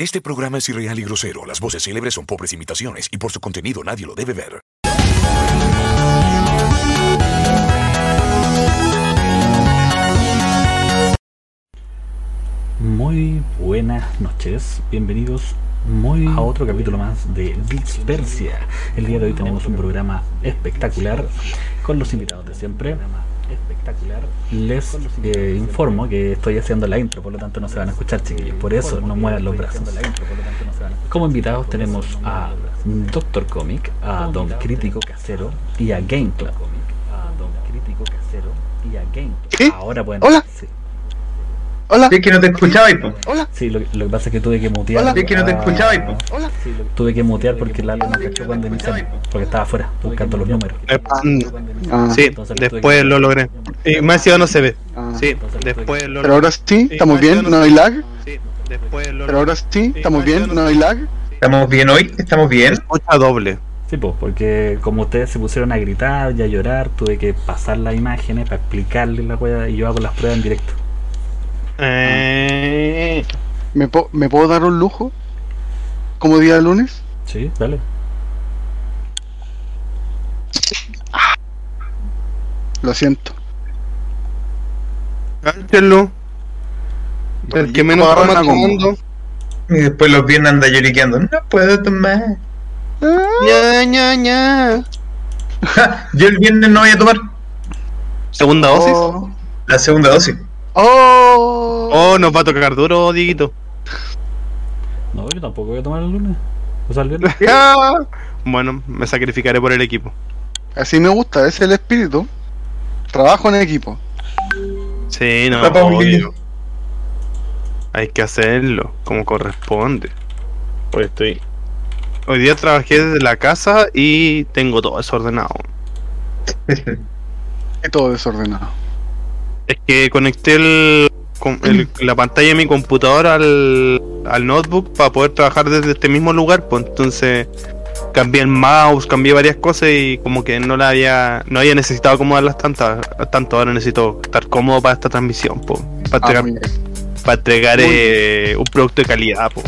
Este programa es irreal y grosero. Las voces célebres son pobres imitaciones y por su contenido nadie lo debe ver. Muy buenas noches, bienvenidos muy a otro capítulo más de Dispersia. El día de hoy tenemos un programa espectacular con los invitados de siempre. Espectacular. Les eh, informo que estoy haciendo la intro, por lo tanto no se van a escuchar chiquillos, por eso no muevan los brazos. Como invitados tenemos a Doctor Comic, a Don Crítico Casero y a Game Club. Ahora pueden Hola. sí. Hola, Es que no te escuchaba, po. hola, Sí, lo, lo que pasa es que tuve que mutear. Hola. Es que no te escuchaba, po. hola. Tuve que mutear porque el álbum no cachó cuando iniciamos, porque estaba afuera buscando los números. Ah, Sí, Entonces después lo logré. Y más encima no se ve. ah. Sí, después lo Pero ahora sí, estamos bien, no hay lag. Sí, después lo Pero ahora sí, estamos bien, no hay lag. ¿Estamos bien hoy? ¿Estamos bien? escucha doble. Sí, pues, porque como ustedes se pusieron a gritar y a llorar, tuve que pasar las imágenes para explicarles la weá y yo hago las pruebas en directo. Eh, ¿Me, po- ¿Me puedo dar un lujo? ¿Como día de lunes? Sí, dale. Lo siento. cállenlo. El que menos toma tomando. Y después los viernes anda lloriqueando. No puedo tomar. ña, ña. Ja, yo el viernes no voy a tomar Segunda dosis. Oh, la segunda dosis. Oh. Oh, nos va a tocar duro, Dieguito. No, yo tampoco voy a tomar el lunes. O sea, el viernes. Ya. Bueno, me sacrificaré por el equipo. Así me gusta, ese es el espíritu. Trabajo en equipo. Sí, no, obvio. Hay que hacerlo como corresponde. Hoy estoy. Hoy día trabajé desde la casa y tengo todo desordenado. Es todo desordenado. Es que conecté el, el- la pantalla de mi computadora al, al notebook para poder trabajar desde este mismo lugar, pues entonces cambié el mouse, cambié varias cosas y como que no la había, no había necesitado acomodarlas tantas, tanto ahora necesito estar cómodo para esta transmisión, pues, para Ah, entregar, muy bien. para entregar eh, un producto de calidad, pues.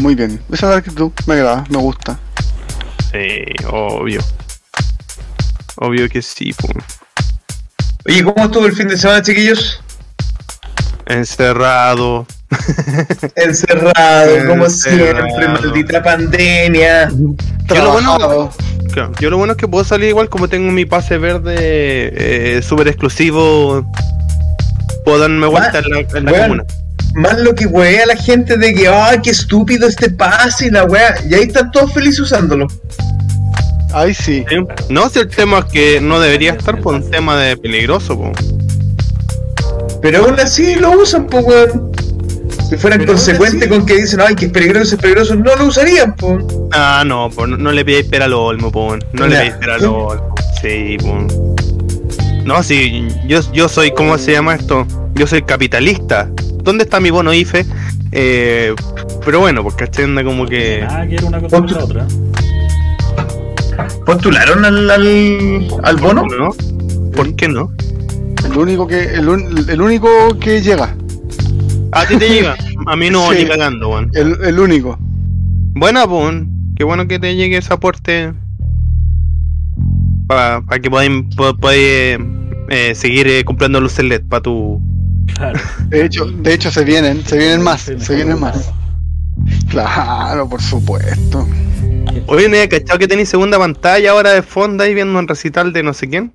Muy bien. Esa es la actitud. Me agrada, me gusta. Sí, obvio. Obvio que sí, pues. Oye, ¿cómo estuvo el fin de semana, chiquillos? Encerrado. Encerrado, como siempre, maldita pandemia. Yo lo bueno- yo lo bueno es que puedo salir igual como tengo mi pase verde eh, súper exclusivo. Puedo darme vuelta en la, en la comuna. Más lo que wea la gente de que, ay, qué estúpido este pase y la wea. Y ahí están todos felices usándolo. Ahí sí. Sí. No, si el tema es que no debería estar por un tema de peligroso, po. Pero aún así lo usan, pues, weón. Si fueran consecuentes con que dicen, ay, que es peligroso, es peligroso, no lo usarían, pues. Ah, no, po, no, no le pidáis pera al olmo, po. No le pidáis pera al olmo. Sí, po. No, sí, yo, yo soy, ¿cómo se llama esto? Yo soy capitalista. ¿Dónde está mi bono IFE? Eh, pero bueno, porque caché anda como que. Nada que era una cosa con la otra. ¿Postularon al, al, al bono? ¿No? ¿Por qué no? El único que, el, un- el único que llega. A ti te llega. A mí no, Sí. ni cagando, weón. El, el único. Buena, pues. Qué bueno que te llegue ese aporte. Para que podáis po- podáis, eh, seguir eh, comprando luces LED para tu. Claro. De hecho, de hecho se vienen, se vienen más, se vienen más. Claro, por supuesto. Oye, ¿no había cachado que tenéis segunda pantalla ahora de fondo ahí viendo un recital de no sé quién?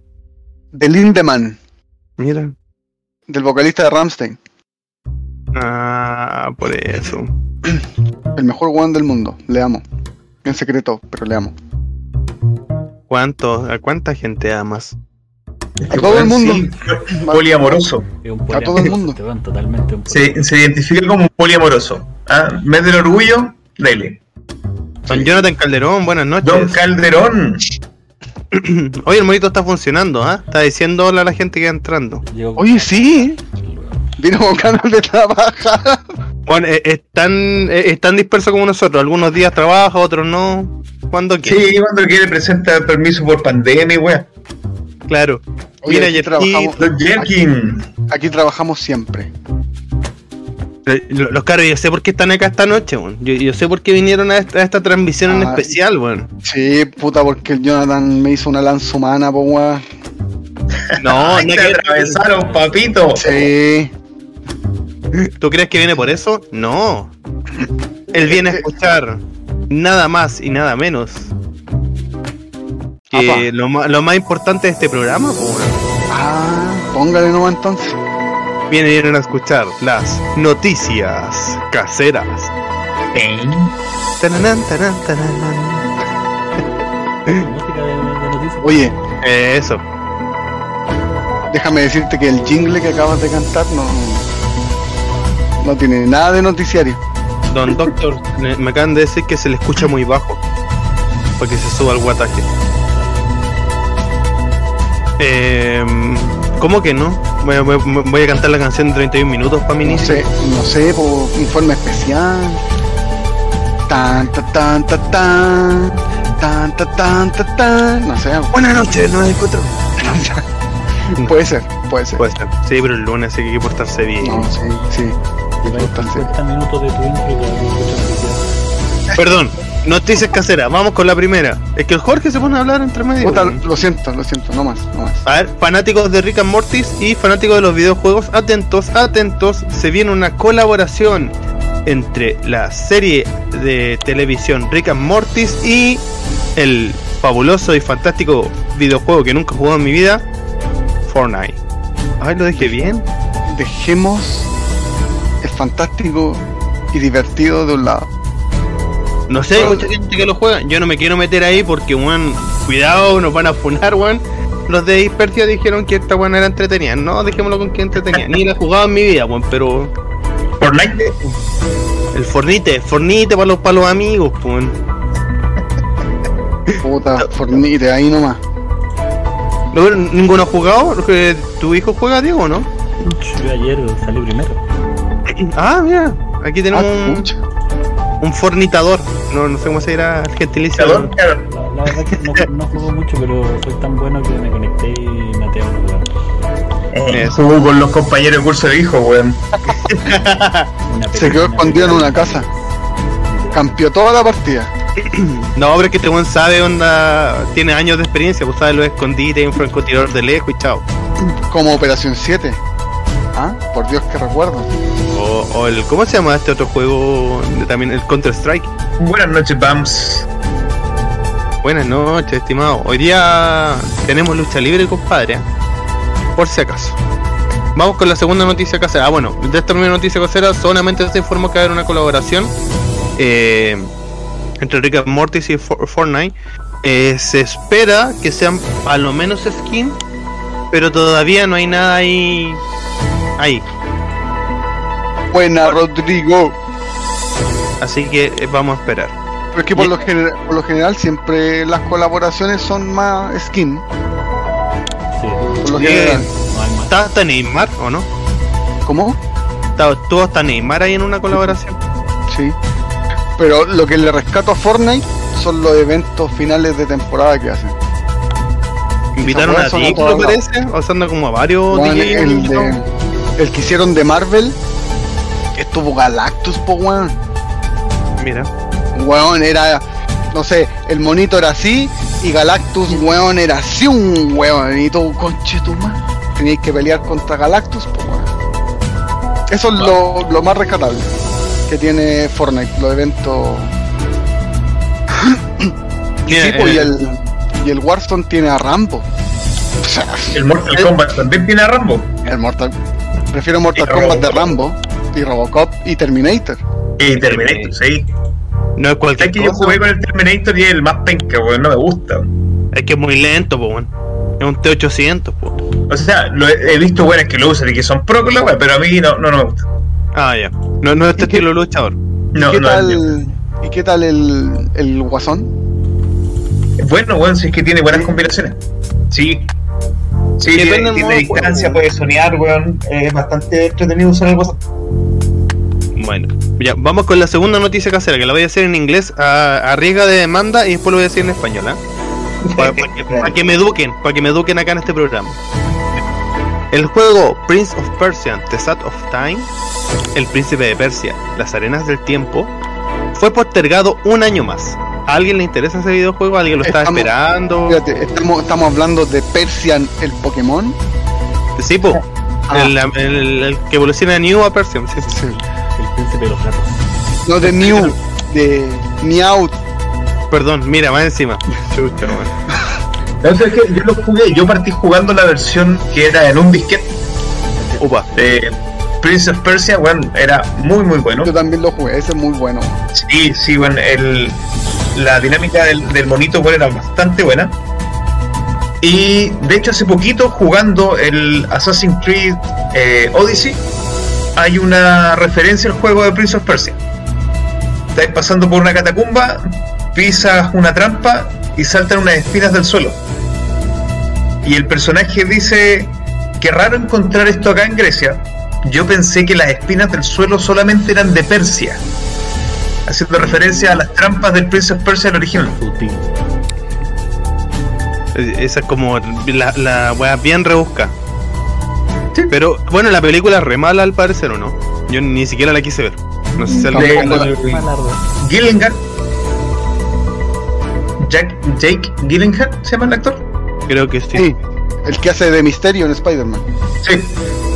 De Lindemann, Mira. del vocalista de Ramstein. Ah, por eso. El mejor one del mundo. Le amo. En secreto, pero le amo. ¿Cuánto? ¿A cuánta gente amas? A todo el mundo. Sí, poliamoroso. A todo el mundo. Se, se identifica como un poliamoroso. Ah, mes del orgullo, dele. Don Jonathan Calderón, buenas noches. Don Calderón. Oye, el monito está funcionando, ¿ah? Está diciendo hola a la gente que va entrando. Llegó Oye, sí. Vino con ganas de trabajar. Bueno, eh, están, eh, están dispersos como nosotros. Algunos días trabaja, otros no. Cuando quiere. Sí, cuando quiere presenta permiso por pandemia, wea. Claro. Oye, Mira, aquí aquí- trabajamos, Don Jerkin. aquí trabajamos siempre. Eh, lo- Los caros, yo sé por qué están acá esta noche, weón. Yo, yo sé por qué vinieron a esta, a esta transmisión en Ah. especial, weón. Sí, puta, porque el Jonathan me hizo una lanza humana, po, weón. No, no te que- atravesaron, papito. Sí. ¿Tú crees que viene por eso? No. Él viene a escuchar nada más y nada menos que lo más importante de este programa, po, weón. Ah, póngale nomás entonces. Vienen, vienen a escuchar las noticias caseras. Tananán, tanán, tananán. Música de, de noticias. Oye, Eh, Eso. déjame decirte que el jingle que acabas de cantar no. No tiene nada de noticiario. Don Doctor, me acaban de decir que se le escucha muy bajo. Para que se suba el guataje. Eh, ¿Cómo que no? Voy a, voy a- voy a cantar la canción de 31 minutos para mi No inicio. sé, no sé, por informe especial. Tan, ta, tan, ta, tan. Tan, ta, tan, ta, tan. No sé, Buenas noches, no encuentro. puede ser, puede ser. Puede ser. Sí, pero el lunes que hay que portarse bien. No, sí, sí. Lleváis Importante. 50 minutos de tu intro y todavía no escuchas noticias. Perdón, noticias caseras. Vamos con la primera. Es que el Jorge se pone a hablar entre medio. Puta, lo siento, lo siento, no más, no más. A ver, fanáticos de Rick and Mortis y fanáticos de los videojuegos, atentos, atentos, se viene una colaboración entre la serie de televisión Rick and Mortis y el fabuloso y fantástico videojuego que nunca he jugado en mi vida, Fortnite. Ay, lo dejé bien. Dejemos el fantástico y divertido de un lado. No sé, hay mucha gente que lo juega. Yo no me quiero meter ahí porque, weón, cuidado, nos van a funar, weón. Los de Dispersia dijeron que esta weón era entretenida. No, dejémoslo con que entretenida. Ni la he jugado en mi vida, weón, pero Fortnite. El Fornite, Fornite para los, para los amigos, pues. Puta, fornite, ahí nomás. ¿No, ¿Ninguno ha jugado? ¿Que ¿Tu hijo juega, Diego, no? Yo ayer salí primero. Ah, mira, aquí tenemos Ah, un, fornitador. No, no sé cómo se dirá el gentilicio. Claro, claro. La, la verdad que no, no juego mucho, pero soy tan bueno que me conecté y maté a un. Eh, jugó con los compañeros de curso de hijo, weón. Se quedó escondido en una casa. Campeó toda la partida. No, pero es que este weón sabe, onda, tiene años de experiencia, pues sabe los escondites, un francotirador de lejos y chao. Como Operación 7. Ah, por Dios que recuerdo. O, o el, ¿cómo se llama este otro juego? También el Counter Strike. Buenas noches, Bams. Buenas noches, estimado. Hoy día tenemos lucha libre, compadre. Por si acaso. Vamos con la segunda noticia casera. Ah, bueno, de esta primera noticia casera solamente se informó que va a haber una colaboración eh, entre Rick and Mortis y For- Fortnite. Eh, se espera que sean a lo menos skin, pero todavía no hay nada ahí. Ahí. Buena, Rodrigo. Así que eh, vamos a esperar. Pero es que por lo, gener- por lo general siempre las colaboraciones son más skin. Sí, Por lo Bien. general. no hay más. ¿Está hasta Neymar o no? ¿Cómo? ¿Está, ¿Estuvo hasta Neymar ahí en una colaboración? Sí. Pero lo que le rescato a Fortnite son los eventos finales de temporada que hacen. Invitaron a lados. parece, o sea, anda como a varios Weón, DJs el, invitados. de, el que hicieron de Marvel, estuvo Galactus, po weón. Mira, Weón, era, no sé, el monito era así y Galactus, weón, era así un weón. Y tú, conche tu madre, teníais que pelear contra Galactus, po weón. Eso es lo, lo más rescatable que tiene Fortnite, los eventos. Sí, po, y, eh, el, y el Warzone tiene a Rambo. O sea, El Mortal Kombat también tiene a Rambo. el Mortal. Prefiero Mortal Kombat de. Rambo y Robocop y Terminator. Y Terminator, sí. no es cualquier Es que yo jugué con el Terminator y es el más penca, weón. No me gusta. es que es muy lento, po, weón. Es un T800, po. O sea, lo he, he visto buenas que lo usan y que son pro con la pero a mí no, no, no me gusta. Ah, ya. No, no es este ¿Y qué- estilo luchador. No, ¿Y qué no, tal, ¿y qué tal el, el Guasón? es bueno, weón, si es que tiene buenas combinaciones. Sí. Sí, Depende tiene, distancia, puede soñar, weón. Es bastante entretenido usar el WhatsApp. Bueno, ya, vamos con la segunda noticia casera, que la voy a hacer en inglés a, a riesga de demanda y después lo voy a decir en español, ¿ah? Para que, pa' que me eduquen, para que me eduquen acá en este programa. El juego Prince of Persia, The Sat of Time, El Príncipe de Persia, Las Arenas del Tiempo, fue postergado un año más. ¿A alguien le interesa ese videojuego? ¿Alguien lo está Estamos- esperando? Fíjate, estamos, estamos hablando de Persian, el Pokémon. Sí, po. Ah. El, el- el que evoluciona de New a Persia. Sí, sí, sí. El príncipe de los gatos. No de Mew, de Meowth. Perdón, mira, más encima. Chucha, sé, es que yo lo jugué, yo partí jugando la versión que era en un disquete Upa. de Prince of Persia, bueno, era muy muy bueno. Yo también lo jugué, ese es muy bueno. Sí, sí, bueno, el, la dinámica del, monito era bastante buena. Y de hecho hace poquito jugando el Assassin's Creed eh, Odyssey hay una referencia al juego de Prince of Persia. Estáis pasando por una catacumba, pisas una trampa y saltan unas espinas del suelo. Y el personaje dice, qué raro encontrar esto acá en Grecia. Yo pensé que las espinas del suelo solamente eran de Persia haciendo referencia a las trampas del Prince of Persia el original. Esa es como la, la wea bien rebusca. Sí. Pero bueno, la película es re mala al parecer o no. Yo ni siquiera la quise ver. No sé si alguien- la-. Gillingham. Jack, Jake Gillingham se llama el actor. creo que sí. Sí, el que hace de misterio en Spider-Man. Sí.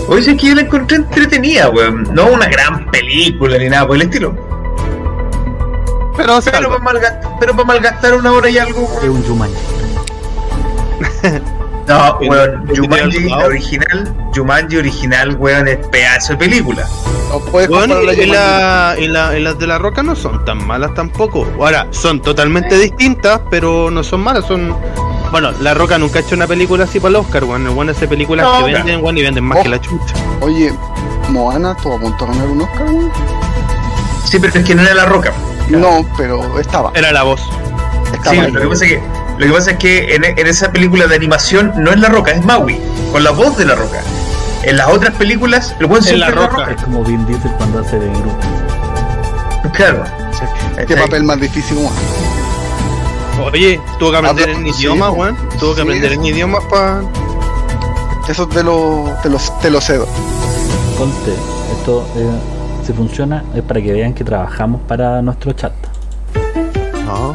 Oye, sí, que yo la encontré entretenida, weón. No una gran película ni nada por el estilo. Pero Pero para malgastar, pero para malgastar una hora y algo. Es un Jumanji. No, ¿En- weón. Jumanji original, Jumanji original, weón, es pedazo de película. No puedes Bueno, comparar y, la la, y, la- y las de la roca no son tan malas tampoco. Ahora, son totalmente distintas, pero no son malas. Son. Bueno, la roca nunca ha hecho una película así para el Oscar, weón. El bueno hace películas No, que venden, weón, y venden más Oh. que la chucha. Oye, Moana, ¿tú a punto de ganar un Oscar, weón? Sí, pero es que no era la roca. No, pero estaba. Era la voz. Estaba Sí, ahí. lo que pasa es que, lo que, pasa es que en, en esa película de animación no es La Roca, es Maui, con la voz de La Roca. En las otras películas, el buen Es La siempre es Roca. Es como Vin Diesel cuando hace de grupo. Claro. ¿Qué papel más difícil, weón? Oye, tuvo que aprender Habla- en sí, idiomas, weón. Tuvo que Sí, aprender en idiomas para. Eso te lo, te, los, te lo cedo. Conste, esto eh, si funciona es para que vean que trabajamos para nuestro chat. No.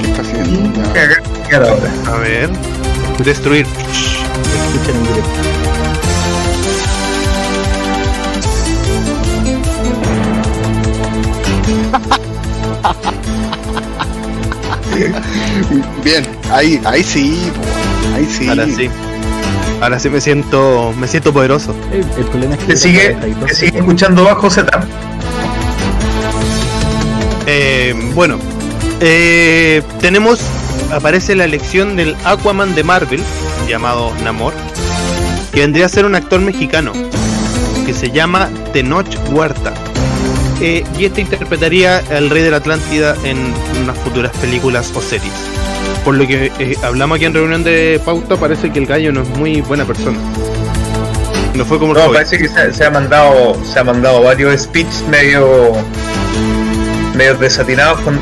¿Qué está haciendo? Ya. Cagar, cagar ahora. A ver. Destruir. Escuchen en directo. Bien, ahí, ahí sí, ahí sí. Ahora sí. Ahora sí me siento. Me siento poderoso. El, el problema es que Te sigue, 42 te sigue escuchando bajo Z. Eh, bueno. eh, tenemos. Aparece la elección del Aquaman de Marvel, llamado Namor, que vendría a ser un actor mexicano, que se llama Tenoch Huerta. Eh, y este interpretaría al rey de la Atlántida en unas futuras películas o series. Por lo que eh, hablamos aquí en reunión de pauta, parece que el gallo no es muy buena persona. No fue como el No, parece que se, se ha mandado, se ha mandado varios speeches medio, medio desatinados con,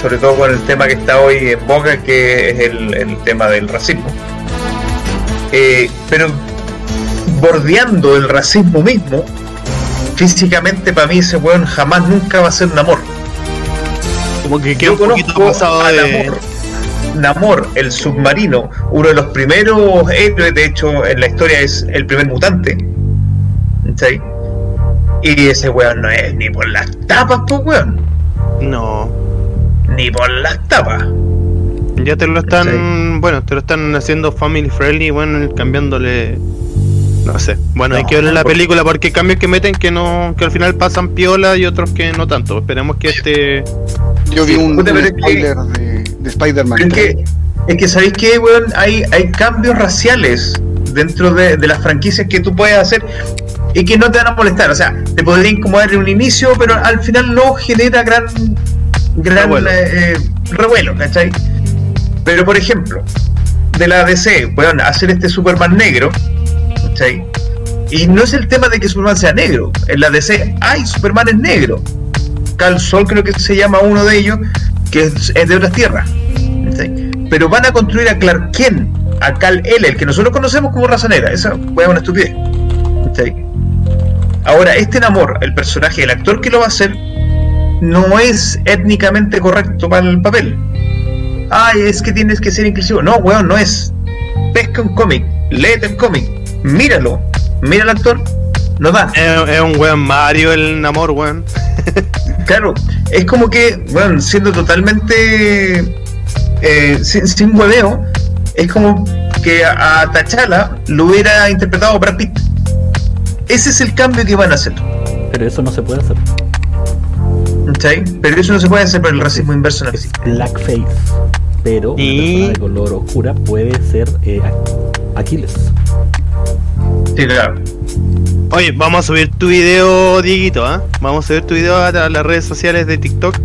sobre todo con el tema que está hoy en boga, que es el, el tema del racismo. Eh, pero bordeando el racismo mismo, físicamente para mí ese weón jamás nunca va a ser Namor. Como que queda un poquito pasado de. Namor, Namor, el submarino, uno de los primeros héroes, de hecho en la historia es el primer mutante. ¿cachai? Y ese weón no es ni por las tapas, pues weón. No. Ni por las tapas. Ya te lo están, bueno, te lo están haciendo family friendly, bueno, cambiándole, no sé. Bueno, hay que ver la película porque hay cambios que meten que no, que al final pasan piola y otros que no tanto. Esperemos que este, Yo vi Sí, un, un spoiler de, de Spider-Man. Es que, es que ¿sabéis qué, weón? Hay, hay cambios raciales dentro de, de las franquicias que tú puedes hacer y que no te van a molestar. O sea, te podría incomodar en un inicio, pero al final no genera gran, gran Revuelo. eh, revuelo, ¿cachai? Pero por ejemplo, de la DC, weón, hacer este Superman negro, ¿cachai? Y no es el tema de que Superman sea negro. En la DC hay Supermanes negros. Cal Sol creo que se llama uno de ellos, que es, de otras tierras. Pero van a construir a Clark Kent a Cal L, el que nosotros conocemos como raza negra. Esa fue una estupidez. Ahora, este Namor, el personaje, el actor que lo va a hacer, no es étnicamente correcto para el papel. Ay, es que tienes que ser inclusivo. No, weón, no es. Pesca un cómic, léete el cómic, míralo, mira al actor, no da. Es, es un weón Mario el Namor, weón. Claro, es como que, bueno, siendo totalmente eh, sin, sin hueveo, es como que a, a T'Challa lo hubiera interpretado Brad Pitt. Ese es el cambio que van a hacer. Pero eso no se puede hacer. ¿cachai? Pero eso no se puede hacer por el racismo inverso en la física. Blackface. Pero Y- una persona de color oscura puede ser eh, Aq- Aquiles. Sí, claro. Oye, vamos a subir tu video, Dieguito, ¿ah? Vamos a subir tu video a, a las redes sociales de TikTok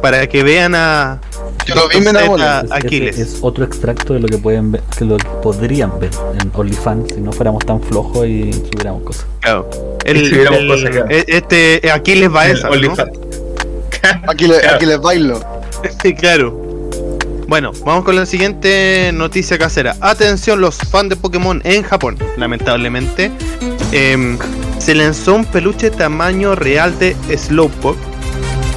para que vean a. Yo lo vi, me. Ese Aquiles. Es otro extracto de lo que pueden ver, que lo podrían ver en OnlyFans si no fuéramos tan flojos y subiéramos cosas. Claro. El, tuviéramos el- cosas, claro. e- este Aquiles va a esa, ¿no? OnlyFans. Aquí, le, Claro. aquí les bailo. Sí, claro. Bueno, vamos con la siguiente noticia casera. Atención los fans de Pokémon en Japón. Lamentablemente, em, se lanzó un peluche tamaño real de Slowpoke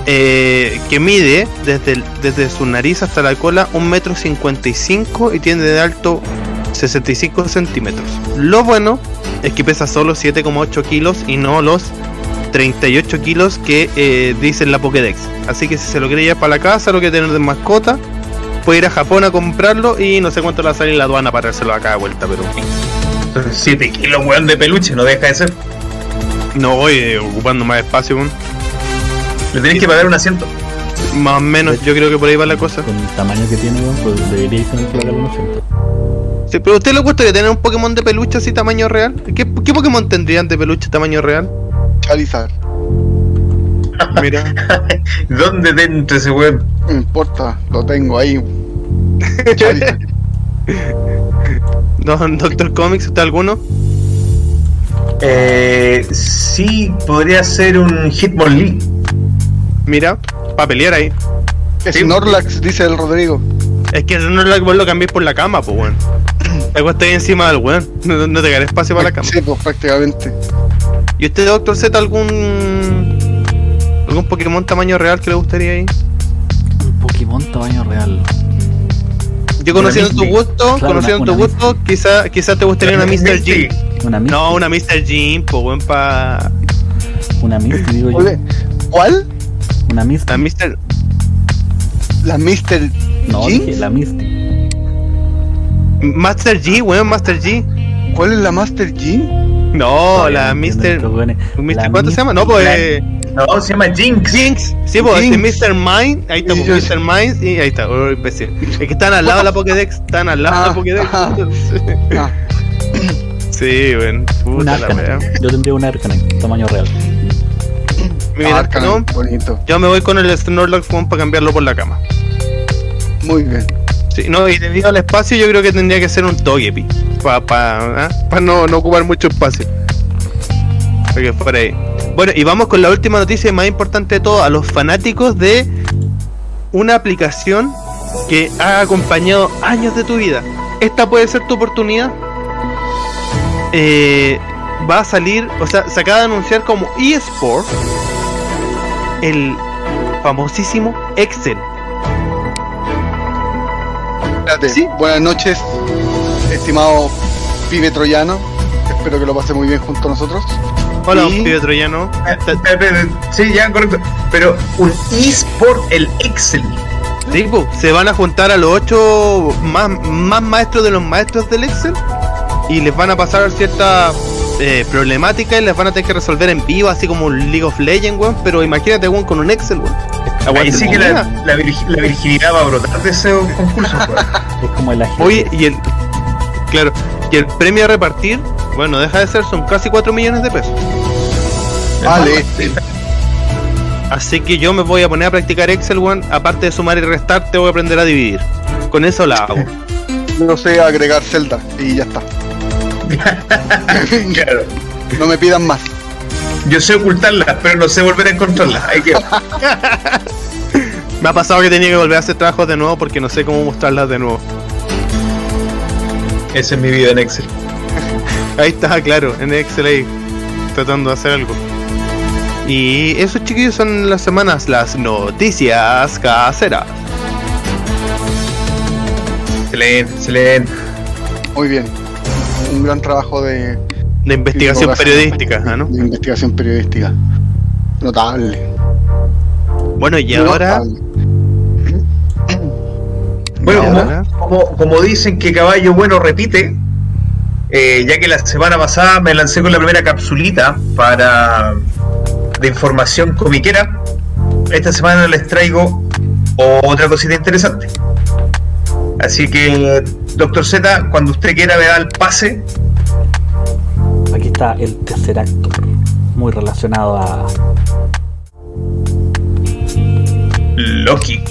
eh, que mide desde, desde su nariz hasta la cola 1,55 metro 55 y tiene de alto 65 centímetros. Lo bueno es que pesa solo 7,8 kilos y no los 38 kilos que eh, dice la Pokédex. Así que si se lo quiere llevar para la casa, lo quiere tener de mascota, puede ir a Japón a comprarlo y no sé cuánto le va a salir la aduana para dárselo acá de vuelta, pero 7 kilos, weón, de peluche, no deja de ser. no voy eh, ocupando más espacio, weón. Le tenés que pagar un asiento. más o menos, yo creo que por ahí va la cosa. Con el tamaño que tiene, weón, pues debería tener un asiento. Sí, pero a usted le gustaría tener un Pokémon de peluche así tamaño real? ¿Qué, qué Pokémon tendrían de peluche tamaño real? Charizard. Mira. ¿Dónde dentro ese weón? No importa, lo tengo ahí. Charizard. ¿No, Doctor Comics, usted alguno? Eh, sí, podría ser un Hitmonlee. Mira, para pelear ahí. Es Sí. Snorlax, dice el Rodrigo. Es que no lo, vos lo cambiés por la cama, pues, weón. Te acuestas ahí encima del weón. No, no te queda espacio para la cama. Sí, pues prácticamente. ¿Y usted, Doctor Z, algún. algún Pokémon tamaño real que le gustaría ahí? Un Pokémon tamaño real. Yo conociendo tu gusto, Claro, conociendo una- tu gusto, quizá, quizá te gustaría una Mr. Una Misty. No, una Mr. G, pues, weón, pa. Una Misty, digo yo. Oye, ¿Cuál? Una Misty. La Mr. La Mr. No, dije la Misty. Master G, weón, Master G. ¿Cuál es la Master G? No, la Mr. Mr. La ¿Cuánto se llama? No, pues. No, se llama Jinx. Jinx, sí, pues, Jinx. este Mr. Mind, ahí está, pues, yo- Mr. Mind, y ahí está, oh, imbécil. Es que están al lado de la Pokédex, están al lado de la Ah, Pokédex. Ah, sí, weón, Un puta la wea. Yo tendría un Arcanine, tamaño real. Mira, Arcanine, no, bonito. yo me voy con el Snorlax para cambiarlo por la cama. Muy bien. Sí, no, y debido al espacio yo creo que tendría que ser un Togepi, para pa, ¿ah? no, no ocupar mucho espacio. Porque fuera ahí. Bueno, y vamos con la última noticia más importante de todo, a los fanáticos de una aplicación que ha acompañado años de tu vida. Esta puede ser tu oportunidad. Eh, va a salir, o sea, se acaba de anunciar como eSport el famosísimo Excel. Espérate. Sí. Buenas noches, estimado pibe troyano. Espero que lo pase muy bien junto a nosotros. Hola, Y- un pibe troyano. Espera, Sí, ya, correcto. Pero un eSport, el Excel. Sí, po, se van a juntar a los ocho más, más maestros de los maestros del Excel y les van a pasar ciertas eh, problemáticas y les van a tener que resolver en vivo, así como un League of Legends, weón. Pero imagínate, weón, con un Excel, weón. Ahí sí que la, virginidad va a brotar de ese concurso. weón. Es como el. Oye, y el. Claro, y el premio a repartir, bueno, deja de ser, son casi 4 millones de pesos. Vale. Así que yo me voy a poner a practicar Excel, weón. Aparte de sumar y restar, te voy a aprender a dividir. Con eso la hago. No sé agregar celda y ya está. claro. No me pidan más. Yo sé ocultarlas, pero no sé volver a encontrarlas. Hay que. Me ha pasado que tenía que volver a hacer trabajos de nuevo porque no sé cómo mostrarlas de nuevo. Ese es mi vida en Excel. Ahí está, claro, en Excel ahí, tratando de hacer algo. Y esos chiquillos son las semanas, las noticias caseras. Excelente, excelente. Muy bien. Un gran trabajo de, De investigación periodística, ¿ah, ¿no? de investigación periodística. Notable. Bueno, y ahora. Bueno, como dicen que caballo bueno repite, eh, ya que la semana pasada me lancé con la primera capsulita para de información comiquera, esta semana les traigo otra cosita interesante. Así que, doctor Z, cuando usted quiera me da el pase. Aquí está el tercer actor, muy relacionado a Loki.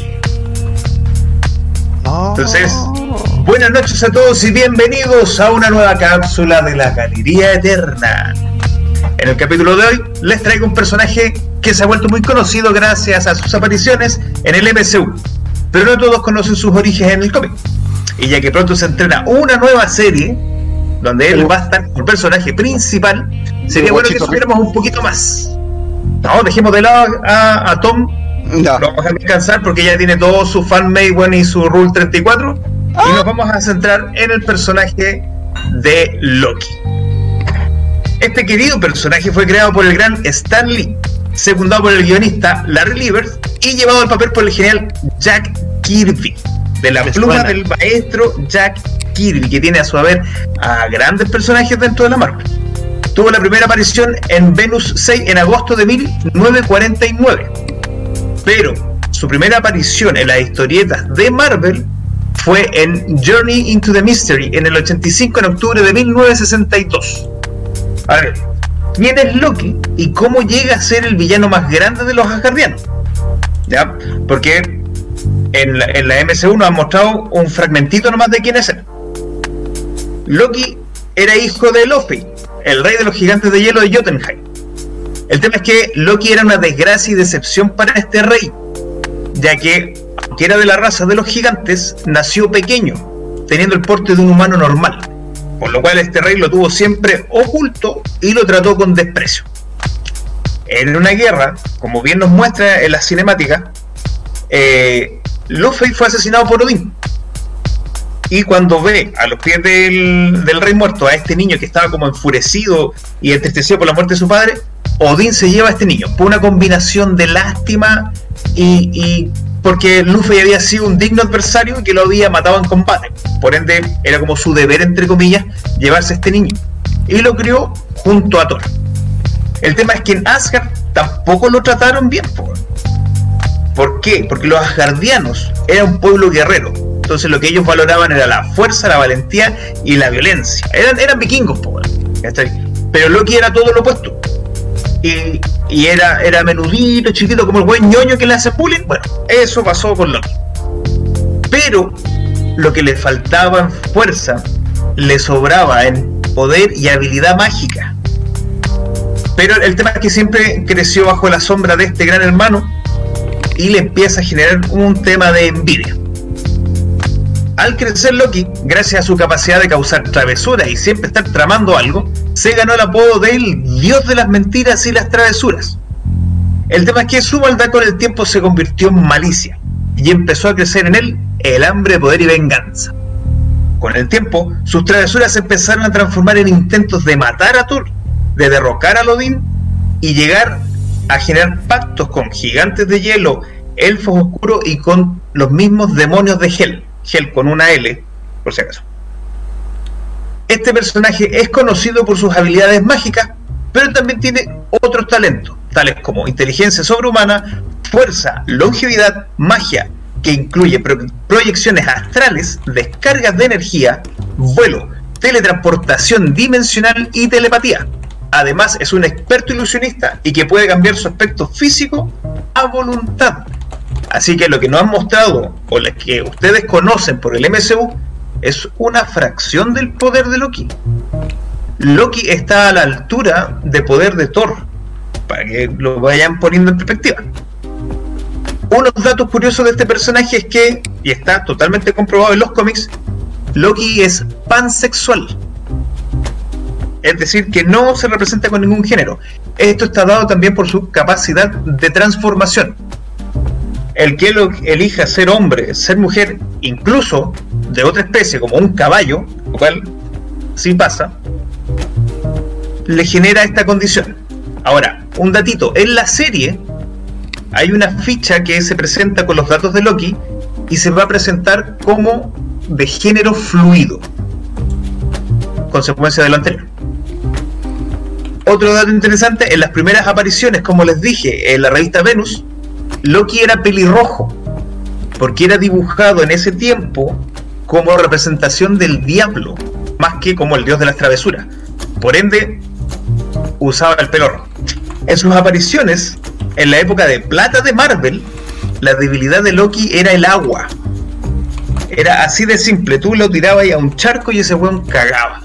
Oh. Entonces, buenas noches a todos y bienvenidos a una nueva cápsula de la Galería Eterna. En el capítulo de hoy les traigo un personaje que se ha vuelto muy conocido gracias a sus apariciones en el MCU, pero no todos conocen sus orígenes en el cómic. Y ya que pronto se entrena una nueva serie donde él va a estar como personaje principal, sería bueno que supiéramos un poquito más. No, dejemos de lado a, a Tom Ya. lo vamos a descansar porque ya tiene todo su fanmade bueno, y su Rule 34. Y nos vamos a centrar en el personaje de Loki. Este querido personaje fue creado por el gran Stan Lee, secundado por el guionista Larry Livers y llevado al papel por el genial Jack Kirby, de la Me pluma suena. del maestro Jack Kirby, que tiene a su haber a grandes personajes dentro de la Marvel. Tuvo la primera aparición en Venus 6 en agosto de 1949 pero su primera aparición en las historietas de Marvel fue en Journey into the Mystery en el 85 en octubre de 1962. A ver, ¿quién es Loki y cómo llega a ser el villano más grande de los Asgardianos? ¿Ya? Porque en la, en la MCU nos han mostrado un fragmentito nomás de quién es él. Loki era hijo de Loki, el rey de los gigantes de hielo de Jotunheim. El tema es que Loki era una desgracia y decepción para este rey, ya que, aunque era de la raza de los gigantes, nació pequeño, teniendo el porte de un humano normal, por lo cual este rey lo tuvo siempre oculto y lo trató con desprecio. En una guerra, como bien nos muestra en la cinemática, eh, fue asesinado por Odín. Y cuando ve a los pies del, del rey muerto a este niño que estaba como enfurecido y entristecido por la muerte de su padre, Odín se lleva a este niño por una combinación de lástima y porque Luffy había sido un digno adversario y que lo había matado en combate. Por ende, era como su deber, entre comillas, llevarse a este niño. Y lo crió junto a Thor. El tema es que en Asgard tampoco lo trataron bien. po. ¿Por qué? Porque los asgardianos eran un pueblo guerrero. Entonces lo que ellos valoraban era la fuerza, la valentía y la violencia. Eran, eran vikingos, po, ¿cachai? Pero Loki era todo lo opuesto. Y, y era, era menudito, chiquito, como el buen ñoño que le hace bullying. Bueno, eso pasó con Loki. Pero lo que le faltaba en fuerza, le sobraba en poder y habilidad mágica. Pero el tema es que siempre creció bajo la sombra de este gran hermano y le empieza a generar un tema de envidia. Al crecer Loki, gracias a su capacidad de causar travesuras y siempre estar tramando algo, se ganó el apodo del dios de las mentiras y las travesuras. El tema es que su maldad con el tiempo se convirtió en malicia y empezó a crecer en él el hambre de poder y venganza. Con el tiempo, sus travesuras se empezaron a transformar en intentos de matar a Thor, de derrocar a Odín y llegar a generar pactos con gigantes de hielo, elfos oscuros y con los mismos demonios de Hel. Hel con una L, por si acaso. Este personaje es conocido por sus habilidades mágicas, pero también tiene otros talentos, tales como inteligencia sobrehumana, fuerza, longevidad, magia, que incluye pro- proyecciones astrales, descargas de energía, vuelo, teletransportación dimensional y telepatía. Además es un experto ilusionista y que puede cambiar su aspecto físico a voluntad. Así que lo que nos han mostrado o lo que ustedes conocen por el MCU es una fracción del poder de Loki. Loki está a la altura de poder de Thor, para que lo vayan poniendo en perspectiva. Unos datos curiosos de este personaje es que, y está totalmente comprobado en los cómics, Loki es pansexual. Es decir, que no se representa con ningún género. Esto está dado también por su capacidad de transformación. El que lo elija ser hombre, ser mujer, incluso de otra especie, como un caballo, lo cual sí pasa, le genera esta condición. Ahora, un datito, en la serie hay una ficha que se presenta con los datos de Loki y se va a presentar como de género fluido, consecuencia de lo anterior. Otro dato interesante, en las primeras apariciones, como les dije, en la revista Venus, Loki era pelirrojo, porque era dibujado en ese tiempo como representación del diablo, más que como el dios de las travesuras. Por ende, usaba el pelo rojo. En sus apariciones, en la época de plata de Marvel, la debilidad de Loki era el agua. Era así de simple, tú lo tirabas a un charco y ese weón cagaba.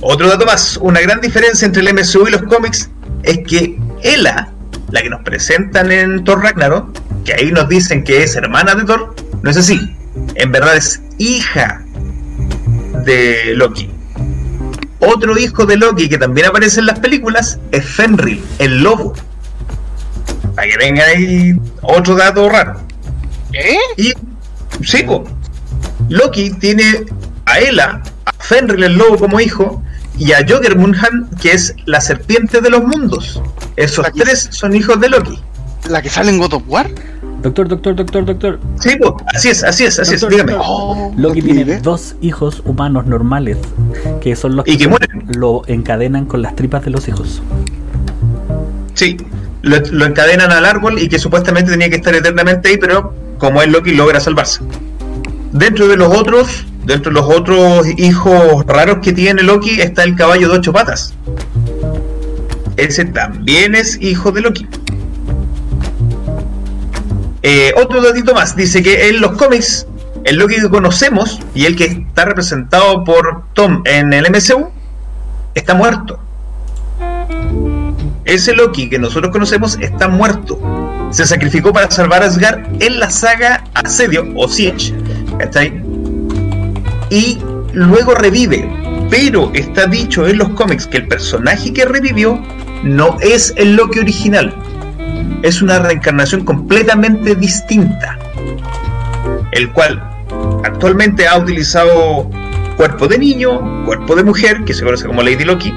Otro dato más, una gran diferencia entre el MCU y los cómics es que Ela, la que nos presentan en Thor Ragnarok, que ahí nos dicen que es hermana de Thor, no es así. En verdad es hija de Loki. Otro hijo de Loki que también aparece en las películas es Fenrir, el lobo. Para que tengan ahí otro dato raro. ¿Eh? Y sí. Loki tiene a Ela, a Fenrir el lobo como hijo, y a Munhan, que es la serpiente de los mundos. Esos tres son hijos de Loki. ¿La que sale en God of War? Doctor, doctor, doctor, doctor. Sí, po. así es, así es, así es, dígame. doctor. Oh, Loki tiene dos hijos humanos normales que son los Y que mueren. lo encadenan con las tripas de los hijos. Sí, lo, lo encadenan al árbol y que supuestamente tenía que estar eternamente ahí, pero como es Loki logra salvarse. Dentro de los otros, dentro de los otros hijos raros que tiene Loki está el caballo de ocho patas. Ese también es hijo de Loki. Eh, otro datito más, dice que en los cómics, el Loki que conocemos y el que está representado por Tom en el MCU, está muerto. Ese Loki que nosotros conocemos está muerto. Se sacrificó para salvar a Asgard en la saga Asedio o Siege. ¿cachai? Y luego revive. Pero está dicho en los cómics que el personaje que revivió no es el Loki original. Es una reencarnación completamente distinta. El cual actualmente ha utilizado cuerpo de niño, cuerpo de mujer, que se conoce como Lady Loki,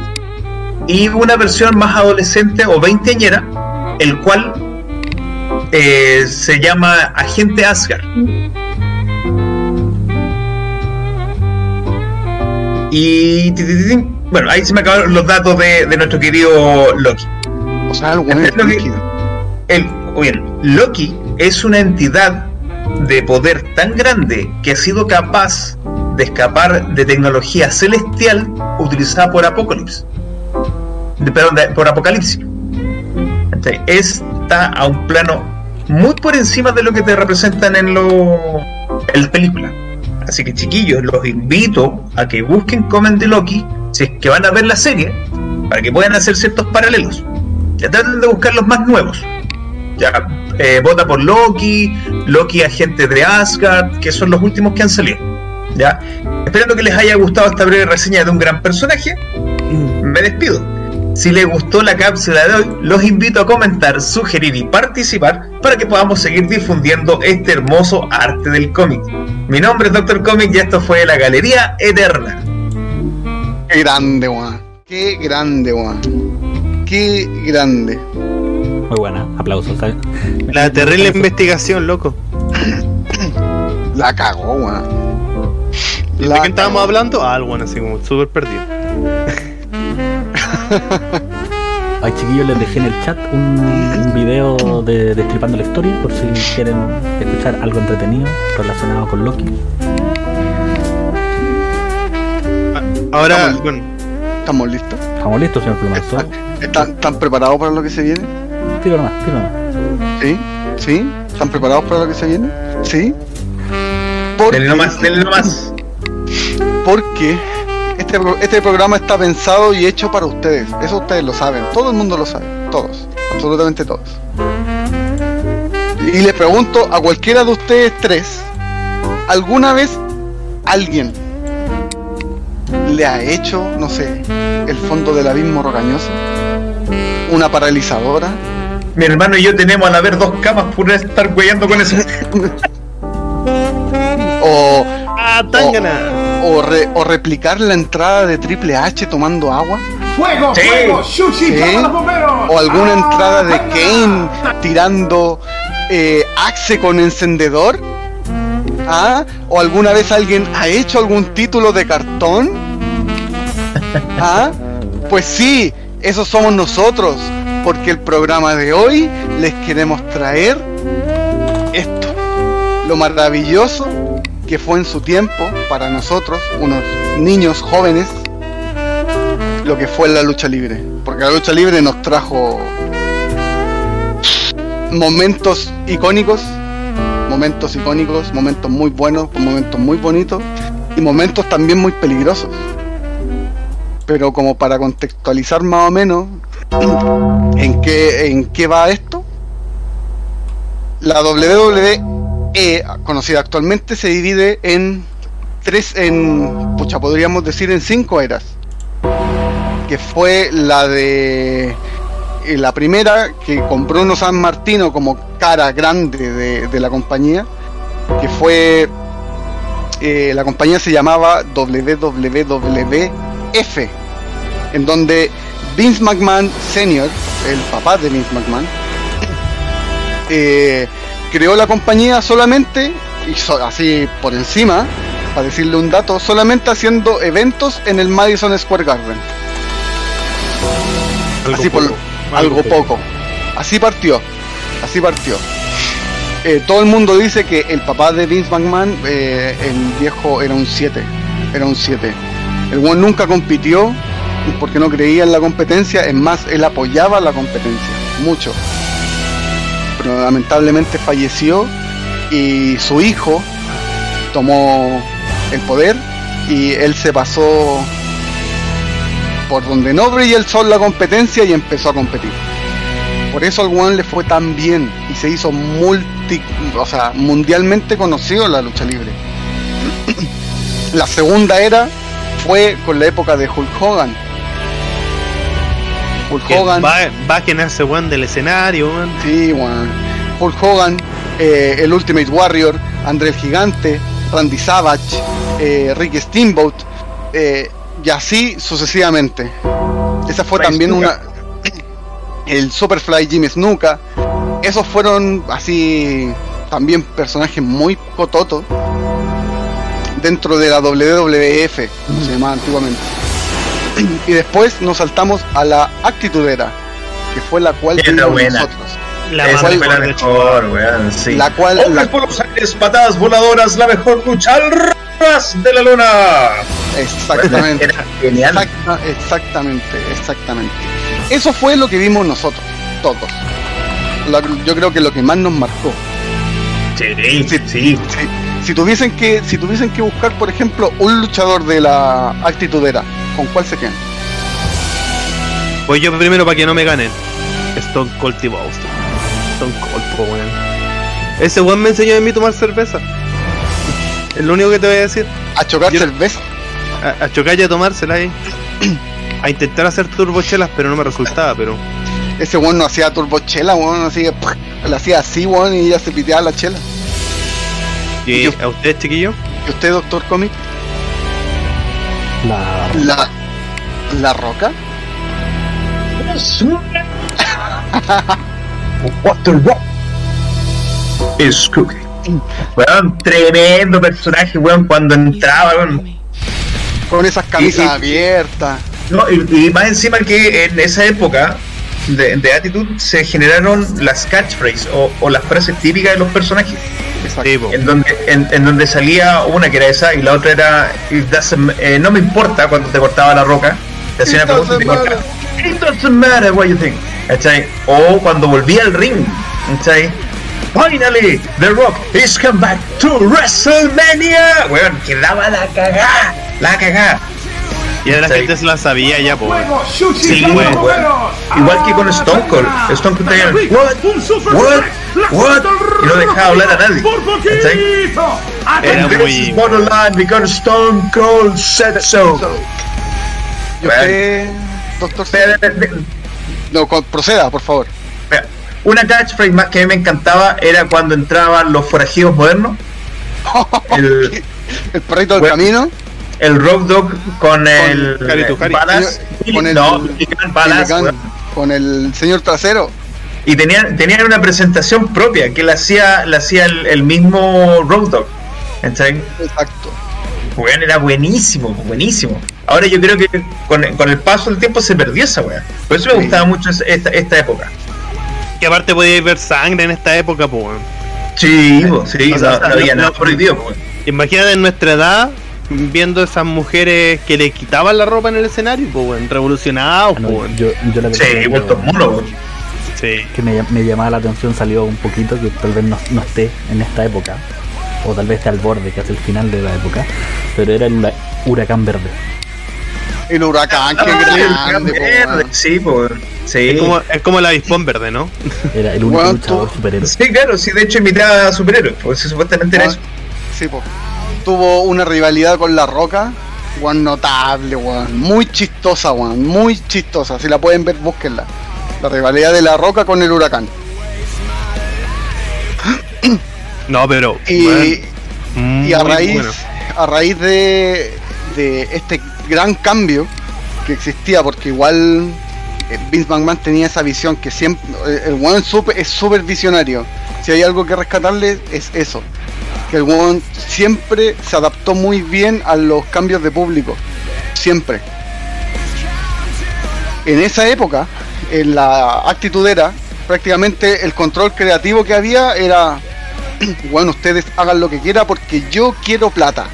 y una versión más adolescente o veinteañera, el cual eh, se llama Agente Asgard. Y bueno, ahí se me acabaron los datos de, de nuestro querido Loki. O sea, es líquido. El, Loki es una entidad de poder tan grande que ha sido capaz de escapar de tecnología celestial utilizada por Apocalipsis. Perdón, de- por Apocalipsis. ¿Cachai? Está a un plano muy por encima de lo que te representan en, lo, en las películas. Así que chiquillos, los invito a que busquen Comen de Loki, si es que van a ver la serie, para que puedan hacer ciertos paralelos. Ya traten de buscar los más nuevos. Ya, eh, vota por Loki, Loki agente de Asgard, que son los últimos que han salido. Ya, esperando que les haya gustado esta breve reseña de un gran personaje, me despido. Si les gustó la cápsula de hoy, los invito a comentar, sugerir y participar para que podamos seguir difundiendo este hermoso arte del cómic. Mi nombre es Doctor Comic y esto fue La Galería Eterna. Qué grande, weón. Qué grande, weón. Qué grande. Muy buena, aplausos. ¿sabes? La terrible investigación, loco. La cagó, weón. ¿De qué estábamos cagó. hablando? Ah, bueno, así como súper perdido. Ay, chiquillos, les dejé en el chat un, un video de Destripando la Historia por si quieren escuchar algo entretenido relacionado con Loki. Ahora, Vamos. bueno, ¿Estamos listos? Estamos listos, señor Plumazo. ¿Están, ¿Están preparados para lo que se viene? Tiro nomás, tiro nomás. ¿Sí? ¿Sí? ¿Están preparados para lo que se viene? ¿Sí? Porque, Denle nomás, denle nomás. porque este, este programa está pensado y hecho para ustedes. Eso ustedes lo saben. Todo el mundo lo sabe. Todos. Absolutamente todos. Y les pregunto a cualquiera de ustedes tres, ¿alguna vez alguien le ha hecho, no sé, el fondo del abismo rocañoso? ¿Una paralizadora? Mi hermano y yo tenemos a la ver dos camas por estar huellando con eso. ¿O, ¡Ah, Tangana! o, re- o replicar la entrada de Triple H tomando agua? ¡Fuego, Sí. fuego! ¡Shushi, ¿Sí? llama a los bomberos! ¿O alguna ¡Ah, entrada de! Kane tirando eh, Axe con encendedor? ¿Ah? ¿O alguna vez alguien ha hecho algún título de cartón? ¿Ah? Pues sí, esos somos nosotros, porque el programa de hoy les queremos traer esto, lo maravilloso que fue en su tiempo para nosotros, unos niños jóvenes, lo que fue la lucha libre. Porque la lucha libre nos trajo momentos icónicos, momentos icónicos, momentos muy buenos, momentos muy bonitos y momentos también muy peligrosos. Pero como para contextualizar más o menos en qué, en qué va esto, la WWE, conocida actualmente, se divide en tres, en, pucha, podríamos decir en cinco eras que fue la de eh, la primera que con Bruno San Martino como cara grande de, de la compañía que fue eh, la compañía se llamaba WWF en donde Vince McMahon Senior el papá de Vince McMahon eh, creó la compañía solamente y so- así por encima para decirle un dato solamente haciendo eventos en el Madison Square Garden así por algo poco. Así partió, así partió. Eh, todo el mundo dice que el papá de Vince McMahon, eh, el viejo, era un 7. Era un 7. El buen nunca compitió porque no creía en la competencia. Es más, él apoyaba la competencia, mucho. Pero lamentablemente falleció y su hijo tomó el poder y él se pasó por donde no brilla el sol la competencia y empezó a competir. Por eso al One le fue tan bien y se hizo multi, o sea, mundialmente conocido la lucha libre. la segunda era fue con la época de Hulk Hogan. Hulk Que Hogan, Va, va a generarse weón del escenario, weón. sí, weón. Hulk Hogan, eh, el Ultimate Warrior, André el Gigante, Randy Savage, eh, Ricky Steamboat, eh, y así sucesivamente. Esa fue también Snuka. una. El Superfly Jimmy Snuka. Esos fueron así también personajes muy cototos dentro de la WWF, como se llamaba antiguamente. Y después nos saltamos a la Actitudera, que fue la cual tuvimos buena. nosotros. La Esa fue la mejor, weón, sí. La cual, Hombres la- por los aires, patadas voladoras, la mejor lucha al ras de la luna. exactamente. Era genial. Exacta- exactamente, exactamente. Eso fue lo que vimos nosotros, todos. La- yo creo que lo que más nos marcó. Sí, Sí. sí. Si tuviesen que, si tuviesen que buscar, por ejemplo, un luchador de la actitudera, ¿con cuál se quedan? Voy yo primero para que no me ganen. Stone Cold Steve Austin. Stone Cold, po, weón. Ese weón me enseñó a mí tomar cerveza. Es lo único que te voy a decir. A chocar Yo- cerveza. A, a chocar y a tomársela ahí. A intentar hacer turbochelas, pero no me resultaba, pero. Ese weón no hacía turbochela, weón, así que le hacía así, weón, y ya se piteaba la chela. ¿Y Yo- a ustedes, chiquillos? ¿Y usted, doctor cómic? La La. ¿La roca? What the rock is cooking. Weón, tremendo personaje, weón, cuando entraba, weón. Con esas camisas Y- y- abiertas. No, y, y más encima que en esa época de, de Attitude se generaron las catchphrases o, o las frases típicas de los personajes. Exacto. En donde, en, en donde salía una que era esa y la otra era It doesn't- eh, No me importa cuando te cortaba la roca. Te hacía It una pregunta y te cortaba. It doesn't matter what you think. ¿Cachai? O cuando volvía al ring. ¿Cachai? Finally, The Rock is come back to WrestleMania. Weón, quedaba la cagá. La cagá. Y ahora la Sí. gente se la sabía ya, po, weón. ¡Fuego, Shushi, Sí! Igual que con ¡Ah, Stone Cold. Tangana! Stone Cold tenía what, what, what, y no dejaba hablar a nadie. ¡Por poquito! Era muy- borderline because Stone Cold said so. ¿Y usted, doctor? No, proceda, por favor. Una catchphrase más que a mí me encantaba era cuando entraban los forajidos modernos. El, El perrito del Bueno. camino. El Road Dog con el. Con el, no, Milligan Balas, Milligan, weón. con el señor trasero. Y tenían, tenían una presentación propia que la hacía, la hacía el, el mismo Road Dog. Exacto. Weón, era buenísimo, buenísimo. Ahora yo creo que con, con el paso del tiempo se perdió esa weá. Por eso me Sí. gustaba mucho esta, esta época. Que aparte podíais ver sangre en esta época, pues. weón. Sí, sí, no, no había nada prohibido. Imagínate en nuestra edad viendo esas mujeres que le quitaban la ropa en el escenario, pues, weón. Revolucionados, Ah, no, pues, yo, yo la Sí, que- vuelto. Sí. que me, me llamaba la atención salió un poquito que tal vez no, no esté en esta época o tal vez esté al borde casi el final de la época pero era el hura- huracán verde El huracán, Ah, el grande, po, verde, weón. Sí, po. Sí. Es como, es como el avispón verde, ¿no? era el único luchador superhéroe Sí, claro, sí, de hecho imitaba a superhéroes, pues sí, supuestamente era eso. Sí, po. Tuvo una rivalidad con La Roca, weón, notable, weón. Muy chistosa, weón. Muy chistosa. Si la pueden ver, búsquenla. La rivalidad de La Roca con el huracán. No, pero. Y, y a raíz, bueno. a raíz de, de este gran cambio que existía, porque igual eh, Vince McMahon tenía esa visión que siempre. eh, El weón supe- es súper visionario. Si hay algo que rescatarle, es eso. Que el weón siempre se adaptó muy bien a los cambios de público. Siempre. En esa época, en la actitudera, prácticamente el control creativo que había era bueno, ustedes hagan lo que quieran porque yo quiero plata.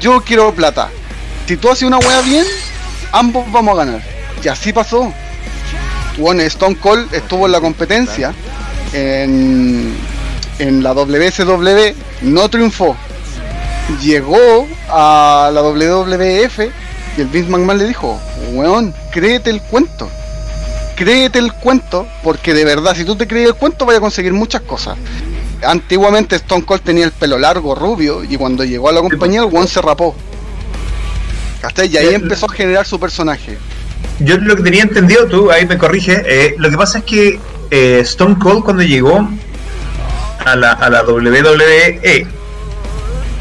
Yo quiero plata. Si tú haces una wea bien, ambos vamos a ganar. Y así pasó. Bueno, Stone Cold estuvo en la competencia en, en la WSW, no triunfó. Llegó a la WWF y el Vince McMahon le dijo, weón, créete el cuento. Créete el cuento, porque de verdad, si tú te crees el cuento, vaya a conseguir muchas cosas antiguamente Stone Cold tenía el pelo largo, rubio, y cuando llegó a la compañía el one se rapó. ¿Cachai? Y ahí empezó a generar su personaje. Yo lo que tenía entendido, tú ahí me corrige, eh, lo que pasa es que eh, Stone Cold cuando llegó a la, a la WWE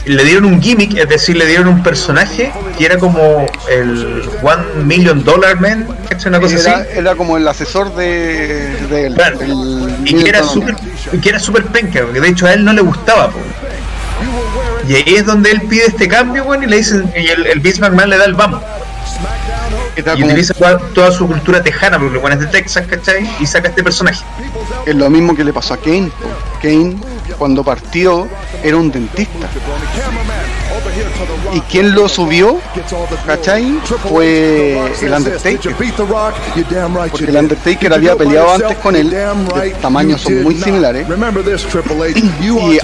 le dieron un gimmick, es decir, le dieron un personaje que era como el One Million Dollar Man. Una cosa Era, así. era como el asesor de, de él, Claro. del Y que era súper y que era súper penca, porque de hecho a él no le gustaba. po. Y ahí es donde él pide este cambio, bueno, y le dicen, y el, el Vince McMahon le da el vamos. Y utiliza toda, toda su cultura tejana, porque bueno, es de Texas, ¿cachai? Y saca este personaje. es lo mismo que le pasó a Kane. Kane, cuando partió, era un dentista. ¿Y quién lo subió? ¿Cachai? Fue el Undertaker. Porque el Undertaker había peleado antes con él, de tamaño son muy similares. Y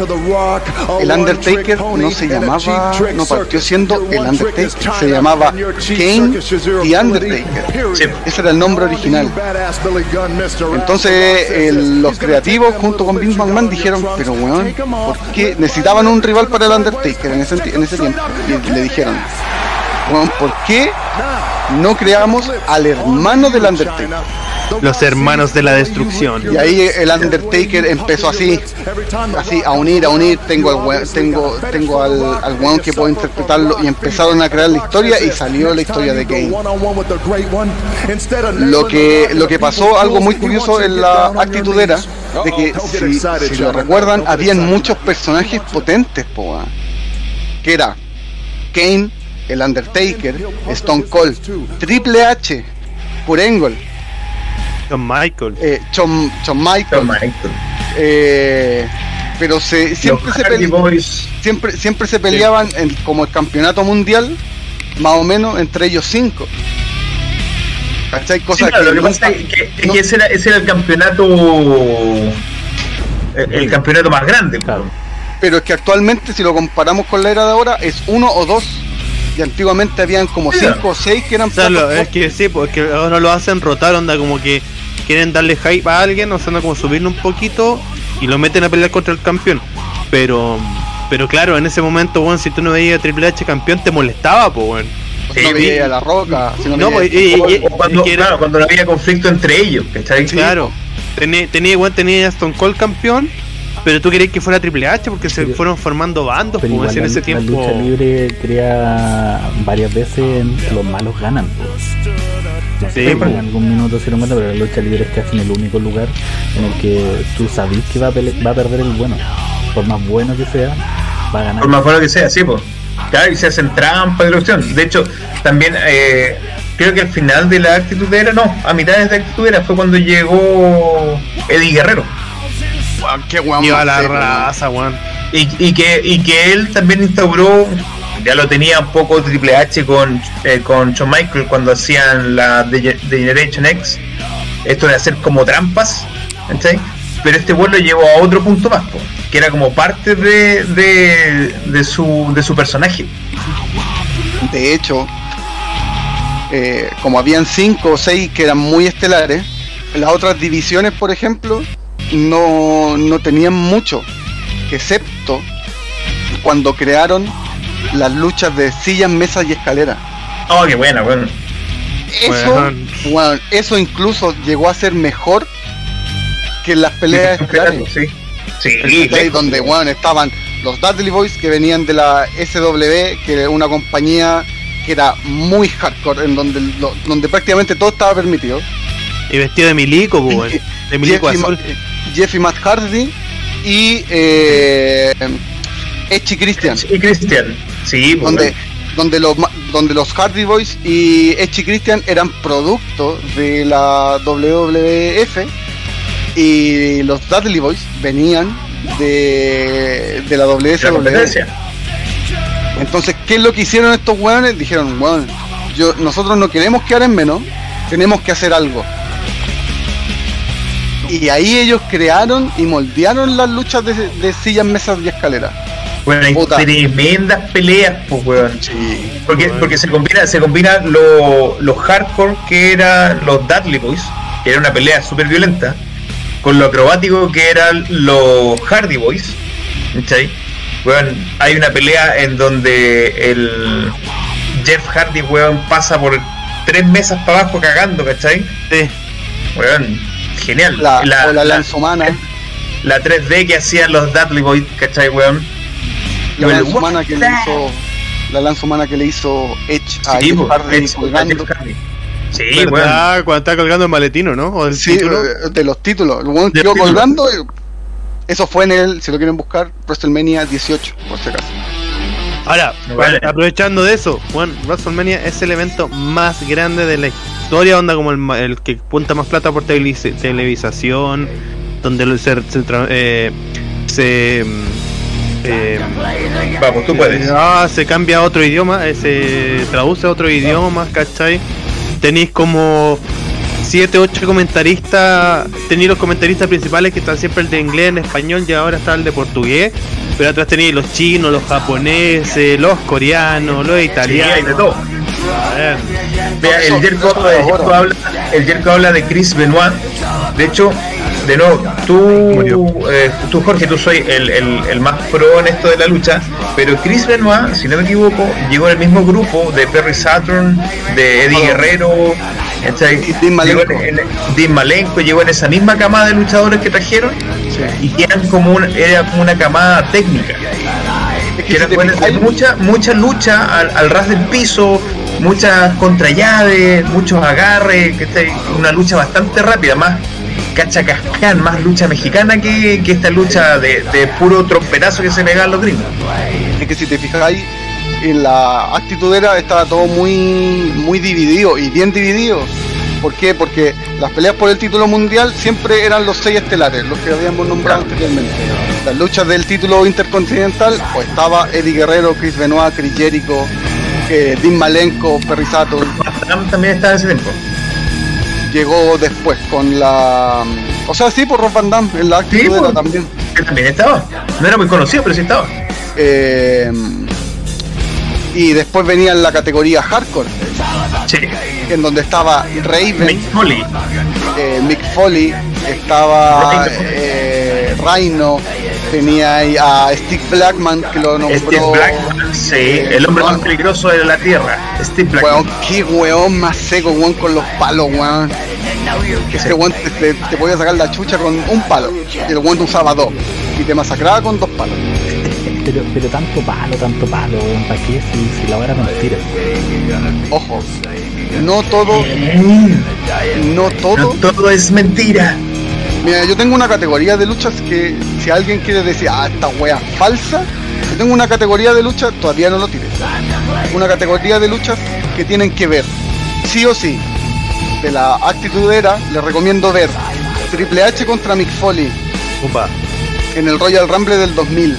el Undertaker no se llamaba, no partió siendo el Undertaker, se llamaba Kane The Undertaker. Sí. Ese era el nombre original. Entonces el- los creativos junto con Vince McMahon dijeron, pero weón, ¿por qué necesitaban un rival para el Undertaker en ese, en ese le dijeron, ¿por qué no creamos al hermano del Undertaker? Los hermanos de la destrucción. Y ahí el Undertaker empezó así, así a unir, a unir, tengo al tengo, tengo al, al que puede interpretarlo y empezaron a crear la historia y salió la historia de Kane. Lo que, lo que pasó, algo muy curioso en la actitud era de que si, si lo recuerdan, habían muchos personajes potentes, po. Que era Kane, el Undertaker, Stone Cold, Triple H, Kurt Angle, John Michael. eh, Michaels, Shawn Michaels. eh, pero se, siempre, se pele- siempre, siempre se peleaban en- como el campeonato mundial, más o menos entre ellos cinco. ¿Cachai? Sí, Cosa claro, que lo que pasa nunca- es que, es no- que ese, era, ese era el campeonato. El, el campeonato más grande. po. claro pero es que actualmente, si lo comparamos con la era de ahora, es uno o dos. Y antiguamente habían como Mira. cinco o seis que eran O sea, lo- platos es que sí, porque ahora lo hacen rotar, onda como que quieren darle hype a alguien, o sea, onda como subirlo un poquito y lo meten a pelear contra el campeón. Pero Pero claro, en ese momento, weón, si tú no veías a Triple H campeón, te molestaba, pues, weón. Sí, no veía a la roca. si no No, pues, y- y- O- cuando, era- claro, cuando no había conflicto entre ellos, ¿cachai? Claro. Tenía, tenía, igual tenía Stone Cold campeón, pero tú querías que fuera Triple H porque se Pero- fueron formando bandos, como igual en la, ese la tiempo. lucha libre crea varias veces los malos ganan. pues. No Sí, si pues. en algún minuto se dieron cuenta, pero la lucha libre es casi el único lugar en el que tú sabes que va a, pele- va a perder el bueno. Por más bueno que sea, va a ganar. Por más bueno que sea, sí, pues. Claro, y se hacen trampas de la cuestión. De hecho, también eh, creo que al final de la actitud era, no, a mitades de actitud era fue cuando llegó Eddie Guerrero. Weón, qué weón Iba la raza, weón. Y, y que, y que él también instauró, ya lo tenía un poco Triple H con, eh, con Shawn Michael cuando hacían la de, de Generation X, esto de hacer como trampas, ¿cachai? Pero este vuelo llevó a otro punto más, po, que era como parte de, de, de su, de su personaje. De hecho, eh, como habían cinco o seis que eran muy estelares, las otras divisiones, por ejemplo, no, no tenían mucho, excepto cuando crearon las luchas de sillas, mesas y escaleras. Oh, qué buena, bueno. Eso, eso incluso llegó a ser mejor que las peleas estelares. Sí, sí, lejos. donde weón, estaban los Dudley Boys que venían de la SW, que era una compañía que era muy hardcore, en donde, lo- donde prácticamente todo estaba permitido. Y vestido de milico, pues. De milico Jeff, y, azul. Ma- Jeff y Matt Hardy y eh, y Christian, Y Cristian, sí, donde, donde, los, donde los Hardy Boys y y Christian eran producto de la WWF y los Dudley Boys venían de, de la la WSW. Entonces, ¿qué es lo que hicieron estos weones? Dijeron, weón, yo, nosotros no queremos quedar en menos, tenemos que hacer algo. Y ahí ellos crearon y moldearon las luchas de, de sillas, mesas y escaleras. Bueno, hay Puta. tremendas peleas, pues, weón. Sí. Porque, porque se combina, se combina lo, los hardcore que eran los Dudley Boys, que era una pelea súper violenta, con lo acrobático que eran los Hardy Boys. ¿cachai? Weón, hay una pelea en donde el Jeff Hardy, weón, pasa por tres mesas para abajo cagando, ¿cachai? Sí. Weón, genial. La, la, o la, la- lanzomana, la 3D que hacían los Dudley Boys, ¿cachai, weón? la el- lanzomana que le hizo, la lanzomana que le hizo Edge a Sí. Sí, weón. Cuando está colgando el maletino, ¿no? O el Sí, título. eh, de los títulos. El weón quedó colgando. y- Eso fue en el, si lo quieren buscar, WrestleMania 18, por si acaso. Ahora, Vale. aprovechando de eso, Juan, WrestleMania es el evento más grande de la historia, onda como el, que punta más plata por televis- televisación, donde se, se tra- eh, se, mm, eh, Vamos, tú puedes. ah, se cambia a otro idioma, eh, se traduce a otro idioma, ¿cachai? Tenéis como 7, 8 comentaristas, tenéis los comentaristas principales que están siempre el de inglés, en español y ahora está el de portugués, pero atrás tenéis los chinos, los japoneses, los coreanos, los Sí, hay italianos. de todo. Vea, el Jerko, habla, el Jerko habla de Chris Benoit. De hecho, de nuevo, tú, eh, tú Jorge, tú soy el, el, el más pro en esto de la lucha, pero Chris Benoit, si no me equivoco, llegó en el mismo grupo de Perry Saturn, de Eddie. Guerrero, Dean Malenko. en- Dean Malenko llegó en esa misma camada de luchadores que trajeron y que eran como una, era como una camada técnica. Es que que si eran te buenas- fijáis, mucha mucha lucha al, al ras del piso muchas contrallaves muchos agarres que una lucha bastante rápida más cachacascán más lucha mexicana que, que esta lucha de, de puro trompetazo que se pegaban los gringos. Es que si te fijáis, en la actitudera estaba todo muy, muy dividido y bien dividido. ¿Por qué? Porque las peleas por el título mundial siempre eran los seis estelares, los que habíamos nombrado anteriormente. Las luchas del título intercontinental, pues estaba Eddie Guerrero, Chris Benoit, Chris Jericho, eh, Dean Malenko, Perry Saturn. Tam- también estaba en ese tiempo Llegó después con la. O sea, sí, por Rob Van Damme, en la actitudera pues. también. que también estaba no era muy conocido pero sí estaba Eh, y después venía en la categoría hardcore, sí en donde estaba Raven, Mick Foley eh, Mick Foley, estaba eh, Rhino, Tenía ahí a Steve Blackman que lo nombró. Steve Blackman, sí, el hombre más peligroso de la tierra. Steve Blackman. Weón, qué weón más seco, weón, con los palos, weón. Ese weón te, te, te podía sacar la chucha con un palo. Y el weón usaba dos. Y te masacraba con dos palos. Pero, pero tanto palo, tanto palo, weón, ¿para qué? Si, si la hora mentira. Ojo, no todo, no todo. No todo es mentira. Mira, yo tengo una categoría de luchas que si alguien quiere decir, ah, esta wea falsa, yo tengo una categoría de luchas, todavía no lo tires. Una categoría de luchas que tienen que ver, sí o sí. De la actitud era, les recomiendo ver Triple H contra Mick Foley Upa. en el Royal Rumble del 2000,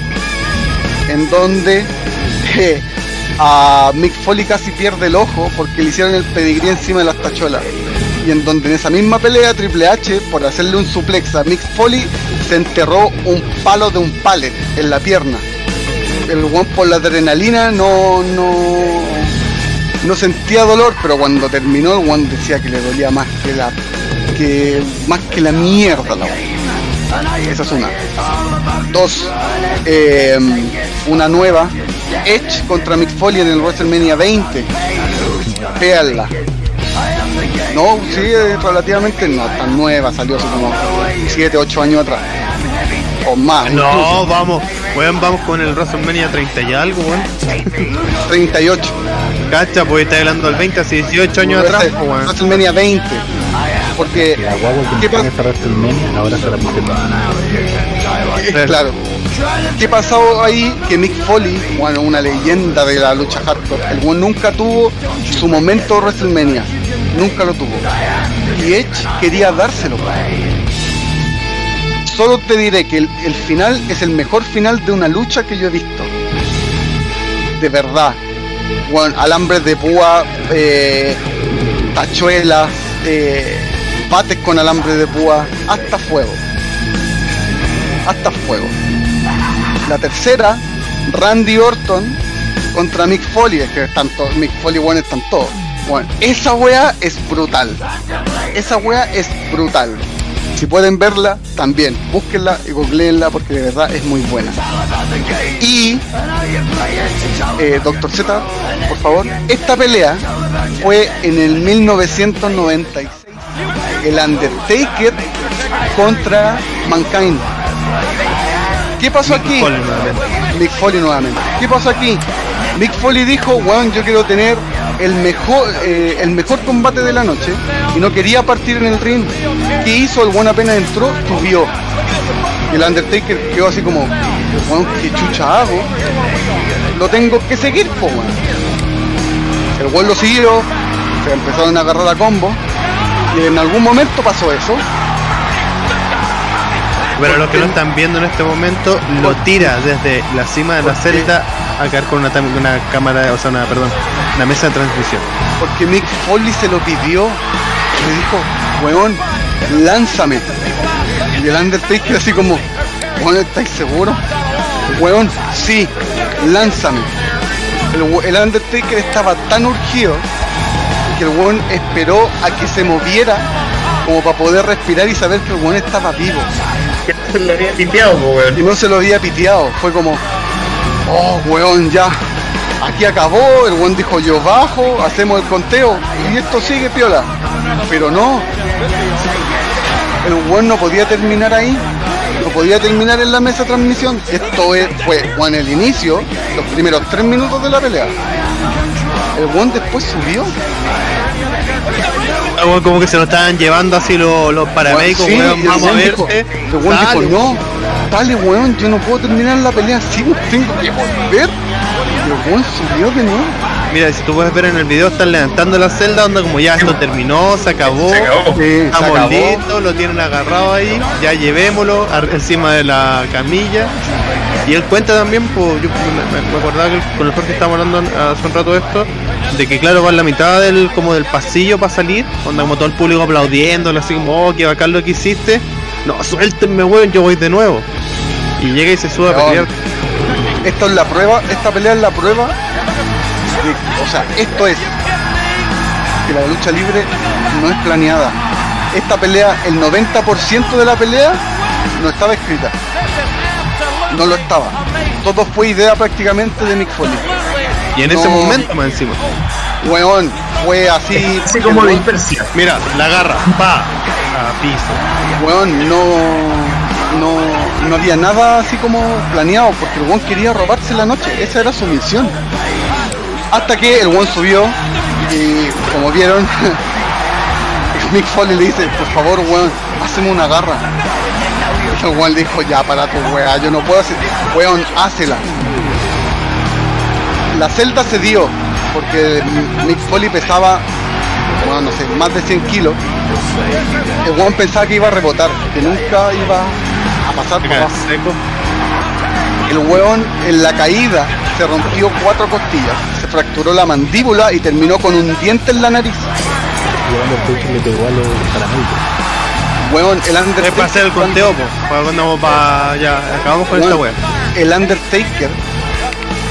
en donde eh, a Mick Foley casi pierde el ojo porque le hicieron el pedigrí encima de las tachuelas. Y en donde en esa misma pelea Triple H, por hacerle un suplex a Mick Foley, se enterró un palo de un pallet en la pierna. El one por la adrenalina no, no, no sentía dolor, pero cuando terminó el one decía que le dolía más que la, que, más que la mierda. Esa es una. Dos, eh, una nueva. Edge contra Mick Foley en el WrestleMania 20. Véanla. No, sí, eh, relativamente no tan nueva, salió hace como 7, 8 años atrás. O más. No, incluso. vamos, weón, vamos con el WrestleMania 30 y algo, weón. 38. Cacha, pues está hablando del 20, hace 18 años atrás, pues, weón. WrestleMania 20. Porque, La guagua que ¿qué empezó en pasa? esa WrestleMania, ahora se la pusieron. Claro. ¿Qué pasó ahí? Que Mick Foley, bueno, una leyenda de la lucha hardcore, el buen nunca tuvo su momento de WrestleMania. Nunca lo tuvo. Y Edge quería dárselo. Solo te diré que el, el final es el mejor final de una lucha que yo he visto. De verdad. Bueno, alambres de púa, eh, tachuelas, eh, bates con alambres de púa, hasta fuego hasta fuego. La tercera, Randy Orton contra Mick Foley, es que están todos, Mick Foley, bueno, están todos. Bueno, esa wea es brutal. Esa wea es brutal. Si pueden verla, también, búsquenla y googleenla porque de verdad es muy buena. Y, eh, Doctor Z, por favor, esta pelea fue en el 1996. El Undertaker contra Mankind. ¿Qué pasó aquí? Foley. Mick Foley nuevamente. ¿Qué pasó aquí? Mick Foley dijo, weón, yo quiero tener el mejor, eh, el mejor combate de la noche y no quería partir en el ring. ¿Qué hizo? El buen apenas entró, subió. Y el Undertaker quedó así como, weón, ¿qué chucha hago? Lo tengo que seguir, po, weón. El weón lo siguió, se empezaron a agarrar a combo y en algún momento pasó eso. Pero los que no están viendo en este momento, lo tira desde la cima de la celda a caer con una, cámara, o sea, una, perdón, una mesa de transmisión. Porque Mick Foley se lo pidió. Le dijo, weón, lánzame. Y el Undertaker así como, weón, ¿estáis seguros? Weón, sí, lánzame. El Undertaker estaba tan urgido que el weón esperó a que se moviera como para poder respirar y saber que el weón estaba vivo. Se lo había piteado, Y no se lo había piteado. Fue como, oh, weón, ya. Aquí acabó. El weón dijo, yo bajo, hacemos el conteo. Y esto sigue piola. Pero no. El weón no podía terminar ahí. No podía terminar en la mesa de transmisión. Esto es- fue, weón, el inicio, los primeros tres minutos de la pelea. El weón después subió. Weón, Como que se lo estaban llevando así los, los paramédicos, Sí, weón, vamos a Dale, no, dale weón, yo no puedo terminar la pelea así, tengo que volver. El weón subió nuevo. Mira, si tú puedes ver en el video, están levantando la celda, donde como ya esto terminó, se acabó. Se acabó. Sí, se Estamos acabó. listos, lo tienen agarrado ahí, ya llevémoslo encima de la camilla. Y él cuenta también, pues yo me, me- acordaba que con el Jorge estábamos hablando hace un rato de esto, de que claro, va en la mitad del como del pasillo para salir, donde como todo el público aplaudiéndole, así como, oh, qué bacán lo que hiciste. No, suéltenme, weón, yo voy de nuevo. Y llega y se sube a pelear. Esto es la prueba, esta pelea es la prueba de, o sea, esto es que la lucha libre no es planeada. Esta pelea, el 90% de la pelea no estaba escrita. No lo estaba. Todo fue idea prácticamente de Mick Foley. Y en ese momento más encima. Weón, fue así. Así como weón- dispersia. Mira, la agarra, pa, a piso. Weón, no, no, no había nada así como planeado, porque el weón quería robarse la noche, esa era su misión. Hasta que el weón subió y como vieron, Mick Foley le dice, por favor weón, hazme una garra. El le dijo, ya para tu weá, yo no puedo hacer, weón, hácela. La celda se dio, porque Mick Foley pesaba, bueno, no sé, más de 100 kilos el weón pensaba que iba a rebotar, que nunca iba a pasar por. Seco. El weón en la caída se rompió cuatro costillas, se fracturó la mandíbula y terminó con un diente en la nariz. Weón, el Undertaker. hacer el conteo, cuando vamos pa- Ya, acabamos con esta weón, el Undertaker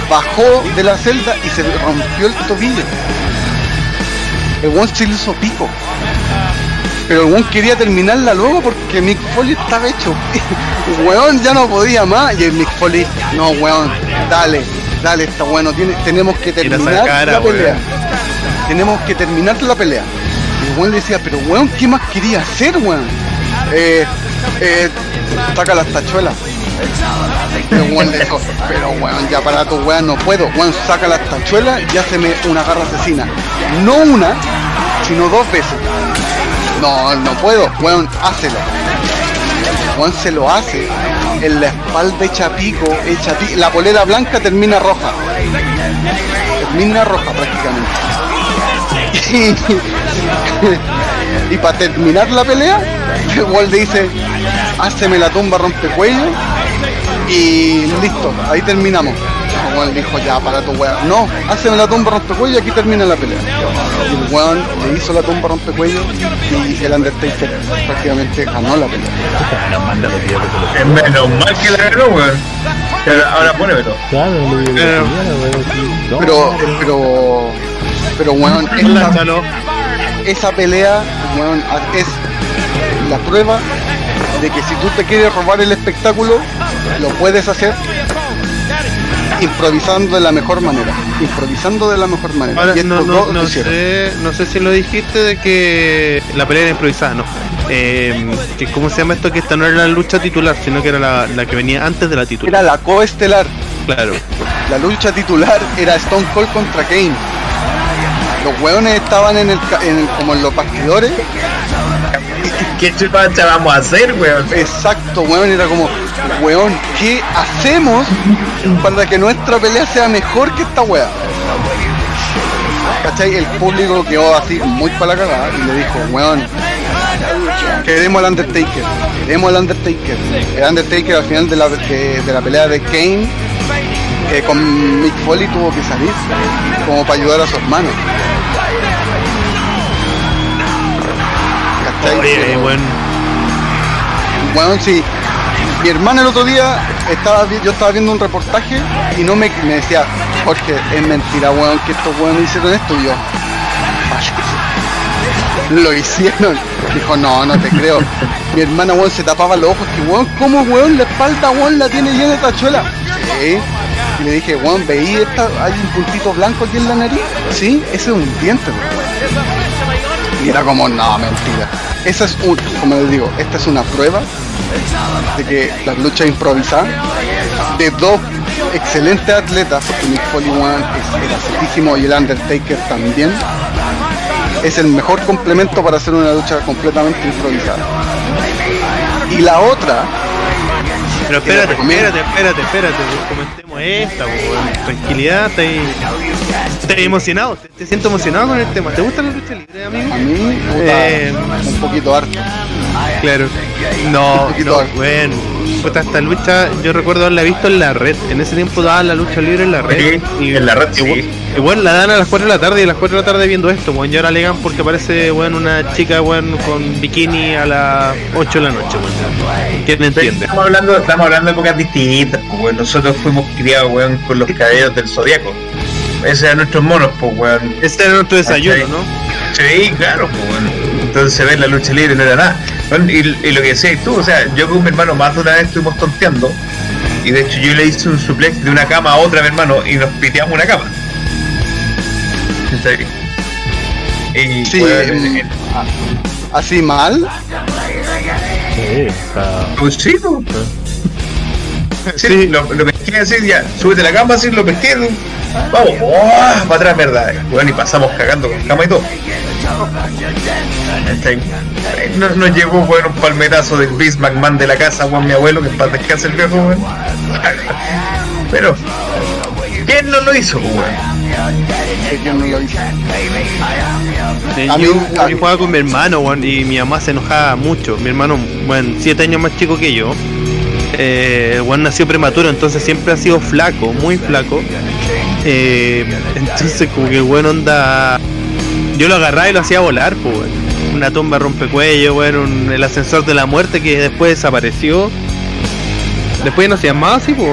bajó de la celda y se rompió el tobillo. El weón se hizo pico. Pero el weón quería terminarla luego porque Mick Foley estaba hecho. weón ya no podía más. Y el Mick Foley, no weón, dale, dale, está bueno, tiene, tenemos que terminar cara, la weón. pelea. Tenemos que terminar la pelea. Y el weón le decía, pero weón, ¿qué más quería hacer, weón? Eh, eh, saca las tachuelas. El weón pero weón, ya para tu weón no puedo. Weón, saca las tachuelas y haceme una garra asesina. No una, sino dos veces. No, no puedo, weón, hácelo. Weón se lo hace. En la espalda hecha pico, hecha pico. La polera blanca termina roja. Termina roja prácticamente. Y, para terminar la pelea, le dice, háceme la tumba rompecuello y listo, ahí terminamos. Weón dijo, ya, para tu weón. No, háceme la tumba rompecuello y aquí termina la pelea. Y el weón le hizo la tumba rompecuello y el Undertaker prácticamente ganó la pelea. Es menos mal que la ganó, weón. Ahora pónemelo. Claro, lo que Pero- Pero, pero, weón, esa pelea, weón, es la prueba de que si tú te quieres robar el espectáculo, lo puedes hacer improvisando de la mejor manera. Improvisando de la mejor manera. Ahora, y estos no, sé, no sé si lo dijiste de que la pelea era improvisada, no. Eh, que ¿Cómo se llama esto? Que esta no era la lucha titular, sino que era la, la que venía antes de la titular. Era la coestelar. Claro. La lucha titular era Stone Cold contra Kane. Los hueones estaban en el, en el- como en los bastidores. ¿Qué chupacha vamos a hacer, weón? Exacto, weón, era como, weón, ¿qué hacemos para que nuestra pelea sea mejor que esta wea? ¿Cachai? El público quedó así muy para la cagada y le dijo, weón, queremos al Undertaker, queremos al Undertaker. El Undertaker al final de la, de, de la pelea de Kane eh, con Mick Foley tuvo que salir como para ayudar a su hermano. ¿Cachai? Oye, Pero- bueno. Weón, sí. Mi hermana el otro día estaba yo estaba viendo un reportaje y no me, me decía, Jorge, es mentira, weón, que estos weones hicieron esto y yo. Lo hicieron. Dijo, no, no te creo. Mi hermana, weón, se tapaba los ojos, que weón, ¿cómo weón la espalda, weón, la tiene llena de tachuela? Sí. Y le dije, weón, ¿veí esta? Hay un puntito blanco aquí en la nariz. Sí, ese es un diente, weón. Y era como, no, mentira. Esa es un, como les digo, esta es una prueba de que las luchas improvisadas de dos excelentes atletas, porque Mick Foley weón, es el atletísimo y el Undertaker también, es el mejor complemento para hacer una lucha completamente improvisada. Y la otra, Pero espérate, espérate, espérate, espérate, comentemos esta. Tranquilidad, estás emocionado, te, siento emocionado con el tema. ¿Te gusta la lucha? A mí, Eh. un poquito harto. Claro. No, poquito no, alto. bueno. Puta, esta lucha yo recuerdo haberla visto en la red. En ese tiempo daban la lucha libre en la red. Sí, en la red, sí. Igual, igual la dan a las 4 de la tarde y a las 4 de la tarde viendo esto, weón. Y ahora alegan porque aparece, weón, una chica, weón, con bikini a las 8 de la noche, weón. ¿Quién entiende? Estamos hablando, estamos hablando de épocas distintas, pues. Nosotros fuimos criados, weón, con los caballeros del zodiaco. Ese eran nuestros monos, pues, weón. Este era nuestro desayuno. ¿no? Sí, claro, pues, weón. Entonces ver la lucha libre no era nada. Bueno, y, y lo que decías tú, o sea, yo con mi hermano más de una vez estuvimos tonteando Y de hecho yo le hice un suplex de una cama a otra, mi hermano, y nos piteamos una cama. Y, Sí, mm, eh, ¿Así mal? Sí, está. pues sí, pues. Sí, Lo, lo pesqué así, ya, súbete a la cama, así, lo pesqué, vamos, ¡oh! para atrás, verdad, bueno, y pasamos cagando con cama y todo. Ahí. Eh, Nos, nos llegó, bueno, un palmetazo del Vince McMahon de la casa, weón, mi abuelo, que para descanse el viejo. Pero, ¿quién no lo hizo? Que yo jugaba con mi hermano, weón, y mi mamá se enojaba mucho. Mi hermano, bueno, siete años más chico que yo. Eh, el weón nació prematuro, entonces siempre ha sido flaco, muy flaco. Eh, entonces como que el weón onda... Yo lo agarraba y lo hacía volar, pues. Una tumba rompecuello, weón, un- el ascensor de la muerte que después desapareció. Después ya no se llamaba así, pues.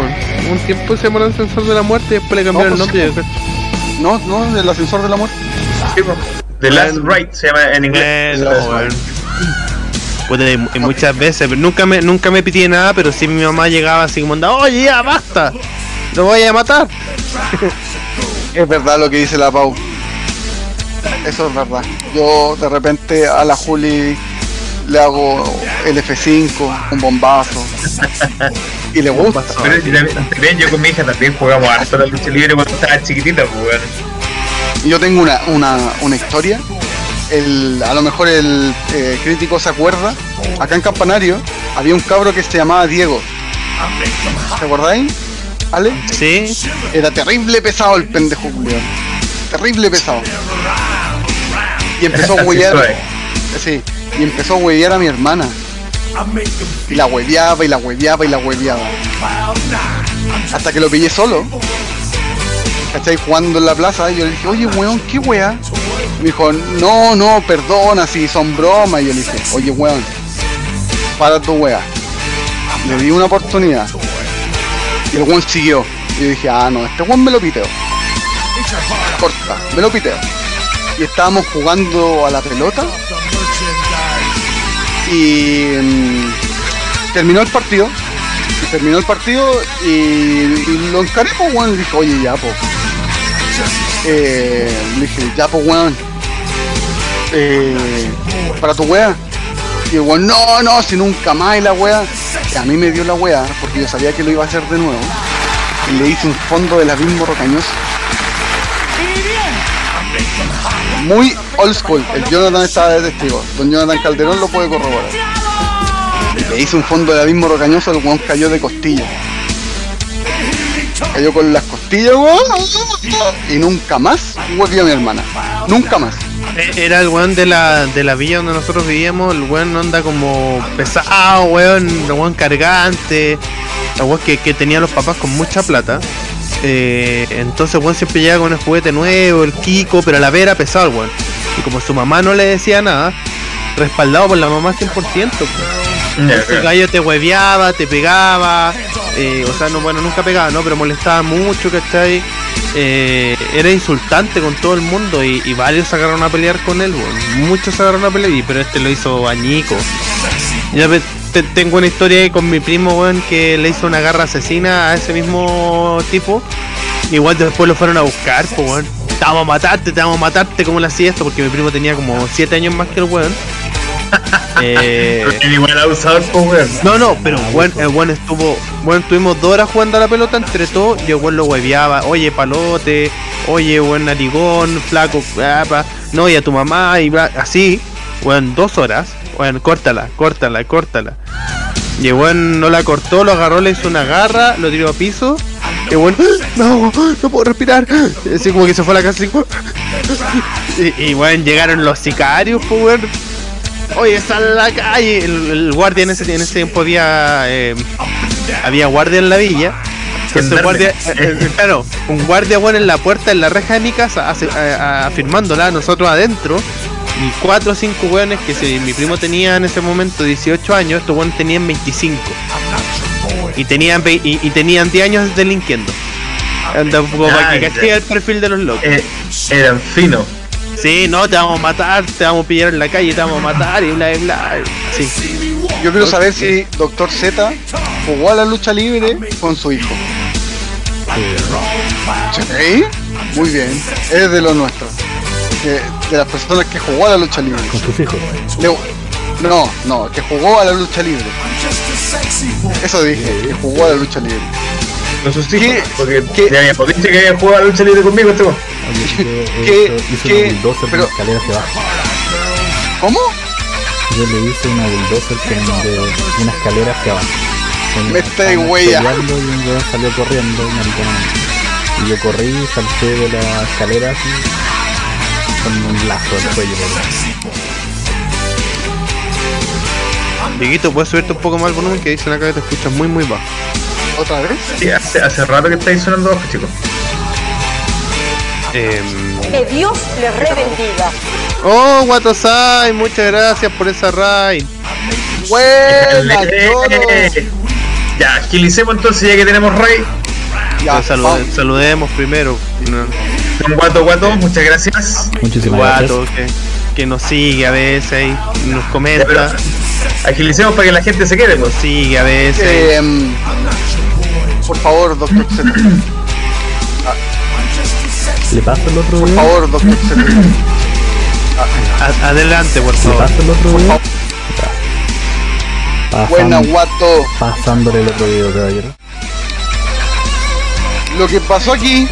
Un tiempo se llamó el ascensor de la muerte y después le cambiaron No, el pues, nombre. No, no, el ascensor de la muerte. Sí, pues. The Last Ride se llama en inglés. Muchas veces, pero nunca me, nunca me pitié nada, pero sí mi mamá llegaba así como andaba, oye ya basta, lo voy a matar. Es verdad lo que dice la Pau. Eso es verdad. Yo de repente a la Juli le hago el F5, un bombazo. Y le gusta. Pero y también, también yo con mi hija también jugamos harto la lucha libre cuando estaba chiquitita, pues, weón. Yo tengo una, una, una historia. El, a lo mejor el eh, crítico se acuerda. Acá en Campanario había un cabro que se llamaba Diego. ¿Te acordáis? ¿Ale? Sí, Era terrible pesado el pendejo Julián. Terrible pesado. Y empezó a huellar. Sí. Y empezó a huevear a mi hermana. Y la hueveaba y la hueveaba y la hueveaba. Hasta que lo pillé solo. ¿Cachai? Jugando en la plaza. Y yo le dije, oye, weón, ¿qué wea? Me dijo, no, no, perdona si son bromas. Y yo le dije, oye, weón, para tu wea. Le di una oportunidad. Y el weón siguió. Y yo dije, ah, no, este weón me lo piteo. Corta, me lo piteo. Y estábamos jugando a la pelota. Y mm, terminó el partido. Terminó el partido y, lo encaré, pues, weón. Dije, oye, ya, pues. Eh, le dije, ya, pues, weón. Eh, para tu wea. Y el weón, no, no, si nunca más y la wea. Y a mí me dio la wea, porque yo sabía que lo iba a hacer de nuevo. Y le hice un fondo del abismo rocañoso. Muy old school. El Jonathan estaba de testigo. Don Jonathan Calderón lo puede corroborar. Le hice un fondo del abismo rocañoso, el weón cayó de costilla. Cayó con las costillas, weón. Y nunca más huevió a mi hermana. Nunca más. Eh, era el weón de la, de la villa donde nosotros vivíamos, el weón onda como pesado, weón, el weón cargante, el weón que, tenía los papás con mucha plata. Eh, entonces weón siempre llegaba con el juguete nuevo, el Kiko, pero a la vez era pesado weón. Y como su mamá no le decía nada, respaldado por la mamá 100%. pues. El gallo te hueveaba, te pegaba, eh, o sea, no, bueno, nunca pegaba, ¿no? Pero molestaba mucho, ¿cachai? Eh, era insultante con todo el mundo y, y varios se agarraron a pelear con él, weón. Muchos se agarraron a pelear, y- pero este lo hizo añico. Ya te- tengo una historia ahí con mi primo, weón, que le hizo una garra asesina a ese mismo tipo. Igual después lo fueron a buscar, pues, weón. Te vamos a matarte, te vamos a matarte, como le hacía esto? Porque mi primo tenía como 7 años más que el weón. Eh, igual pues, weón. no, no, pero bueno, el bueno estuvo, bueno, estuvimos dos horas jugando a la pelota entre todos y el lo hueveaba, oye palote, oye buen narigón, flaco, no, y a tu mamá, y bla- así, bueno, dos horas, bueno, córtala, córtala, córtala. Y el no la cortó, lo agarró, le hizo una garra, lo tiró a piso, y el no, no puedo respirar, así como que se fue a la casa, así, y, y bueno, llegaron los sicarios, pues Oye, sal a la calle. El, el guardia en ese, en ese tiempo había, eh, había guardia en la villa. Ese Gendarme. guardia, eh, eh, claro, un guardia bueno en la puerta, en la reja de mi casa, hace- a- nosotros adentro. Y cuatro o cinco hueones que si mi primo tenía en ese momento 18 años, estos hueones tenían 25. Y tenían, y, y tenían 10 años delinquiendo. Anda, como para que el perfil de los locos. Eran finos. Sí, no, te vamos a matar, te vamos a pillar en la calle, te vamos a matar y bla, bla, bla. Sí. Yo quiero saber si Doctor Z jugó a la lucha libre con su hijo. Sí, muy bien. Es de lo nuestro. Que- de las personas que jugó a la lucha libre. Con sus hijos. Le- no, no, que jugó a la lucha libre. Eso dije, que jugó a la lucha libre. No sus hijos, ¿Qué? porque que había jugado a la lucha libre conmigo este weón. Oye, ¿Qué- yo hice qué- una bulldozer pero- de escalera hacia abajo. ¿Cómo? Yo le hice una bulldozer con de una escalera hacia abajo. Con- Me estáis peleando Y un weón salió corriendo, mariconamente. Y yo corrí y salté de la escalera así, con un lazo al cuello. por Dieguito, ¿puedes subirte un poco más el volumen? Que dicen acá que te escuchas muy, muy bajo. ¿Otra vez? Sí, hace, hace rato que estáis sonando bajo, chicos. Em, Que Dios les rebendiga. Oh, Watosai, muchas gracias por esa raid. Ya, agilicemos entonces ya que tenemos rey. Ya, salude- vamos. saludemos primero. Don Guato Guato, muchas gracias. Muchísimas Guato, gracias. que, que nos sigue a veces ahí, nos Ya, pero comenta, agilicemos para que la gente se quede, nos pues. sigue a veces. Eh, por favor, doctor. ¿Le paso el otro Por favor, doctor adelante, por ¿Le favor. paso el otro? Buena, Pasan- guato. pasándole el otro video, caballero. Lo que pasó aquí,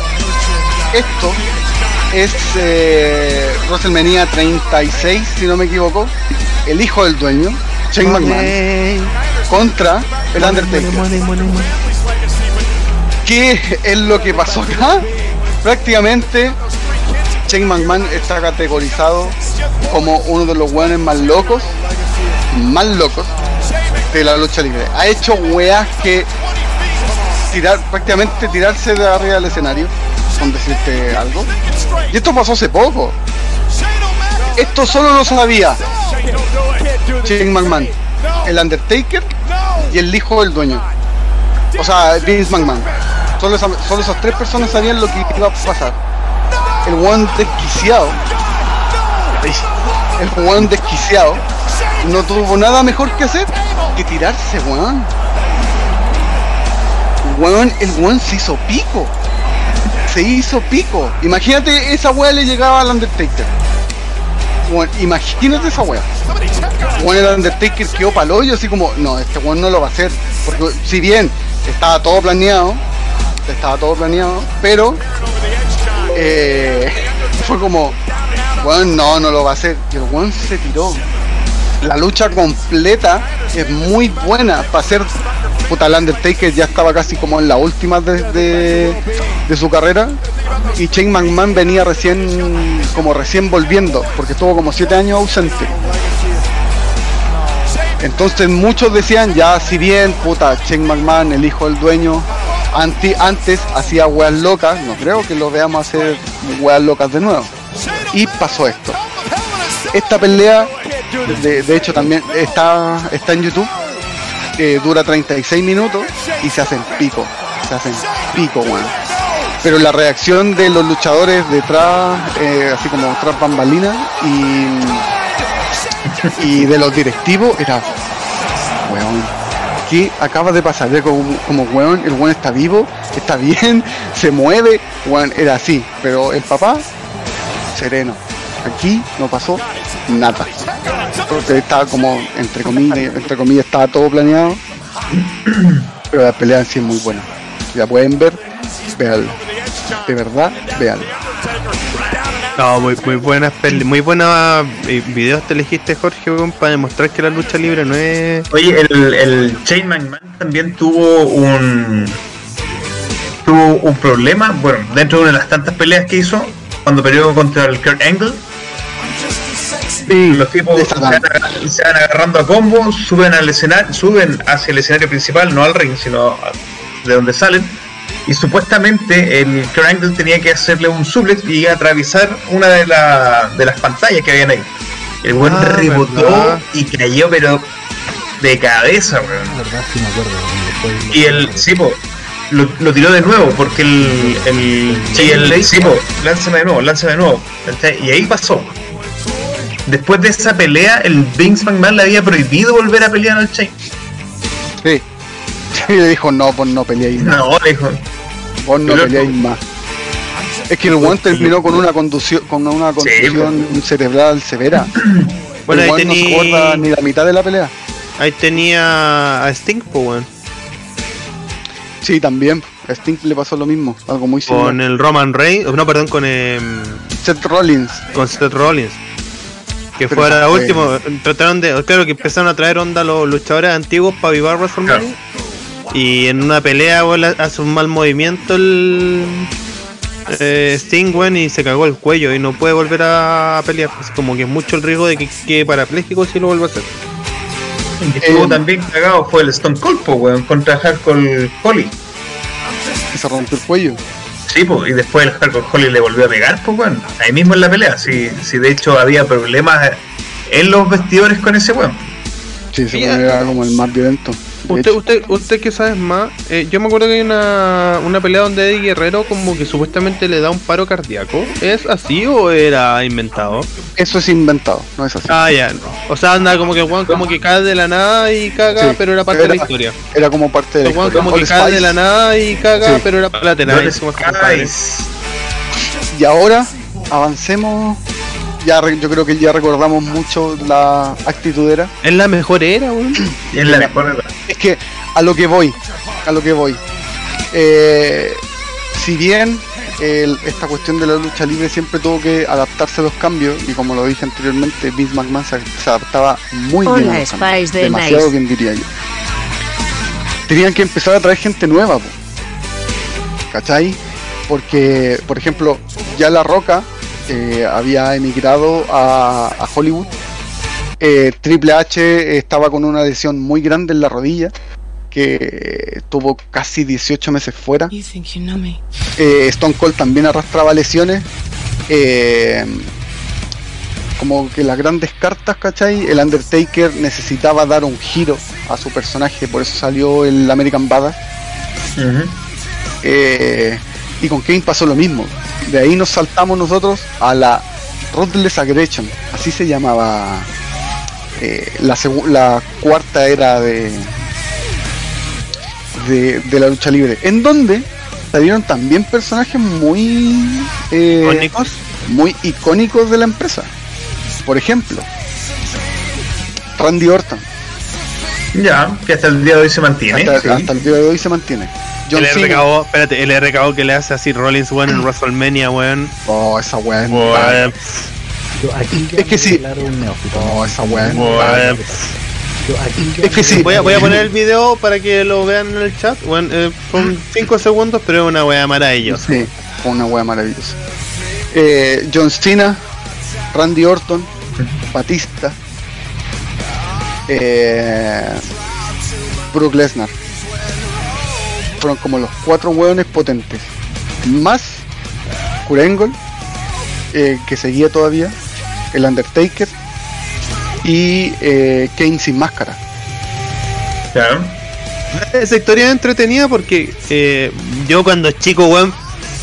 esto es eh, WrestleMania 36, si no me equivoco. El hijo del dueño, Shane McMahon, contra el Undertaker. ¿Qué es lo que pasó acá? Prácticamente Shane McMahon está categorizado como uno de los weones más locos, más locos de la lucha libre. Ha hecho weas que tirar, prácticamente tirarse de arriba del escenario, con decirte algo. Y esto pasó hace poco. Esto solo lo sabía Shane McMahon, el Undertaker y el hijo del dueño. O sea, Vince McMahon. Solo, esa- esas tres personas sabían lo que iba a pasar. El one desquiciado. El one desquiciado. No tuvo nada mejor que hacer que tirarse, weón. Weón, el weón se hizo pico. Se hizo pico. Imagínate esa weá le llegaba al Undertaker. Weón, imagínate esa weá. Weón, el Undertaker quedó palo hoyo así como, no, este weón no lo va a hacer. Porque si bien estaba todo planeado, estaba todo planeado, pero eh, fue como, weón, no, no lo va a hacer. Y el weón se tiró. La lucha completa es muy buena para ser puta el Undertaker ya estaba casi como en la última de, de su carrera y Shane McMahon venía recién como recién volviendo porque estuvo como siete años ausente entonces muchos decían ya si bien puta Shane McMahon el hijo del dueño antes hacía weas locas no creo que lo veamos hacer weas locas de nuevo y pasó esto esta pelea de, de hecho también está está en YouTube eh, dura 36 minutos y se hacen pico, se hacen pico, weón. Pero la reacción de los luchadores detrás, eh, así como tras bambalinas y, y de los directivos era, weón, ¿qué acaba de pasar? Era como, como, weón, el weón está vivo, está bien, se mueve, weón, era así, pero el papá, sereno. Aquí no pasó nada porque estaba como entre comillas, entre comillas estaba todo planeado. Pero la pelea en sí es muy buena. Si la pueden ver, véanla. De verdad, véanla. No, muy, muy buenas peli- muy buenos videos te elegiste Jorge para demostrar que la lucha libre no es Oye, el, el Shane McMahon también tuvo un tuvo un problema, bueno, dentro de una de las tantas peleas que hizo, cuando peleó contra el Kurt Angle, los tipos se van, agar- se van agarrando a combo, suben al escenario, suben hacia el escenario principal, no al ring, sino de donde salen. Y supuestamente el Kurt Angle tenía que hacerle un suplex y atravesar una de, la- de las pantallas que habían ahí. El buen Ah, rebotó verdad. y cayó, pero de cabeza, weón. La verdad sí me acuerdo. weón, después lo- Y el, sí, po, lo, lo tiró de nuevo, porque el, el, sí, el, sí, po, lánzame de nuevo, lánzame de nuevo. Y ahí pasó. Después de esa pelea, el Vince McMahon le había prohibido volver a pelear al Chain. Sí. Y le dijo, no, pues no peleáis más. No, dijo. Vos no peleáis más. Es que el weón terminó con una conducción, con una contusión cerebral severa. Bueno, el ahí no se acuerda ni la mitad de la pelea. Ahí tenía a Sting, pues, weón. Sí, también. A Sting le pasó lo mismo, algo muy Con similar. el Roman Reigns, no, perdón, con, em, Seth Rollins. con Seth Rollins. Que Pero fuera fue- último, trataron de, claro que empezaron a traer onda los luchadores antiguos para avivar WrestleMania. Y en una pelea, weón, hace un mal movimiento el eh, Sting, weón, y se cagó el cuello y no puede volver a pelear. Es como que es mucho el riesgo de que quede parapléjico si lo vuelve a hacer. El que estuvo Eh, también cagado fue el Stone Cold, po, weón, contra Hardcore Holly. que se rompió el cuello. Sí, pues, y después el Hardcore Holly le volvió a pegar, pues, weón. Ahí mismo en la pelea. Sí, sí, de hecho había problemas en los vestidores con ese weón. Sí, se era como el más violento. Usted, hecho, usted, usted que sabe más, eh, yo me acuerdo que hay una, una pelea donde Eddie Guerrero como que supuestamente le da un paro cardíaco. ¿Es así o era inventado? Eso es inventado, no es así. Ah, ya. O sea, anda como que Juan como que cae de la nada y caga, Sí, pero era parte de la historia. Era como parte de la Juan historia. como que cae de la nada y caga, Sí. pero era lateral. Skies. Y ahora avancemos. Ya re- yo creo que ya recordamos mucho la actitudera. Es la mejor era, weón. Es la mejor era. Es que a lo que voy, a lo que voy. Eh, si bien el- esta cuestión de la lucha libre siempre tuvo que adaptarse a los cambios, y como lo dije anteriormente, Vince McMahon se, se adaptaba muy bien. Hola, a los cambios, Spice de demasiado Nice. bien diría yo. Tenían que empezar a traer gente nueva, po. ¿cachai? Porque, por ejemplo, ya La Roca eh, había emigrado a, a Hollywood. Eh, Triple H estaba con una lesión muy grande en la rodilla, que tuvo casi 18 meses fuera. You think you know me? Eh, Stone Cold también arrastraba lesiones. Eh, como que las grandes cartas, ¿cachai? El Undertaker necesitaba dar un giro a su personaje, por eso salió el American Badass. Eh, y con Kane pasó lo mismo. De ahí nos saltamos nosotros a la Ruthless Aggression, así se llamaba eh, la, cuarta era de, de, de la lucha libre, en donde salieron también personajes muy eh, ¿Icónicos? muy icónicos de la empresa. Por ejemplo, Randy Orton, Ya, que hasta el día de hoy se mantiene. hasta, sí. hasta el día de hoy se mantiene. John El Cena, RKO, espérate, el RKO que le hace así Rollins, weón, en WrestleMania, weón. oh, esa weá es Weón, aquí Es que sí. Oh, esa weá es weón. Es que sí. Voy a, voy a poner el video para que lo vean en el chat. Bueno, eh, son 5 segundos, pero es una wea maravillosa. Sí, fue una wea maravillosa. Eh, John Cena, Randy Orton, Batista, eh, Brook Lesnar. Fueron como los cuatro hueones potentes. Más Kurengle, eh, que seguía todavía, el Undertaker y eh, Kane sin máscara. Ya. Esa historia es entretenida porque eh, yo cuando chico, weón,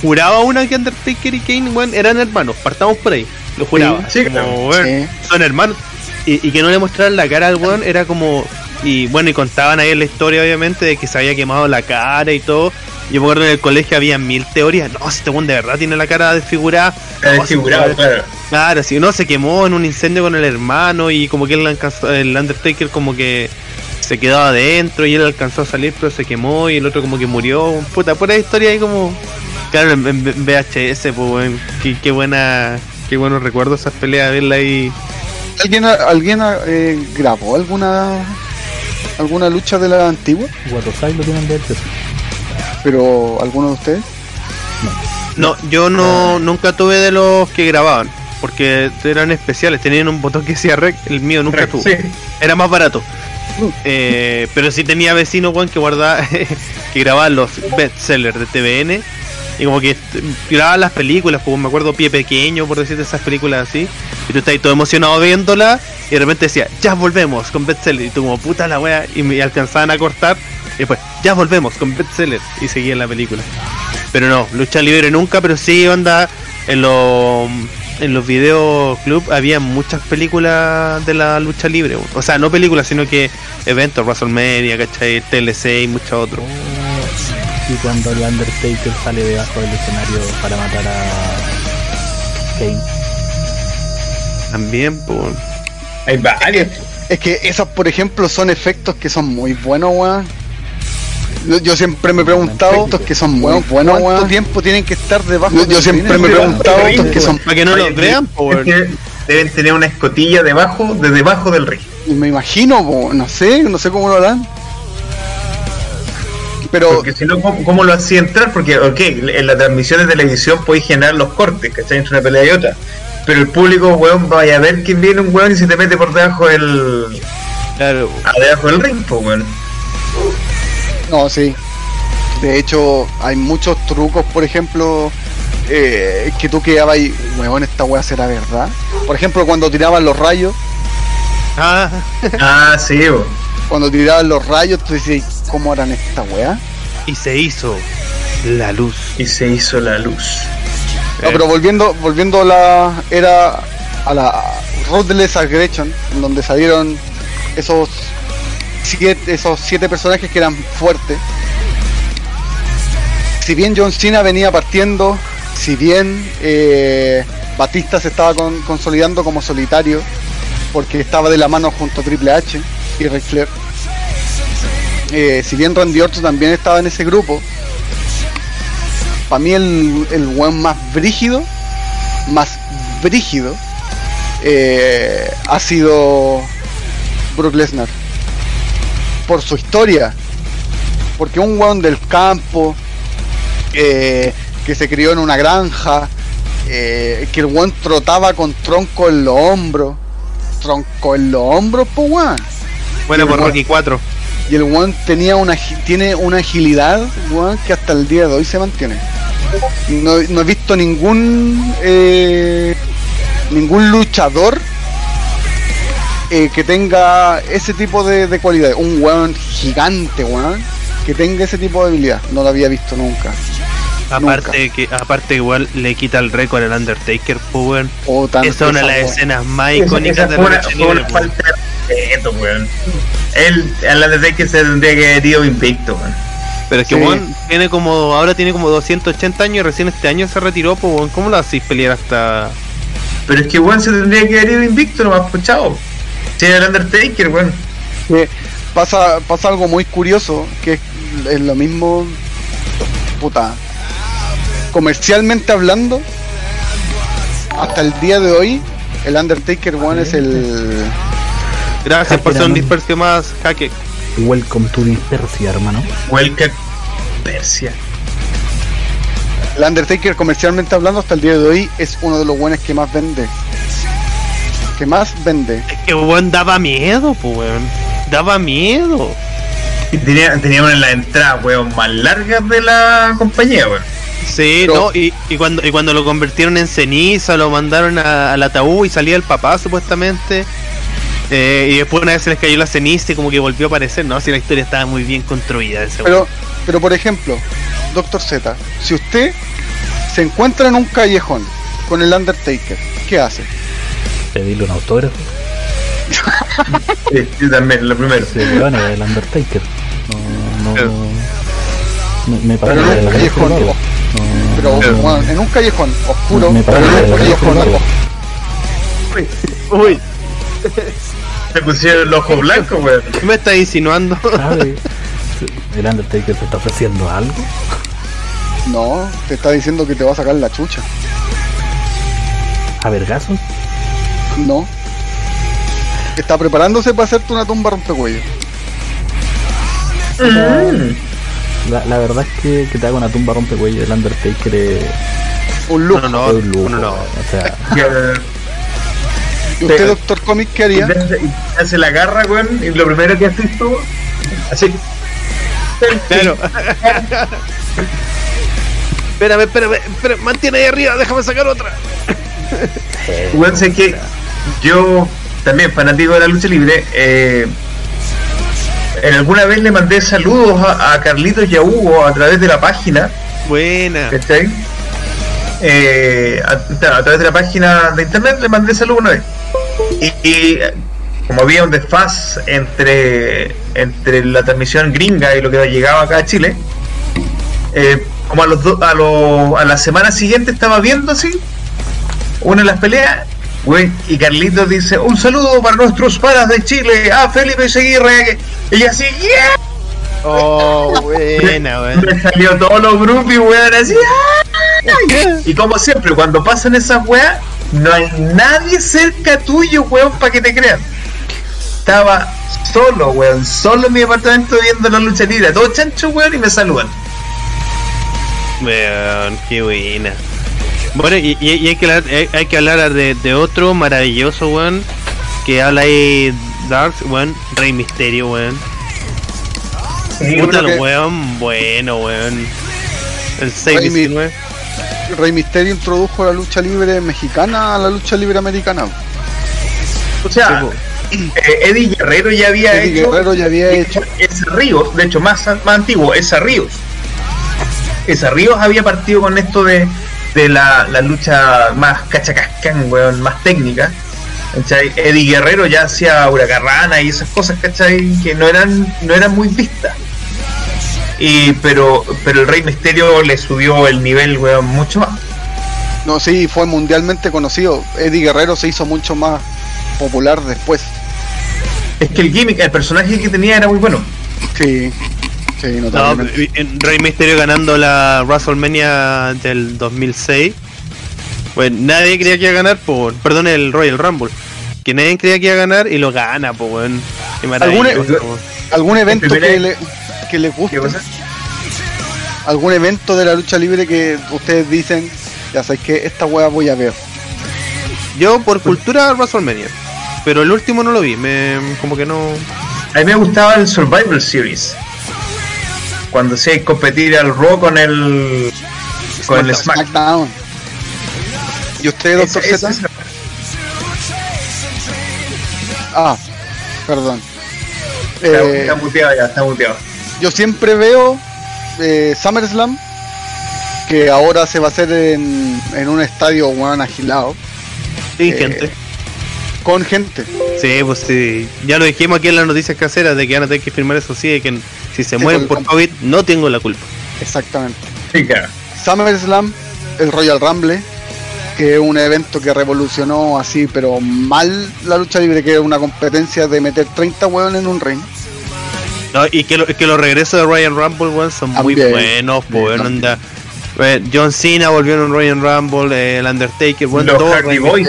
juraba una que Undertaker y Kane, weón, eran hermanos. Partamos por ahí. Lo juraba. Sí, sí, como, claro. weón, Sí. son hermanos. Y, y que no le mostraran la cara al weón era como. Y bueno, y contaban ahí la historia, obviamente, de que se había quemado la cara y todo. Yo me acuerdo en el colegio había mil teorías. No, si este de verdad tiene la cara desfigurada. Está No, weón- claro. Claro, si no se quemó en un incendio con el hermano y como que alcanzó, el Undertaker como que se quedó adentro y él alcanzó a salir pero se quemó y el otro como que murió. Puta, pura historia ahí como... Claro, en, en VHS, pues qué, qué buena, qué buenos recuerdos esas peleas, verla ahí. ¿Alguien, alguien eh, grabó alguna alguna lucha de la antigua? Guatosai lo tienen de hecho. Pero alguno de ustedes? No, yo no nunca tuve de los que grababan, porque eran especiales, tenían un botón que decía rec, el mío nunca tuvo. Sí. era más barato. Eh, pero sí tenía vecinos, weón, que guardaba, que grababan los bestsellers de TVN. Y como que grababan las películas, como me acuerdo Pie Pequeño, por decirte esas películas así. Y tú estás todo emocionado viéndola. Y de repente decía, ya volvemos con bestseller. Y tú como puta la wea. Y me alcanzaban a cortar. Y después, ya volvemos con bestseller. Y seguían la película. Pero no, lucha libre nunca, pero sí onda en los en los videos club había muchas películas de la lucha libre. O sea, no películas, sino que eventos, WrestleMania, ¿cachai? TLC y muchos otros. Y cuando el Undertaker sale debajo del escenario para matar a Kane. También, pues. weón. Hay varios. Es que esos, por ejemplo, son efectos que son muy buenos, weón. Yo, yo siempre me he preguntado, estos que son muy buenos, ¿cuánto tiempo tienen que estar debajo? Yo, yo siempre me he preguntado, estos que son... Para que no los vean, que deben tener una escotilla debajo, de debajo del ring. Me imagino, po, no sé, no sé cómo lo harán. Pero, Porque si no, ¿cómo, cómo lo hacía entrar? Porque, ok, en la transmisión de televisión podéis generar los cortes, ¿cachai? Entre una pelea y otra. Pero el público, weón, vaya a ver que viene un weón y se te mete por debajo del. Claro. a debajo del ring, pues, weón. no, sí. De hecho, hay muchos trucos, por ejemplo, eh, que tú quedabas ahí, weón, esta weá será verdad. Por ejemplo, cuando tiraban los rayos, Ah, Ah, sí, weón. cuando tiraban los rayos, tú dices, ¿cómo harán esta weá? y se hizo la luz. Y se hizo la luz. No, pero volviendo, volviendo a la era a la Ruthless Aggression, en donde salieron esos siete, esos siete personajes que eran fuertes. Si bien John Cena venía partiendo, si bien eh, Batista se estaba con- consolidando como solitario, porque estaba de la mano junto a Triple H y Ric Flair. Eh, si bien Randy Orton también estaba en ese grupo, para mí el, el más brígido, más brígido, eh, ha sido Brock Lesnar. Por su historia. Porque un weón del campo, eh, que se crió en una granja, eh, que el weón trotaba con tronco en los hombros. Tronco en los hombros, pues weón. Bueno, por. Rocky 4. Y el one tenía una tiene una agilidad weón, que hasta el día de hoy se mantiene. No, no he visto ningún eh, ningún luchador eh, que tenga ese tipo de, de cualidades. Un weón gigante, weón, que tenga ese tipo de habilidad. No lo había visto nunca. Aparte que aparte igual le quita el récord al Undertaker, pues weón. O tan- Esa es una de las escenas más icónicas de fue la una, fue una falta respeto, weón. Él, al Undertaker se tendría que haber ido invicto, weón. Pero es que Sí. weón tiene como ahora tiene como 280 años y recién este año se retiró, pues weón. ¿Cómo lo hacéis pelear hasta Pero es que weón se tendría que haber ido invicto, nomás, pues chao. Si era el Undertaker, weón. que pasa, pasa algo muy curioso, que es, es lo mismo, puta, comercialmente hablando, hasta el día de hoy, el Undertaker One es el... Gracias por ser un dispersio más jaque. Welcome to Dispersia, hermano. Welcome Persia. El Undertaker comercialmente hablando hasta el día de hoy es uno de los buenos que más vende. Que más vende. Es que weón daba miedo, pues weón. Daba miedo. Y tenía, tenía una de las entradas, weón, más largas de la compañía, weón. Sí, Pero- no, y, y cuando y cuando lo convirtieron en ceniza, lo mandaron a- al ataúd y salía el papá supuestamente. Eh, y después una vez se les cayó la ceniza y como que volvió a aparecer, no, si la historia estaba muy bien construida ese Pero, pero por ejemplo, Doctor Z, si usted se encuentra en un callejón con el Undertaker, ¿qué hace? Pedirle un autógrafo. Sí, yo también, lo primero. Sí, era el Undertaker. No, no, Pero- me, me Pero parece en un callejón, mejor, o- no, pero bueno, en un callejón oscuro, me pero parece en un callejón mejor. Uy, Se pusieron el ojo blanco, weón. ¿qué me estás insinuando? ¿Sabe? El Undertaker te está ofreciendo algo. No, te está diciendo que te va a sacar la chucha. ¿A vergazos? No. Está preparándose para hacerte una tumba rompecuello. La, la verdad es que, que te haga una tumba rompecuello el Undertaker es, Un lujo. No, no, un lujo, no, no. weón. O sea, ¿Y usted, Doctor Comic, qué haría? y hace la garra, weón, y lo primero que haces tú, así. Claro. espérame, espérame, espérame, mantiene ahí arriba, déjame sacar otra. Weón, sé que yo, también fanático de la lucha libre, eh, en alguna vez le mandé saludos a, a Carlitos y a Hugo a través de la página, Buena. ¿cachai? eh, a, a través de la página de internet, le mandé saludo una vez. Y, y, como había un desfaz entre, entre la transmisión gringa y lo que llegaba acá a Chile, eh, como a, los do- a, lo- a la semana siguiente estaba viendo así una de las peleas. güey, y Carlitos dice, un saludo para nuestros paras de Chile, a Felipe Seguirre, y así, ¡yeah! Oh, buena, weón. Me salió todos los grupos y weón así. ¡ay! Y como siempre, cuando pasan esas weas, no hay nadie cerca tuyo, weón, para que te crean. Estaba solo, weón, solo en mi apartamento viendo la lucha libre, todo chancho, weón, y me saludan. Weón, qué buena. Bueno, y, hay, que hablar, hay, hay que hablar de, de otro maravilloso, weón, que habla ahí Dark, weón, Rey Misterio, weón. Puta el que- weón, bueno, weón. El 619. Rey Misterio introdujo la lucha libre mexicana a la lucha libre americana. O sea, eh, Eddie Guerrero ya había Eddie hecho. Guerrero ya había hecho. Ese Ríos, de hecho, más, más antiguo, esa Ríos. Esa Ríos había partido con esto de, de la, la lucha más cachacascán, weón, más técnica. ¿cachai? Eddie Guerrero ya hacía huracarrana y esas cosas, ¿cachai? Que no eran, no eran muy vistas. Y, pero, pero el Rey Misterio le subió el nivel, weón, mucho más. No, sí, fue mundialmente conocido. Eddie Guerrero se hizo mucho más popular después. Es que el gimmick, el personaje que tenía era muy bueno. Sí, sí, No, Rey Misterio ganando la WrestleMania del 2006. Pues nadie creía que iba a ganar por, perdón, el Royal Rumble. Que nadie creía que iba a ganar y lo gana, pues, Alguna- weón. ¿Algún evento que le, que les guste? ¿Algún evento de la lucha libre que ustedes dicen, ya sabéis que esta wea voy a ver? Yo por cultura WrestleMania. Pero el último no lo vi, me como que no. A mí me gustaba el Survivor Series. Cuando se competir al Raw con el. con el Smack. SmackDown. ¿Y usted, doctor Z? Ah, perdón. Está, Eh, está muteado ya, está muteado. Yo siempre veo eh, SummerSlam, que ahora se va a hacer en, en un estadio weón agilado, Sí, Eh, gente. con gente. Sí, pues sí. Ya lo dijimos aquí en las noticias caseras de que van a tener que firmar eso sí, de que si se Sí, mueren por COVID, no tengo la culpa. Exactamente. Sí, claro. SummerSlam, el Royal Rumble, que es un evento que revolucionó así, pero mal la lucha libre, que es una competencia de meter 30 hueones en un ring. No, y que, lo- que los regresos de Ryan Rumble, weón, son muy También. buenos, onda. Eh, John Cena volvió en Royal Rumble, eh, el Undertaker, bueno, Los todo Hardy Boys.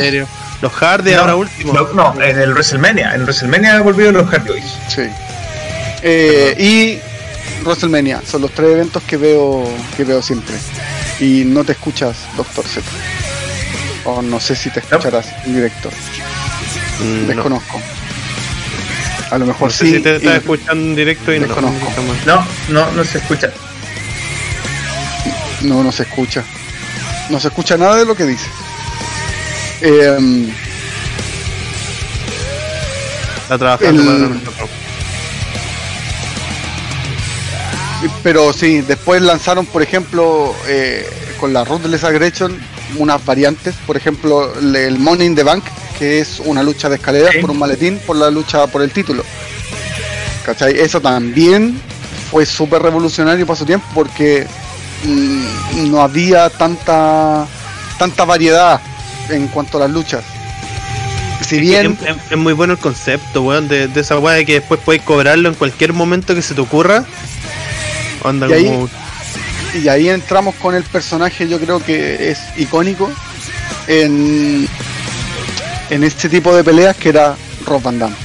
Los Hardy no, ahora último. No, no, en el WrestleMania. En WrestleMania volvieron los Hardy Boys. Sí. Eh, y WrestleMania, son los tres eventos que veo que veo siempre. Y no te escuchas, Doctor Z. O no sé si te escucharás en directo. Mm, no. A lo mejor No sé sí. si te estás escuchando en directo y no. No, no, no se escucha. No, no se escucha. No se escucha nada de lo que dice. Em, Está trabajando El- pero sí, después lanzaron, por ejemplo, eh, con la Ruthless Aggression, unas variantes. Por ejemplo, el Money in the Bank, que es una lucha de escaleras Sí. por un maletín, por la lucha por el título. ¿Cachai? Eso también fue súper revolucionario para su tiempo porque mm, no había tanta tanta variedad en cuanto a las luchas. Si bien Es, es- es muy bueno el concepto, weón, de, de esa weá de que después podéis cobrarlo en cualquier momento que se te ocurra. Onda Y ahí-. Y ahí entramos con el personaje, yo creo que es icónico en, en este tipo de peleas que era Rob Van Damme.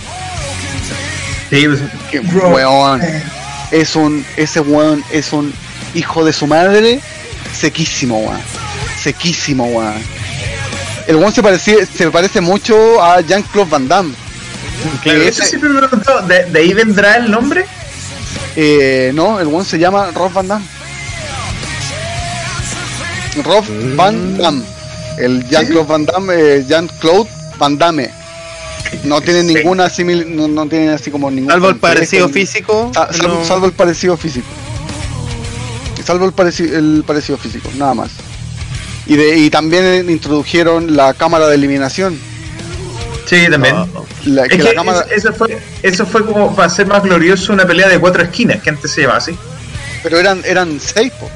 Sí, pues, Que weón, eh, es un, ese weón es un hijo de su madre sequísimo, weón. Sequísimo, weón. El weón se parece, se parece mucho a Jean-Claude Van Damme. Claro, que Eso ese- siempre me he preguntado, ¿de, de ahí vendrá el nombre? Eh, no, el one se llama Rob Van Damme. Rob Van Damme. El Jean-Claude Van Damme, eh, Jean-Claude Van Damme. No tiene Sí. ninguna simil, no, no tiene así como ningún. Salvo el parecido físico. Sa- salvo, no- salvo el parecido físico. Salvo el parecido, el parecido físico, nada más. Y, de, y también introdujeron la cámara de eliminación. Sí, también. La, Es que la cámara, eso, fue, eso fue como para hacer más glorioso una pelea de cuatro esquinas, que antes se llamaba así. pero eran, eran seis, po.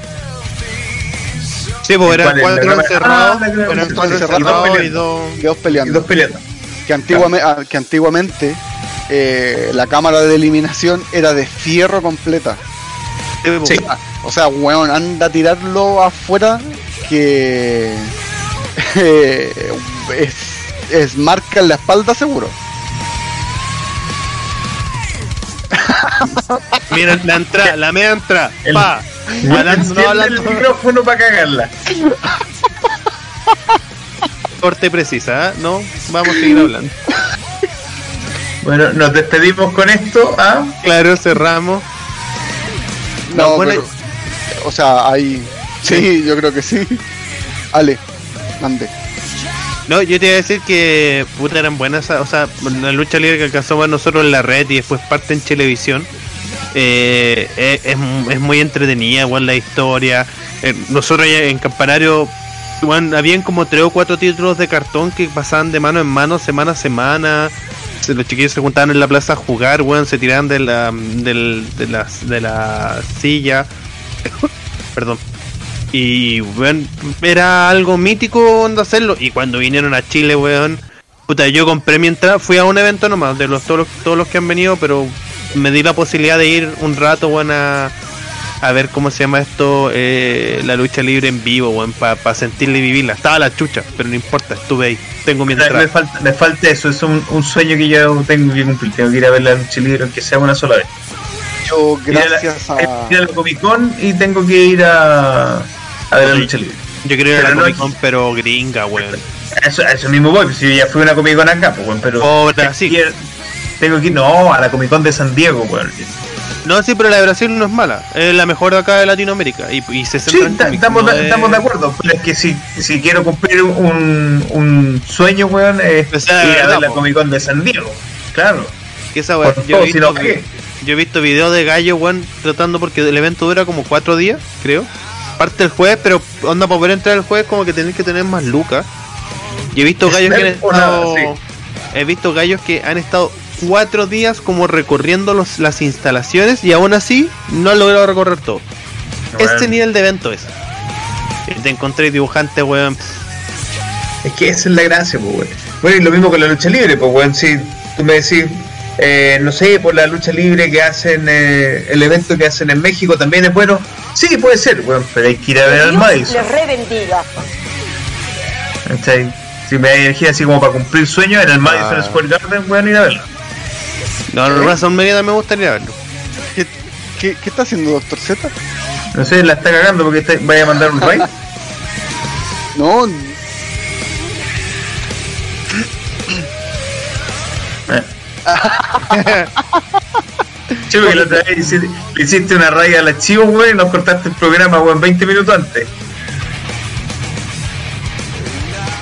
Sí, pues eran cuatro encerrados, Ah, eran cuatro encerrados y dos. Y dos Y peleando. dos peleando. que, antiguamente, ah, que antiguamente eh, la cámara de eliminación era de fierro completa. Sí, pues. O sea, weón, anda a tirarlo afuera que eh, es, es marca en la espalda seguro. Mira la entrada, la media entrada. El- Pa. No enciende el micrófono para cagarla. Corte precisa, ¿eh? No, vamos a seguir hablando. Bueno, nos despedimos con esto. ¿ah? Claro, cerramos. No, No, bueno, pero- o sea, ahí sí, yo creo que sí. Ale, mande. No, yo te iba a decir que puta eran buenas, o sea, la lucha libre que alcanzamos nosotros en la red y después parte en televisión. Eh, es, es es muy entretenida, igual la historia. Eh, nosotros en Campanario, igual, habían como tres o cuatro títulos de cartón que pasaban de mano en mano, semana a semana. Se- Los chiquillos se juntaban en la plaza a jugar, weón, se tiraban de la, del- de la, de la silla. Perdón. Y, weón, era algo mítico onda hacerlo. Y cuando vinieron a Chile, weón, puta, yo compré mi entrada, fui a un evento nomás, de los todos los, todos los que han venido, pero me di la posibilidad de ir un rato, weón, a, a ver cómo se llama esto, eh, la lucha libre en vivo, weón, para sentirla y vivirla. Estaba la chucha, pero no importa, estuve ahí, tengo mi entrada. me falta, me falta eso, es un, un sueño que yo tengo que cumplir. Tengo que ir a ver la lucha libre, aunque sea una sola vez. Yo Ir a la- gracias a Ir a la Comic Con y tengo que ir a, a ver la lucha libre. Yo quiero ir a la no Comic Con, pero gringa, weón. A Eso, eso mismo voy, pues si yo ya fui a una Comic Con acá, pues, weón, pero. Oh, Brasil. Tengo que ir, no, a la Comic Con de San Diego, weón. No, sí, pero la de Brasil no es mala, es la mejor de acá de Latinoamérica y, y se Sí, en estamos, no de, es- estamos de acuerdo, pero es que si, si quiero cumplir un, un sueño, weón, es Pues sea, ir a ver la. Comic Con de San Diego. Claro. que esa Por yo, todo, he si visto, no, ¿qué? yo he visto videos de gallo, weón, tratando porque el evento dura como cuatro días, creo. Parte el jueves, pero onda para poder entrar el jueves como que tenés que tener más lucas. Y he visto Es gallos que han o nada, sí. He visto gallos que han estado cuatro días como recorriendo los, las instalaciones y aún así no han logrado recorrer todo. Bueno. Este nivel de evento es. Te encontré dibujante, weón. Es que esa es la gracia, pues, weón. Bueno, y lo mismo con la lucha libre, pues, weón. Si tú me decís, eh, no sé, por la lucha libre que hacen, eh, el evento que hacen en México también es bueno. Sí, puede ser, weón, pero hay que ir a ver al Madison. les rebendiga. ¿cachai? Si me da energía así como para cumplir sueños, en el Madison Ah. Square Garden, weón, ir a verlo. No, no, razón media me gustaría verlo. ¿Qué, qué, qué está haciendo Doctor Z? No sé, la está cagando porque está- vaya a mandar un raid. No, Sí, porque la otra vez hiciste, le hiciste una raya al archivo, weón, y nos cortaste el programa, weón, 20 minutos antes.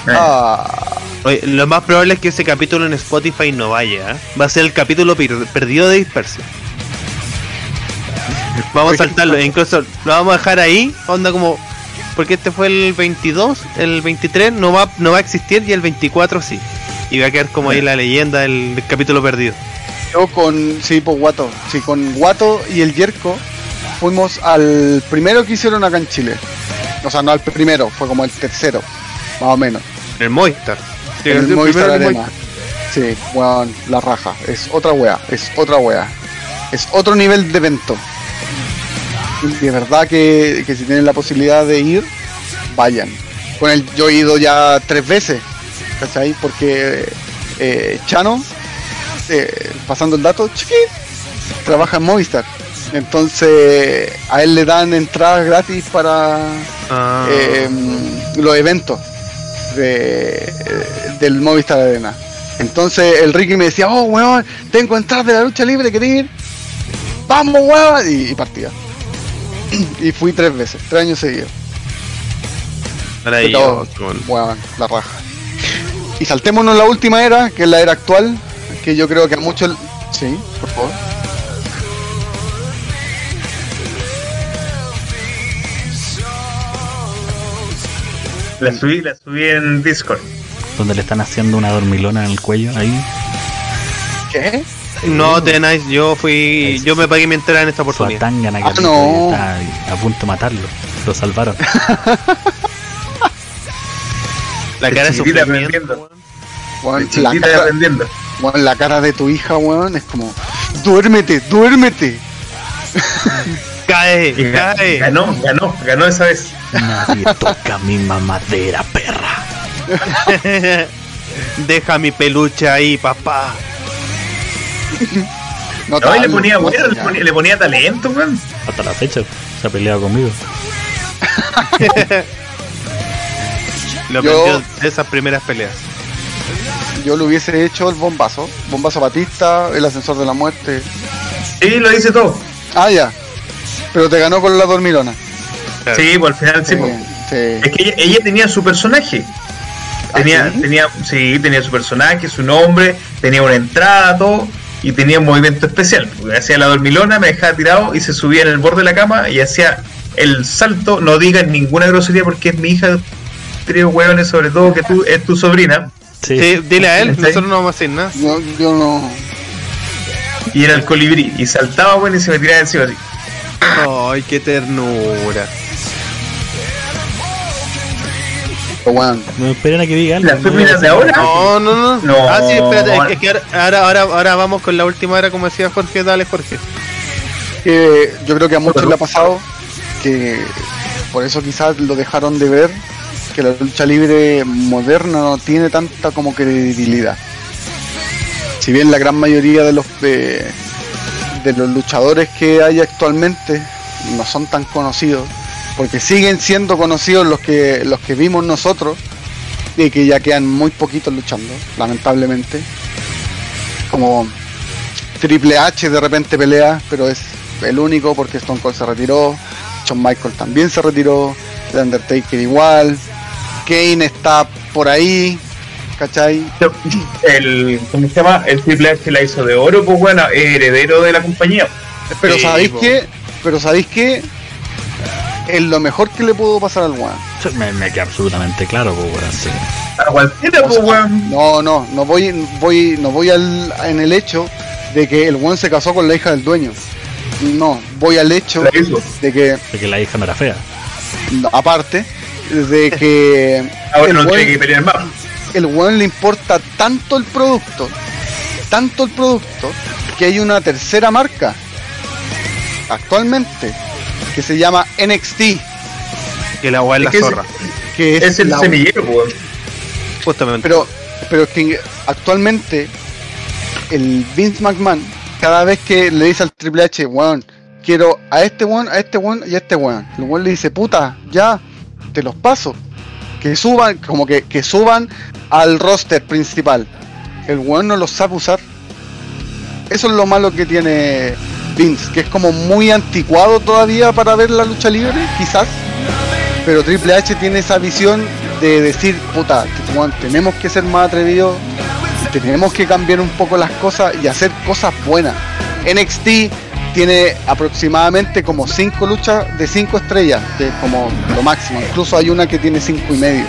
Eh, ah, Oye, lo más probable es que ese capítulo en Spotify no vaya. ¿eh? Va a ser el capítulo per- perdido de dispersión. Vamos a saltarlo, incluso lo vamos a dejar ahí, onda como porque este fue el 22, el 23 no va no va a existir y el 24 sí. Y va a quedar como ahí la leyenda del, capítulo perdido. yo con, sí, pues Guato, sí, con Guato y el Yerko fuimos al primero que hicieron acá en Chile. O sea, no al primero, fue como el tercero, más o menos. El Movistar. Sí, en el el Movistar Arena. Sí, weón, la raja. Es otra wea, es otra wea. Es otro nivel de evento. Y de verdad que, que si tienen la posibilidad de ir, vayan. Con el yo he ido ya tres veces, ¿cachai? Porque eh, Chano, eh, pasando el dato, chiquit, trabaja en Movistar. Entonces a él le dan entradas gratis para Ah, eh, los eventos de, del Movistar Arena. Entonces el Ricky me decía, oh weón, tengo entradas de la lucha libre, ¿querés ir? Vamos weón, y, y partía. Y fui tres veces, tres años seguidos. Todo, weón, la raja. Y saltémonos la última era, que es la era actual, que yo creo que a muchos... Sí, por favor. La subí, la subí en Discord. Donde le están haciendo una dormilona en el cuello, ahí. ¿Qué? No, The Nice, yo fui. Yo me pagué mi entrada en esta oportunidad. Ah, no. a punto de matarlo. Lo salvaron. La cara de sufrimiento. De la, cara, la cara de tu hija, weón, es como, duérmete, duérmete. Cae, Y cae. ganó, ganó, ganó esa vez. Nadie toca mi mamadera, perra. Deja mi peluche ahí, papá. No, No, y tal, le ponía, no, bueno, le ponía, le ponía talento, weón. Hasta la fecha se ha peleado conmigo. Lo Yo- aprendió de esas primeras peleas. Yo le hubiese hecho el bombazo. Bombazo Batista, el ascensor de la muerte. Sí, lo dice todo. Ah, ya. Pero te ganó con la dormilona. Claro. Sí, por al final sí. Sí. Es que ella, ella tenía su personaje. Tenía, ¿Ah, sí? tenía, sí, tenía su personaje, su nombre, tenía una entrada, todo, y tenía un movimiento especial. Porque hacía la dormilona, me dejaba tirado y se subía en el borde de la cama y hacía el salto. No digas ninguna grosería porque es mi hija, trío hueones, sobre todo que tú es tu sobrina. Sí. Sí, dile a él, nosotros no vamos a hacer nada. No, yo no. Y era el colibrí. Y saltaba, bueno, y se me tiraba encima así. Ay, qué ternura. Weón, Me esperan a que diga algo. Las no féminas de ahora. No, no, no. No. Ah, sí, espérate, es que- es que ahora, ahora, ahora, vamos con la última hora, como decía Jorge, dale Jorge. que yo creo que a muchos le ha pasado que por eso quizás lo dejaron de ver que la lucha libre moderna no tiene tanta como credibilidad si bien la gran mayoría de los de los luchadores que hay actualmente no son tan conocidos porque siguen siendo conocidos los que los que vimos nosotros y que ya quedan muy poquitos luchando lamentablemente como Triple H de repente pelea, pero es el único porque Stone Cold se retiró, Shawn Michael también se retiró, The Undertaker igual, Kane está por ahí, ¿cachai? El, ¿Cómo se llama? El Triple H la hizo de oro, pues bueno, es heredero de la compañía. Pero Sí, ¿sabéis po. qué? Pero ¿sabéis qué? Es lo mejor que le pudo pasar al One. Me, me queda absolutamente claro, pues, weón, sí. A cualquiera, pues weón. No, no, no voy, voy, no voy al, en el hecho de que el One se casó con la hija del dueño. No, voy al hecho de que, De que la hija no era fea. no, aparte, de que Ahora el no weón- tiene que pelear más. el weón le importa tanto el producto, tanto el producto, que hay una tercera marca actualmente que se llama NXT, Que la weá es Es la que zorra, que es, Es el la- semillero, weón. justamente. pero pero es que actualmente el Vince McMahon cada vez que le dice al Triple H, weón, quiero a este weón, a este weón y a este weón, el weón le dice, puta, ya, te los paso. Que suban, como que, que suban al roster principal. El weón no los sabe usar. Eso es lo malo que tiene Vince, que es como muy anticuado todavía para ver la lucha libre, quizás. Pero Triple H tiene esa visión de decir, puta, tenemos que ser más atrevidos, tenemos que cambiar un poco las cosas y hacer cosas buenas. NXT tiene aproximadamente como 5 luchas de 5 estrellas, que es como lo máximo. Incluso hay una que tiene 5 y medio.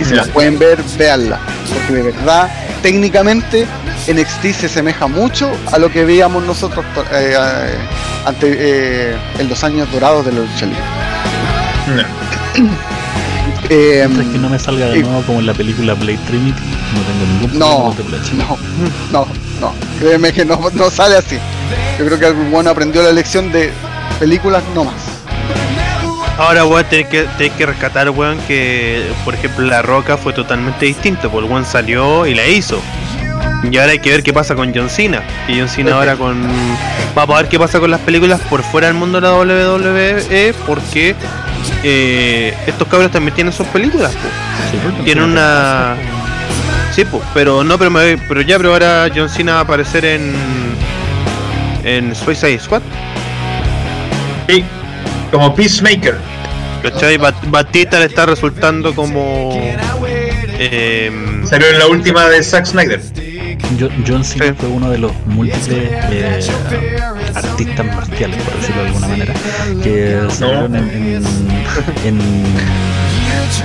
Y si las pueden ver, véanla. Porque de verdad, técnicamente, NXT se asemeja mucho a lo que veíamos nosotros eh, eh, ante, eh, en los años dorados de la lucha libre. No. Eh, Mientras que no me salga de y- nuevo como en la película Blade Trinity, no tengo ningún problema No, no, no, no. Créeme que no, no sale así. Yo creo que el bueno aprendió la lección de películas no más. Ahora, weón, tenés que, tenés que rescatar, weón, que, por ejemplo, La Roca fue totalmente distinto, porque el weón salió y la hizo. Y ahora hay que ver qué pasa con John Cena. Y John Cena ahora con... Vamos a ver qué pasa con las películas por fuera del mundo de la WWE, porque eh, estos cabros también tienen sus películas, porque Tienen una... Sí, pues, pero no, pero, me- pero ya, pero ahora John Cena va a aparecer en... En Suicide Squad. Sí, como Peacemaker. ¿Cachai? Bat- Batista le está resultando como. Eh, Salió en la última de Zack Snyder. Jo- John Cena Sí. fue uno de los múltiples eh, artistas marciales, por decirlo de alguna manera, que salieron en, en, en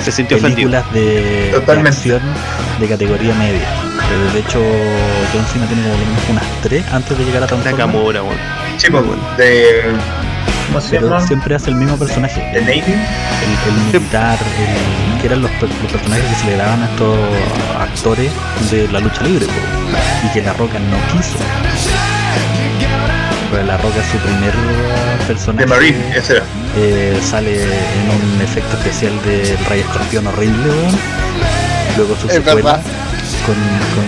Se sintió películas de, de Totalmente. acción de categoría media. Eh, De hecho, John Cena tiene como unas tres antes de llegar a Transformers. Nakamura, weón. Sí, pues, de. ¿Cómo se Pero llama? siempre hace el mismo personaje. The El, Navy. el militar, el- que eran los, los personajes que se le daban a estos actores de la lucha libre. po. Y que La Roca no quiso. Pero La Roca su primer personaje. The Marine, ese era. eh, sale en un efecto especial del Rey Escorpión horrible, weón. Luego su secuela con,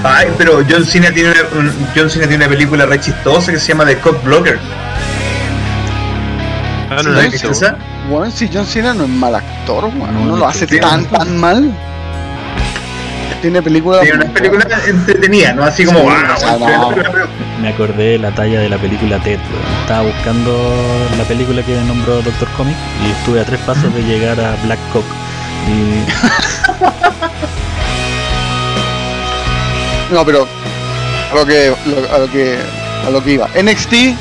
con- Ay, pero John Cena tiene una, un- John Cena tiene una película re chistosa que se llama The Cop Blocker. Ah, no Sí, si John Cena no es mal actor, weón. No, lo hace tan, tan mal. Tiene películas. Tiene una muy película buenas. entretenida, no así como. Sí, "Wow, o sea, no. pero- Me acordé de la talla de la película Ted. weón. Estaba buscando la película que nombró Doctor Comic y estuve a tres pasos de llegar a Black Cock. Y No, pero a lo que, a lo que a lo que iba. NXT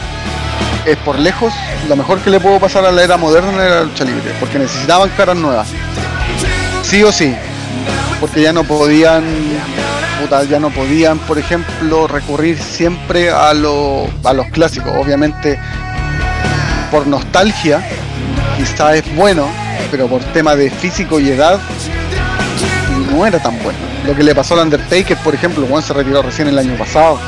es por lejos lo mejor que le puedo pasar a la era moderna de la lucha libre, porque necesitaban caras nuevas. Sí o sí. Porque ya no podían ya no podían, por ejemplo, recurrir siempre a a los clásicos. Obviamente por nostalgia quizá es bueno, pero por tema de físico y edad no era tan bueno. Lo que le pasó al Undertaker, por ejemplo, Juan se retiró recién el año pasado.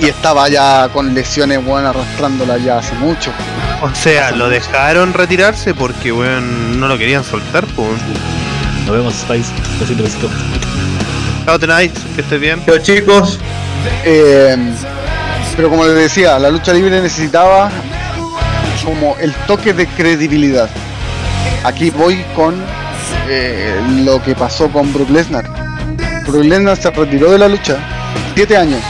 Y estaba ya con lesiones, weón, arrastrándola ya hace mucho. O sea, lo dejaron retirarse porque, weón, no lo querían soltar, pues. nos vemos, Spice. Besito, besito. Chao, Tonight, que estés bien. Pero chicos, Eh, pero como les decía, la lucha libre necesitaba como el toque de credibilidad. Aquí voy con eh, lo que pasó con Brook Lesnar. Brook Lesnar se retiró de la lucha siete años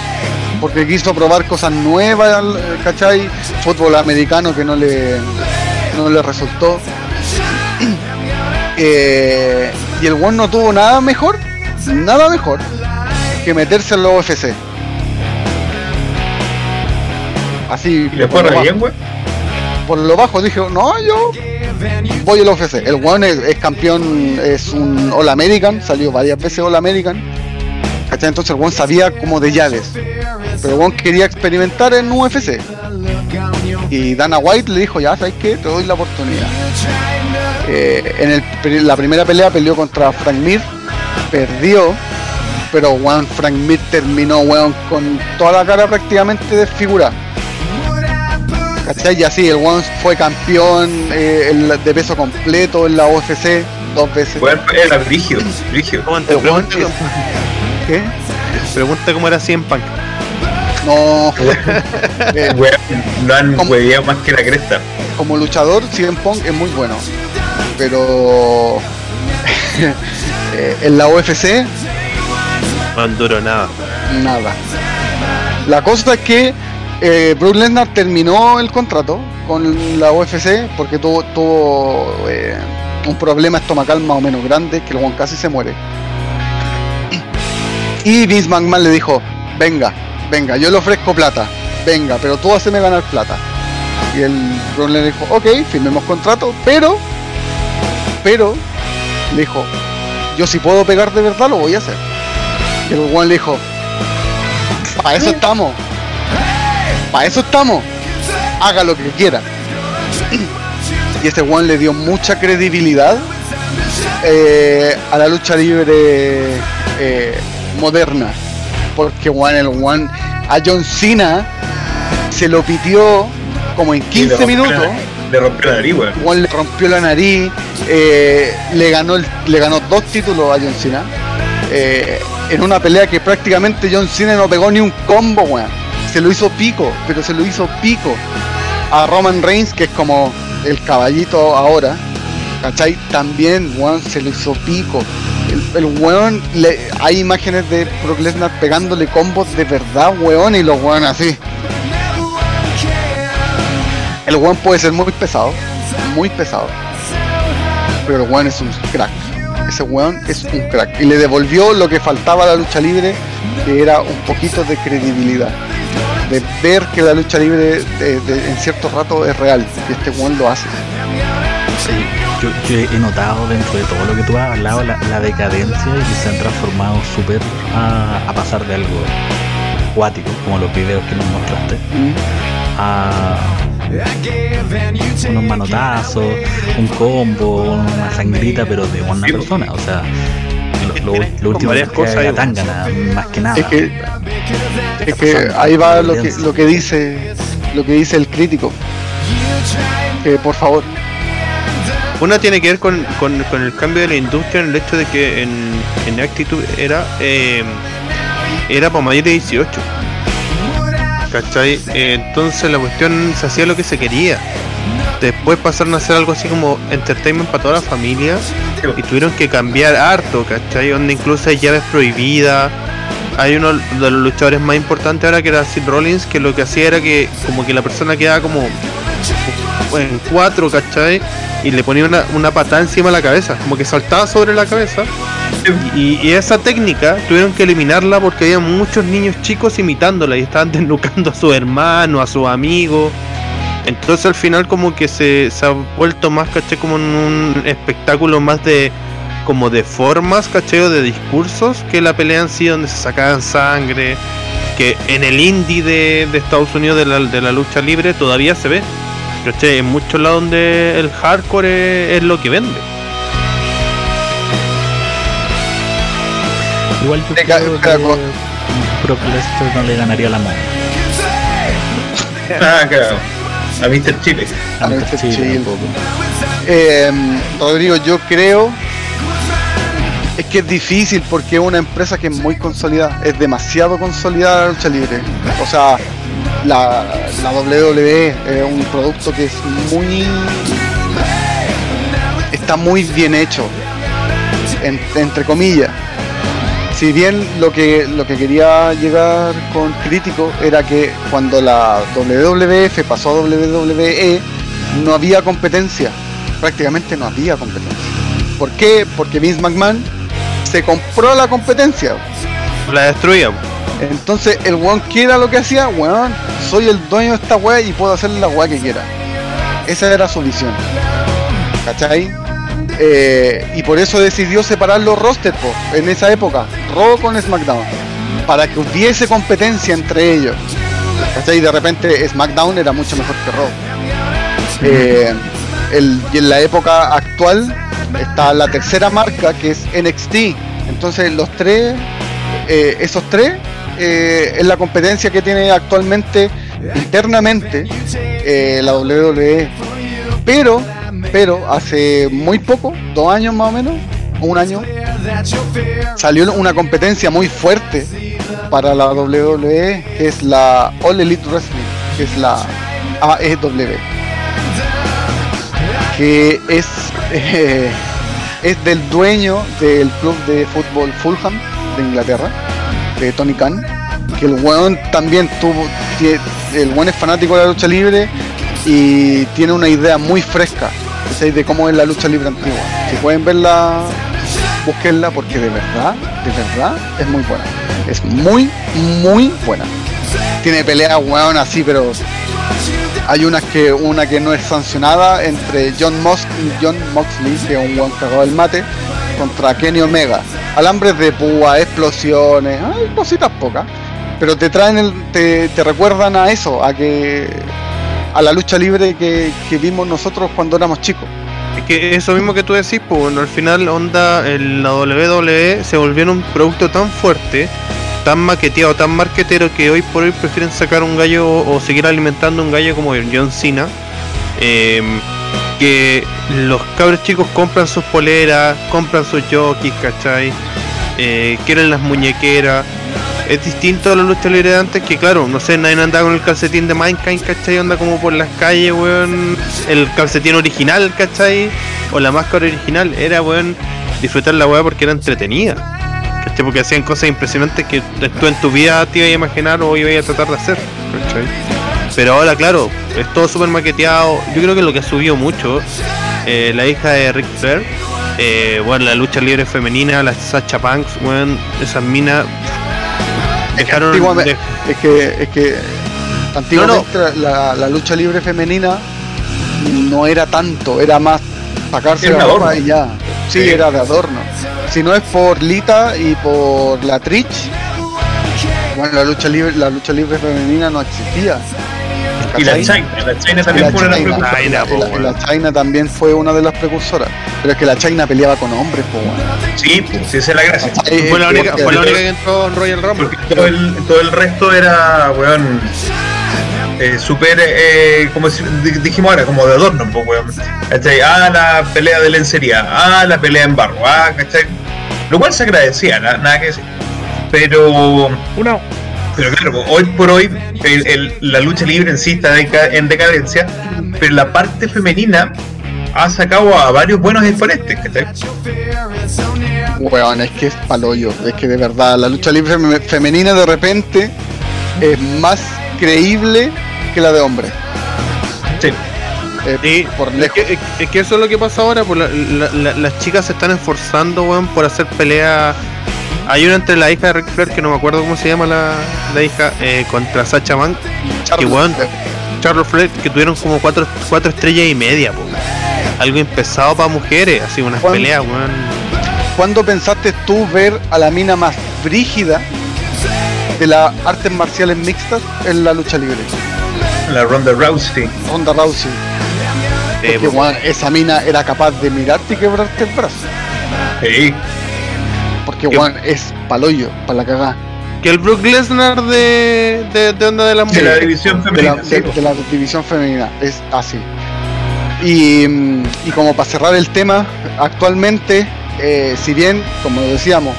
porque quiso probar cosas nuevas, ¿cachai? Fútbol americano que no le, no le resultó. Eh, y el one no tuvo nada mejor, nada mejor que meterse en la UFC. Así, ¿y le fue re bien, güey? por lo bajo dije, no, yo voy al UFC. El one es, es campeón, es un All American, salió varias veces All American. ¿cachai? Entonces el one sabía como de llaves. Pero one quería experimentar en UFC. Y Dana White le dijo, ya, ¿sabes qué? Te doy la oportunidad. Eh, en el- la primera pelea peleó contra Frank Mir, perdió, pero weón, Frank Mir terminó weón, con toda la cara prácticamente desfigurada. ¿Cachai? Y así, el one fue campeón eh, de peso completo en la UFC dos veces. Bueno, era brígido, brígido. ¿Cómo te El weón pregunta, ¿Qué? pregunta cómo era 100 Punk. No. Eh, lo han hueveado más que la cresta. como luchador, CM Punk es muy bueno. Pero eh, en la UFC No duró nada. Nada. La cosa es que eh, Brock Lesnar terminó el contrato con la UFC porque tuvo, tuvo eh, un problema estomacal más o menos grande que el Juan casi se muere. Y Vince McMahon le dijo, venga, venga, yo le ofrezco plata, venga, pero tú haceme ganar plata. Y el Brock Lesnar dijo, ok, firmemos contrato, pero, pero, le dijo, yo si puedo pegar de verdad lo voy a hacer. Y el Juan le dijo, para eso estamos. Para eso estamos. Haga lo que quiera. Y ese Juan le dio mucha credibilidad eh, a la lucha libre eh, moderna. Porque Juan, el Juan, a John Cena se lo pitió como en Y le 15 rompió minutos. Le rompió la nariz, weón. Juan le rompió la nariz, eh, le ganó el- le ganó dos títulos a John Cena. eh, en una pelea que prácticamente John Cena no pegó ni un combo, weón. Se lo hizo pico, pero se lo hizo pico. A Roman Reigns, que es como el caballito ahora, ¿cachai? También, weón, se lo hizo pico. El, el weón, le- hay imágenes de Brock Lesnar pegándole combos de verdad, weón, y los weón así. El weón puede ser muy pesado, muy pesado. Pero el weón es un crack. Ese weón es un crack. Y le devolvió lo que faltaba a la lucha libre, que era un poquito de credibilidad. De ver que la lucha libre en cierto rato es real. Y este weón lo hace. Sí, yo, yo he notado dentro de todo lo que tú has hablado la, la decadencia y que se han transformado súper a, a pasar de algo acuático, como los videos que nos mostraste, a unos manotazos, un combo, una sangrita, pero de una Sí, persona. O sea, lo, lo, lo Con último varias que cosas Tangana, más que nada. Es que, es que ahí va lo que, lo que dice lo que dice el crítico. Que por favor, Una tiene que ver con, con- el cambio de la industria en el hecho de que en, en Actitude era eh, era para mayores de 18. ¿Cachai? Eh, entonces la cuestión se hacía lo que se quería. Después pasaron a hacer algo así como entertainment para toda la familia y tuvieron que cambiar harto, ¿cachai? Donde incluso hay llaves prohibidas. Hay uno de los luchadores más importantes ahora que era Sid Rollins, que lo que hacía era que como que la persona quedaba como en cuatro, ¿cachai? Y le ponía una, una patada encima de la cabeza, como que saltaba sobre la cabeza. Y, esa técnica tuvieron que eliminarla porque había muchos niños chicos imitándola y estaban desnucando a su hermano, a sus amigos. Entonces al final como que se, se ha vuelto más, caché, como en un espectáculo más de como de formas, caché, o de discursos que la pelea en sí donde se sacaban sangre, que en el indie de, de Estados Unidos de la, de la lucha libre todavía se ve. ¿Cachai? En muchos lados donde el hardcore es, es lo que vende. Igual yo creo que. Brock Lesnar no le ganaría la moda. Ah, claro. A Mr. Chile. A A Mr. Chile Chile. eh, Rodrigo, yo creo es que es difícil porque es una empresa que es muy consolidada, es demasiado consolidada la lucha libre. O sea, la, la WWE es un producto que es muy está muy bien hecho, en- entre comillas. Si bien lo que lo que quería llegar con crítico era que cuando la WWF pasó a WWE no había competencia, prácticamente no había competencia. ¿Por qué? Porque Vince McMahon se compró la competencia. La destruía. Entonces el weón que era lo que hacía, weón, soy el dueño de esta weá y puedo hacer la weá que quiera. Esa era su visión. ¿Cachai? Eh, y por eso decidió separar los rosters en esa época, Raw con SmackDown, para que hubiese competencia entre ellos. ¿Cachai? Y de repente SmackDown era mucho mejor que Raw. Eh, y en la época actual está la tercera marca que es NXT. Entonces los tres, eh, esos tres, eh, es la competencia que tiene actualmente internamente eh, la WWE. Pero, pero hace muy poco, dos años más o menos, un año, salió una competencia muy fuerte para la WWE, que es la All Elite Wrestling, que es la AEW que es eh, es del dueño del club de fútbol Fulham de Inglaterra, de Tony Khan, que el weón también tuvo, el weón es fanático de la lucha libre y tiene una idea muy fresca de cómo es la lucha libre antigua. Si pueden verla, búsquenla porque de verdad, de verdad es muy buena. Es muy, muy buena. Tiene peleas, weón, así, pero hay unas que una que no es sancionada entre John, Mos John Moxley, que es un buen cagado del mate, contra Kenny Omega. Alambres de púa, explosiones, hay cositas pocas. Pero te traen el, te, te recuerdan a eso, a que a la lucha libre que, que vimos nosotros cuando éramos chicos. Es que eso mismo que tú decís, pues bueno, al final onda el- la WWE se volvió en un producto tan fuerte, tan maqueteado, tan marquetero que hoy por hoy prefieren sacar un gallo o, seguir alimentando un gallo como John Cena. em, que los cabros chicos compran sus poleras, compran sus jockeys, ¿cachai? Eh, quieren las muñequeras. Es distinto a la lucha libre de antes que claro, no sé, nadie andaba con el calcetín de Mankind, ¿cachai? Anda como por las calles, weón. El calcetín original, ¿cachai? O la máscara original. Era, weón, disfrutar la weá porque era entretenida. ¿Cachai? Porque hacían cosas impresionantes que tú en tu vida te ibas a imaginar o ibas a tratar de hacer, ¿cachai? Pero ahora, claro, es todo súper maqueteado. Yo creo que lo que subió mucho, eh, la hija de Rick Flair, eh, bueno, la lucha libre femenina, la Sacha Banks, weón, esas minas dejaron Antiguamente- de- Es que, es que antiguamente La, la lucha libre femenina no era tanto, era más sacarse Era la ropa y ya. Sí, Sí. era de adorno. Si no es por Lita y por la Trich, bueno, la lucha libre, la lucha libre femenina no existía. Y la ¿cachai? China, la China también la fue una de las. China, la- la- China también fue una de las precursoras. Pero es que la China peleaba con hombres, po, weón. Sí, pues, sí, esa es la gracia. ¿Cachai? Fue la única, fue la única que entró en Royal Rumble. Porque todo el, todo el resto era, weón, eh, súper, eh, como si- dijimos ahora, como de adorno, pues, weón. ¿Cachai? Ah, la pelea de lencería, ah, la pelea en barro, ah, ¿cachai? Lo cual se agradecía, na- nada que decir. Pero, Uno. Pero claro, hoy por hoy el- el- la lucha libre en sí está en decadencia, pero la parte femenina ha sacado a varios buenos exponentes. Weón, es que es paloyo. Es que de verdad, la lucha libre fem- femenina de repente es más creíble que la de hombres. Sí. Eh, Sí, por es que, es- es que eso es lo que pasa ahora, pues la- la- la- las chicas se están esforzando, weón, por hacer pelea. Hay una entre la hija de Ric Flair, que no me acuerdo cómo se llama la, la hija, eh, contra Sacha Bank, que weón, Charlotte Flair, que tuvieron como cuatro, cuatro estrellas y media, pues. Algo empezado para mujeres, así unas peleas, weón. ¿Cuándo pensaste tú ver a la mina más brígida de las artes marciales mixtas en la lucha libre? La Ronda Rousey. Ronda Rousey. Eh, Porque weón, esa mina era capaz de mirarte y quebrarte el brazo. Sí. Que- weón, es paloyo, para la cagada. que el Brook Lesnar de, de, de onda de la De mujer. la división de la, femenina. de- sí, de la división femenina, es así. Y, mm, y como para cerrar el tema, actualmente, eh, si bien, como decíamos,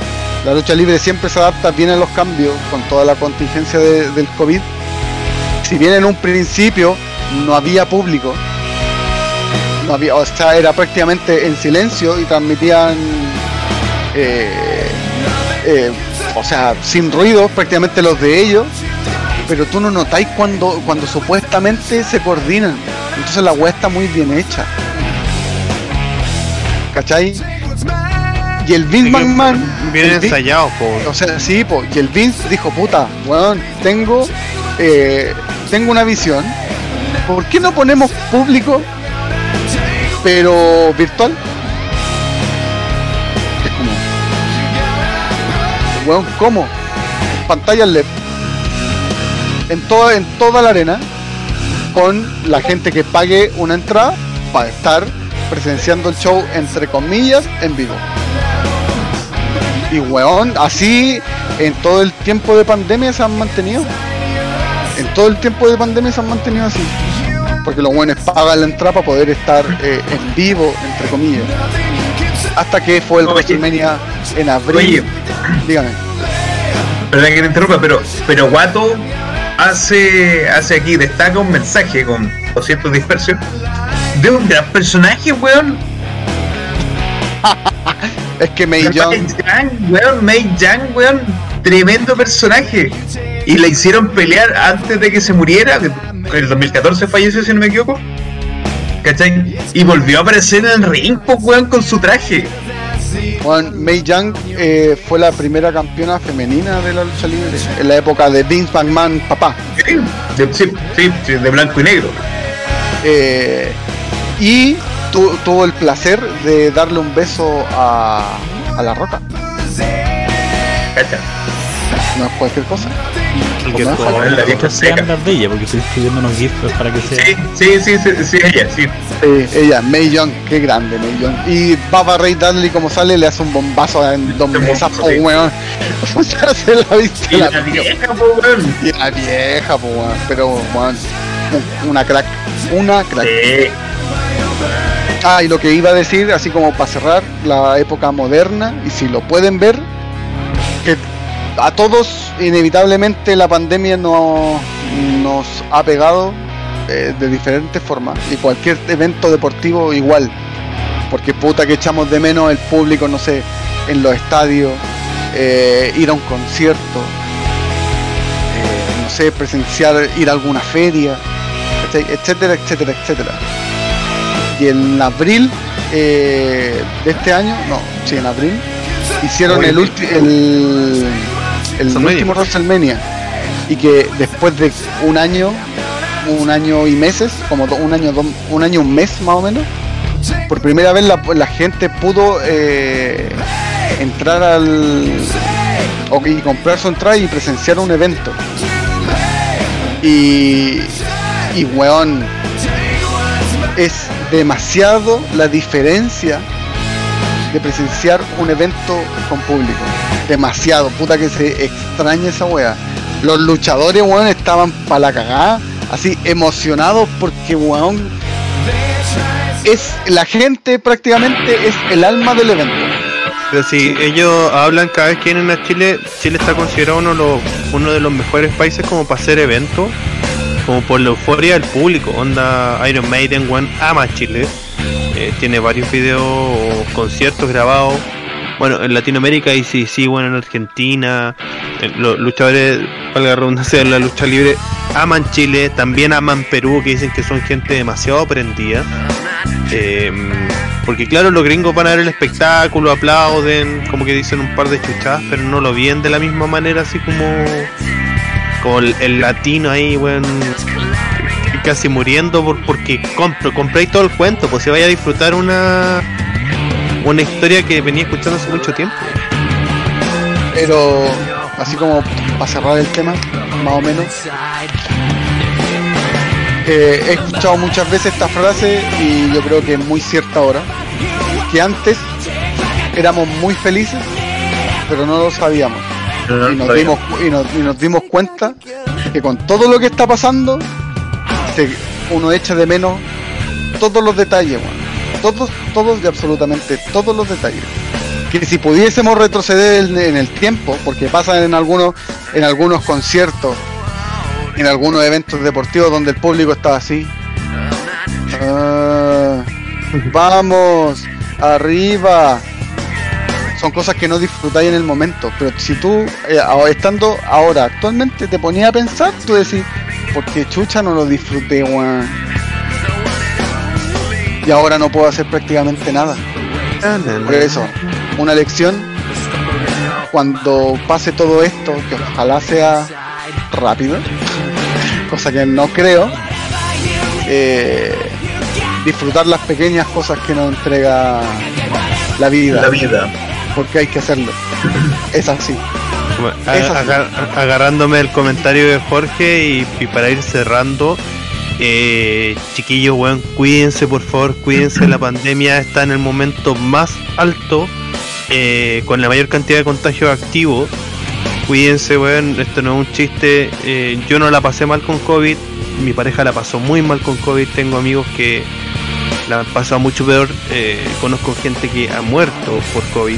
la lucha libre siempre se adapta bien a los cambios con toda la contingencia de- del COVID, si bien en un principio no había público, no había, o sea, era prácticamente en silencio y transmitían, eh, eh, o sea, sin ruido, prácticamente los de ellos, pero tú no notáis cuando, cuando supuestamente se coordinan. Entonces la weá está muy bien hecha. ¿Cachai? Y el Vince McMahon. Bien ensayado, po. o sea, sí, po, y el Vince dijo, puta, weón, tengo, eh, tengo una visión. ¿Por qué no ponemos público, pero virtual? Weón, ¿cómo? Pantallas LED. En toda, en toda la arena, con la gente que pague una entrada para estar presenciando el show, entre comillas, en vivo. Y weón, así en todo el tiempo de pandemia se han mantenido. En todo el tiempo de pandemia se han mantenido así. Porque los buenos pagan la entrada para poder estar eh, en vivo, entre comillas. Hasta que fue el Oye. WrestleMania en abril. Oye, Dígame. perdón que te interrumpa, pero, pero Guato hace, hace aquí, destaca un mensaje con 200 dispersión de un gran personaje, weón. Es que May Young, weón, May Young, weón, tremendo personaje. Y la hicieron pelear antes de que se muriera. En el 2014 falleció, si no me equivoco. ¿Cachai? Y volvió a aparecer en el ring, pues, weón, con su traje. weón, May Young eh, fue la primera campeona femenina de la lucha libre. En la época de Vince McMahon, papá. Sí, sí, sí, sí, de blanco y negro. Eh, y tu- tuvo el placer de darle un beso a, a la roca. ¿Cachai? No es cualquier cosa. Es la vieja seca. las de ella, porque estoy escribiendo unos gifs para que sea. Sí, sí, sí, sí, sí, ella, sí. Ella, May Young, qué grande May Young. Y Baba Ray Dudley como sale le hace un bombazo en dos Un mesas, bombazo, po, sí. weón. Se la viste Y la, la vieja, pues, weón. y la vieja, po, weón. Pero, weón, un- una crack. Una crack. Sí. Ah, y lo que iba a decir, así como para cerrar la época moderna, y si lo pueden ver, que a todos inevitablemente la pandemia no, nos ha pegado eh, de diferentes formas, y cualquier evento deportivo igual, porque puta que echamos de menos el público, no sé, en los estadios, eh, ir a un concierto, eh, no sé, presenciar, ir a alguna feria, etcétera, etcétera, etcétera. Y en abril de este año, no, sí, en abril, hicieron el, el, el WrestleMania. último WrestleMania. Y que después de un año, un año y meses, como un año, do- un año, un mes más o menos, por primera vez la, la gente pudo eh, entrar al y comprar su entrada y presenciar un evento. Y, y weón, es demasiado la diferencia de presenciar un evento con público. Demasiado, puta que se extraña esa wea. Los luchadores, weón, estaban para la cagada, así emocionados porque, weón, es la gente prácticamente es el alma del evento. Pero si ellos hablan cada vez que vienen a Chile, Chile está considerado uno de los, uno de los mejores países como para hacer eventos, como por la euforia del público. Onda Iron Maiden, One ama Chile, eh, tiene varios videos conciertos grabados. Bueno, en Latinoamérica y sí, sí, bueno, en Argentina, los luchadores, valga la redundancia, de la lucha libre aman Chile, también aman Perú, que dicen que son gente demasiado prendida. Eh, porque claro, los gringos van a ver el espectáculo, aplauden, como que dicen un par de chuchadas, pero no lo vienen de la misma manera, así como, como el, el latino ahí, weón, casi muriendo por, porque compro, compré todo el cuento, pues se vaya a disfrutar una una historia que venía escuchando hace mucho tiempo. Pero así como para cerrar el tema, más o menos. eh, he escuchado muchas veces esta frase y yo creo que es muy cierta ahora. Que antes éramos muy felices, pero no lo sabíamos. y, nos dimos, y, nos, y nos dimos cuenta que con todo lo que está pasando, uno echa de menos todos los detalles, todos, todos y absolutamente todos los detalles. Que si pudiésemos retroceder en, el tiempo, porque pasa en algunos, en algunos conciertos, en algunos eventos deportivos donde el público está así. Ah, vamos, arriba. Son cosas que no disfrutáis en el momento, pero si tú, eh, estando ahora, actualmente, te ponías a pensar, tú decís, porque chucha no lo disfruté, weón. Y ahora no puedo hacer prácticamente nada. Por eso, una lección, cuando pase todo esto, que ojalá sea rápido, cosa que no creo, eh, disfrutar las pequeñas cosas que nos entrega la vida, La vida. porque hay que hacerlo. Es así. Agar- agarrándome el comentario de Jorge y, y para ir cerrando, eh, chiquillos, weón, cuídense por favor, cuídense, la pandemia está en el momento más alto, eh, con la mayor cantidad de contagios activos. Cuídense, weón, esto no es un chiste, eh, yo no la pasé mal con COVID, mi pareja la pasó muy mal con COVID, tengo amigos que la han pasado mucho peor, conozco gente que ha muerto por COVID.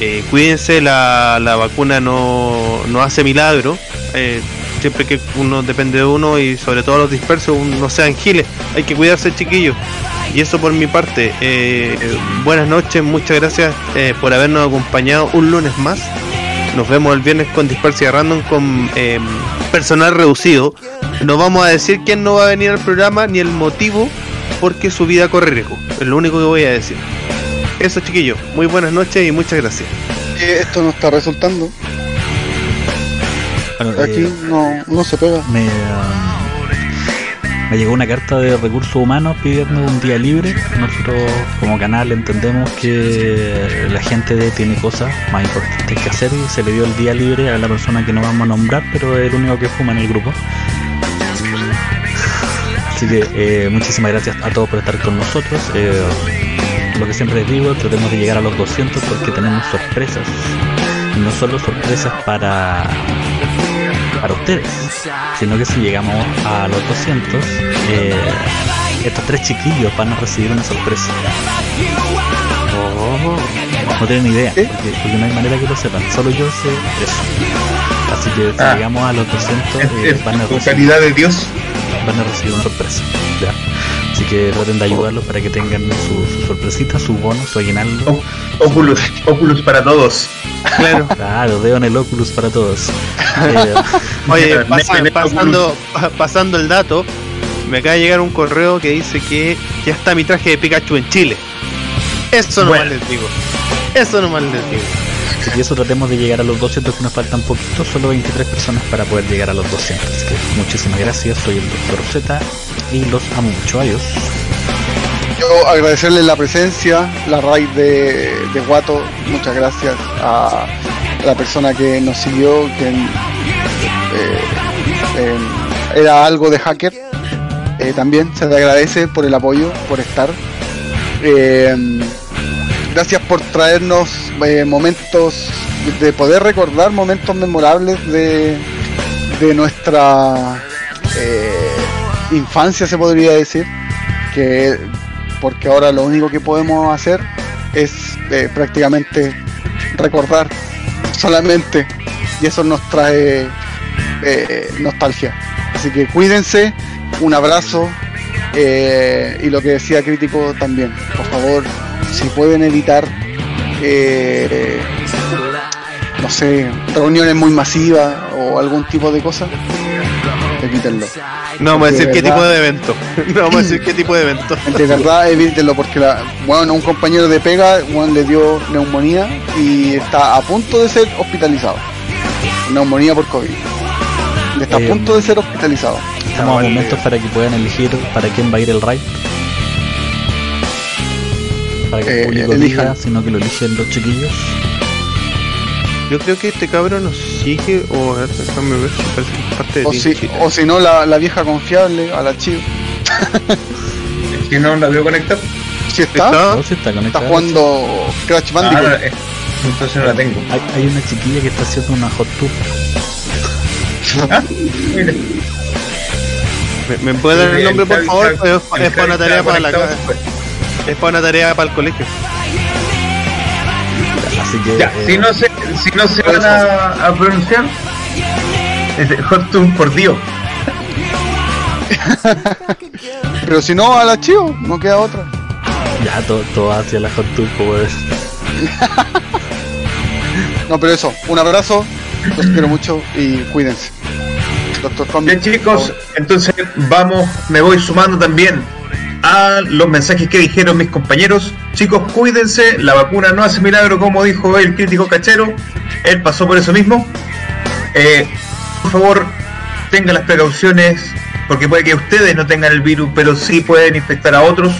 Eh, cuídense, la, la vacuna no, no hace milagro. eh, siempre que uno depende de uno y sobre todo los dispersos, no sean giles. Hay que cuidarse, chiquillos. Y eso por mi parte. eh, buenas noches, muchas gracias eh, por habernos acompañado un lunes más. Nos vemos el viernes con Dispersia Random con personal reducido. No vamos a decir quién no va a venir al programa ni el motivo porque su vida corre riesgo. Es lo único que voy a decir. Eso, chiquillos. Muy buenas noches y muchas gracias. Eh, esto no está resultando. Bueno, Aquí eh, no, no se pega. me, um, me llegó una carta de recursos humanos pidiendo un día libre. Nosotros como canal entendemos que la gente tiene cosas más importantes que hacer y se le dio el día libre a la persona que no vamos a nombrar, pero es el único que fuma en el grupo. Así que eh, muchísimas gracias a todos por estar con nosotros. Eh, lo que siempre les digo, tratemos de llegar a los 200 porque tenemos sorpresas. Y no solo sorpresas para para ustedes, sino que si llegamos a los 200, eh, estos tres chiquillos van a recibir una sorpresa. No tienen idea, ¿Qué? porque, porque no hay manera que lo sepan, solo yo sé eso. Así que si Ah. llegamos a los 200, En, eh, van, a recibir, calidad de Dios. van a recibir una sorpresa. ¿ya? Así que traten de ayudarlos para que tengan su, su sorpresita, su bono, su aguinaldo. O- Oculus, Oculus para todos. Claro. Claro, veo en el Oculus para todos. Eh, Oye, pasando, pa- pasando el dato, me acaba de llegar un correo que dice que ya está mi traje de Pikachu en Chile. Eso nomás Bueno. les digo. Eso nomás les digo. Y eso tratemos de llegar a los 200 que nos faltan poquito, solo 23 personas para poder llegar a los 200. Así que muchísimas gracias, soy el Dr. Z y los amo mucho, adiós. yo agradecerle la presencia, la raid de, de Guato, muchas gracias a la persona que nos siguió, que eh, eh, era algo de hacker. Eh, también se le agradece por el apoyo, por estar. Gracias por traernos eh, momentos, de poder recordar momentos memorables de, de nuestra eh, infancia, se podría decir. Que porque ahora lo único que podemos hacer es eh, prácticamente recordar solamente y eso nos trae nostalgia. Así que cuídense, un abrazo y lo que decía crítico también, por favor, si pueden evitar, eh, no sé, reuniones muy masivas o algún tipo de cosa, evítenlo. No vamos a decir De qué verdad. tipo de evento. No vamos a decir qué tipo de evento. De verdad, evítenlo porque la, bueno, un compañero de pega bueno, le dio neumonía y está a punto de ser hospitalizado. Neumonía por COVID. Está a Eh, punto de ser hospitalizado. Estamos a momentos para que puedan elegir para quién va a ir el raid. Para que Eh, el público elijan. diga, sino que lo eligen los chiquillos. Yo creo que este cabrón nos sigue o a ver, déjame ver si parece que es parte de O si, o si no, la, la vieja confiable, a la chiva. Si no la veo conectar. Si está, ¿Está? No, si está jugando Crash Ah, Bandicoot. eh, entonces no la tengo. Hay, hay una chiquilla que está haciendo una hot tub. Ah. ¿Me, me puede dar el nombre por favor? Es, para una tarea para la casa. Es para una tarea para el colegio. Así que. Ya, eh, si no se, si no se van a, a pronunciar, es de Hot Tub por Dios. Pero si no, a la chivo, no queda otra. Ya, todo, todo hacia la hot tub, pues. No, pero eso, un abrazo, los quiero mucho y cuídense. Doctor. Bien chicos, entonces vamos, me voy sumando también a los mensajes que dijeron mis compañeros. Chicos, cuídense, la vacuna no hace milagro como dijo el crítico cachero, él pasó por eso mismo. Eh, por favor, tengan las precauciones, porque puede que ustedes no tengan el virus, pero sí pueden infectar a otros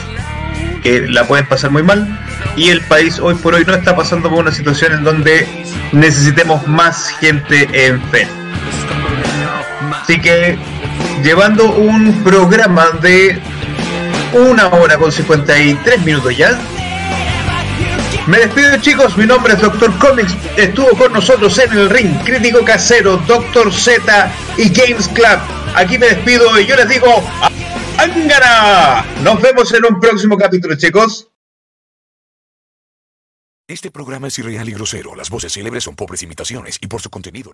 que la pueden pasar muy mal. Y el país hoy por hoy no está pasando por una situación en donde necesitemos más gente enferma. Así que llevando un programa de una hora con 53 minutos ya. Me despido chicos, mi nombre es Doctor Comics, estuvo con nosotros en el ring, crítico casero, Doctor Z y Games Club. Aquí me despido y yo les digo, ¡Angara! Nos vemos en un próximo capítulo chicos. Este programa es irreal y grosero. Las voces célebres son pobres imitaciones y por su contenido.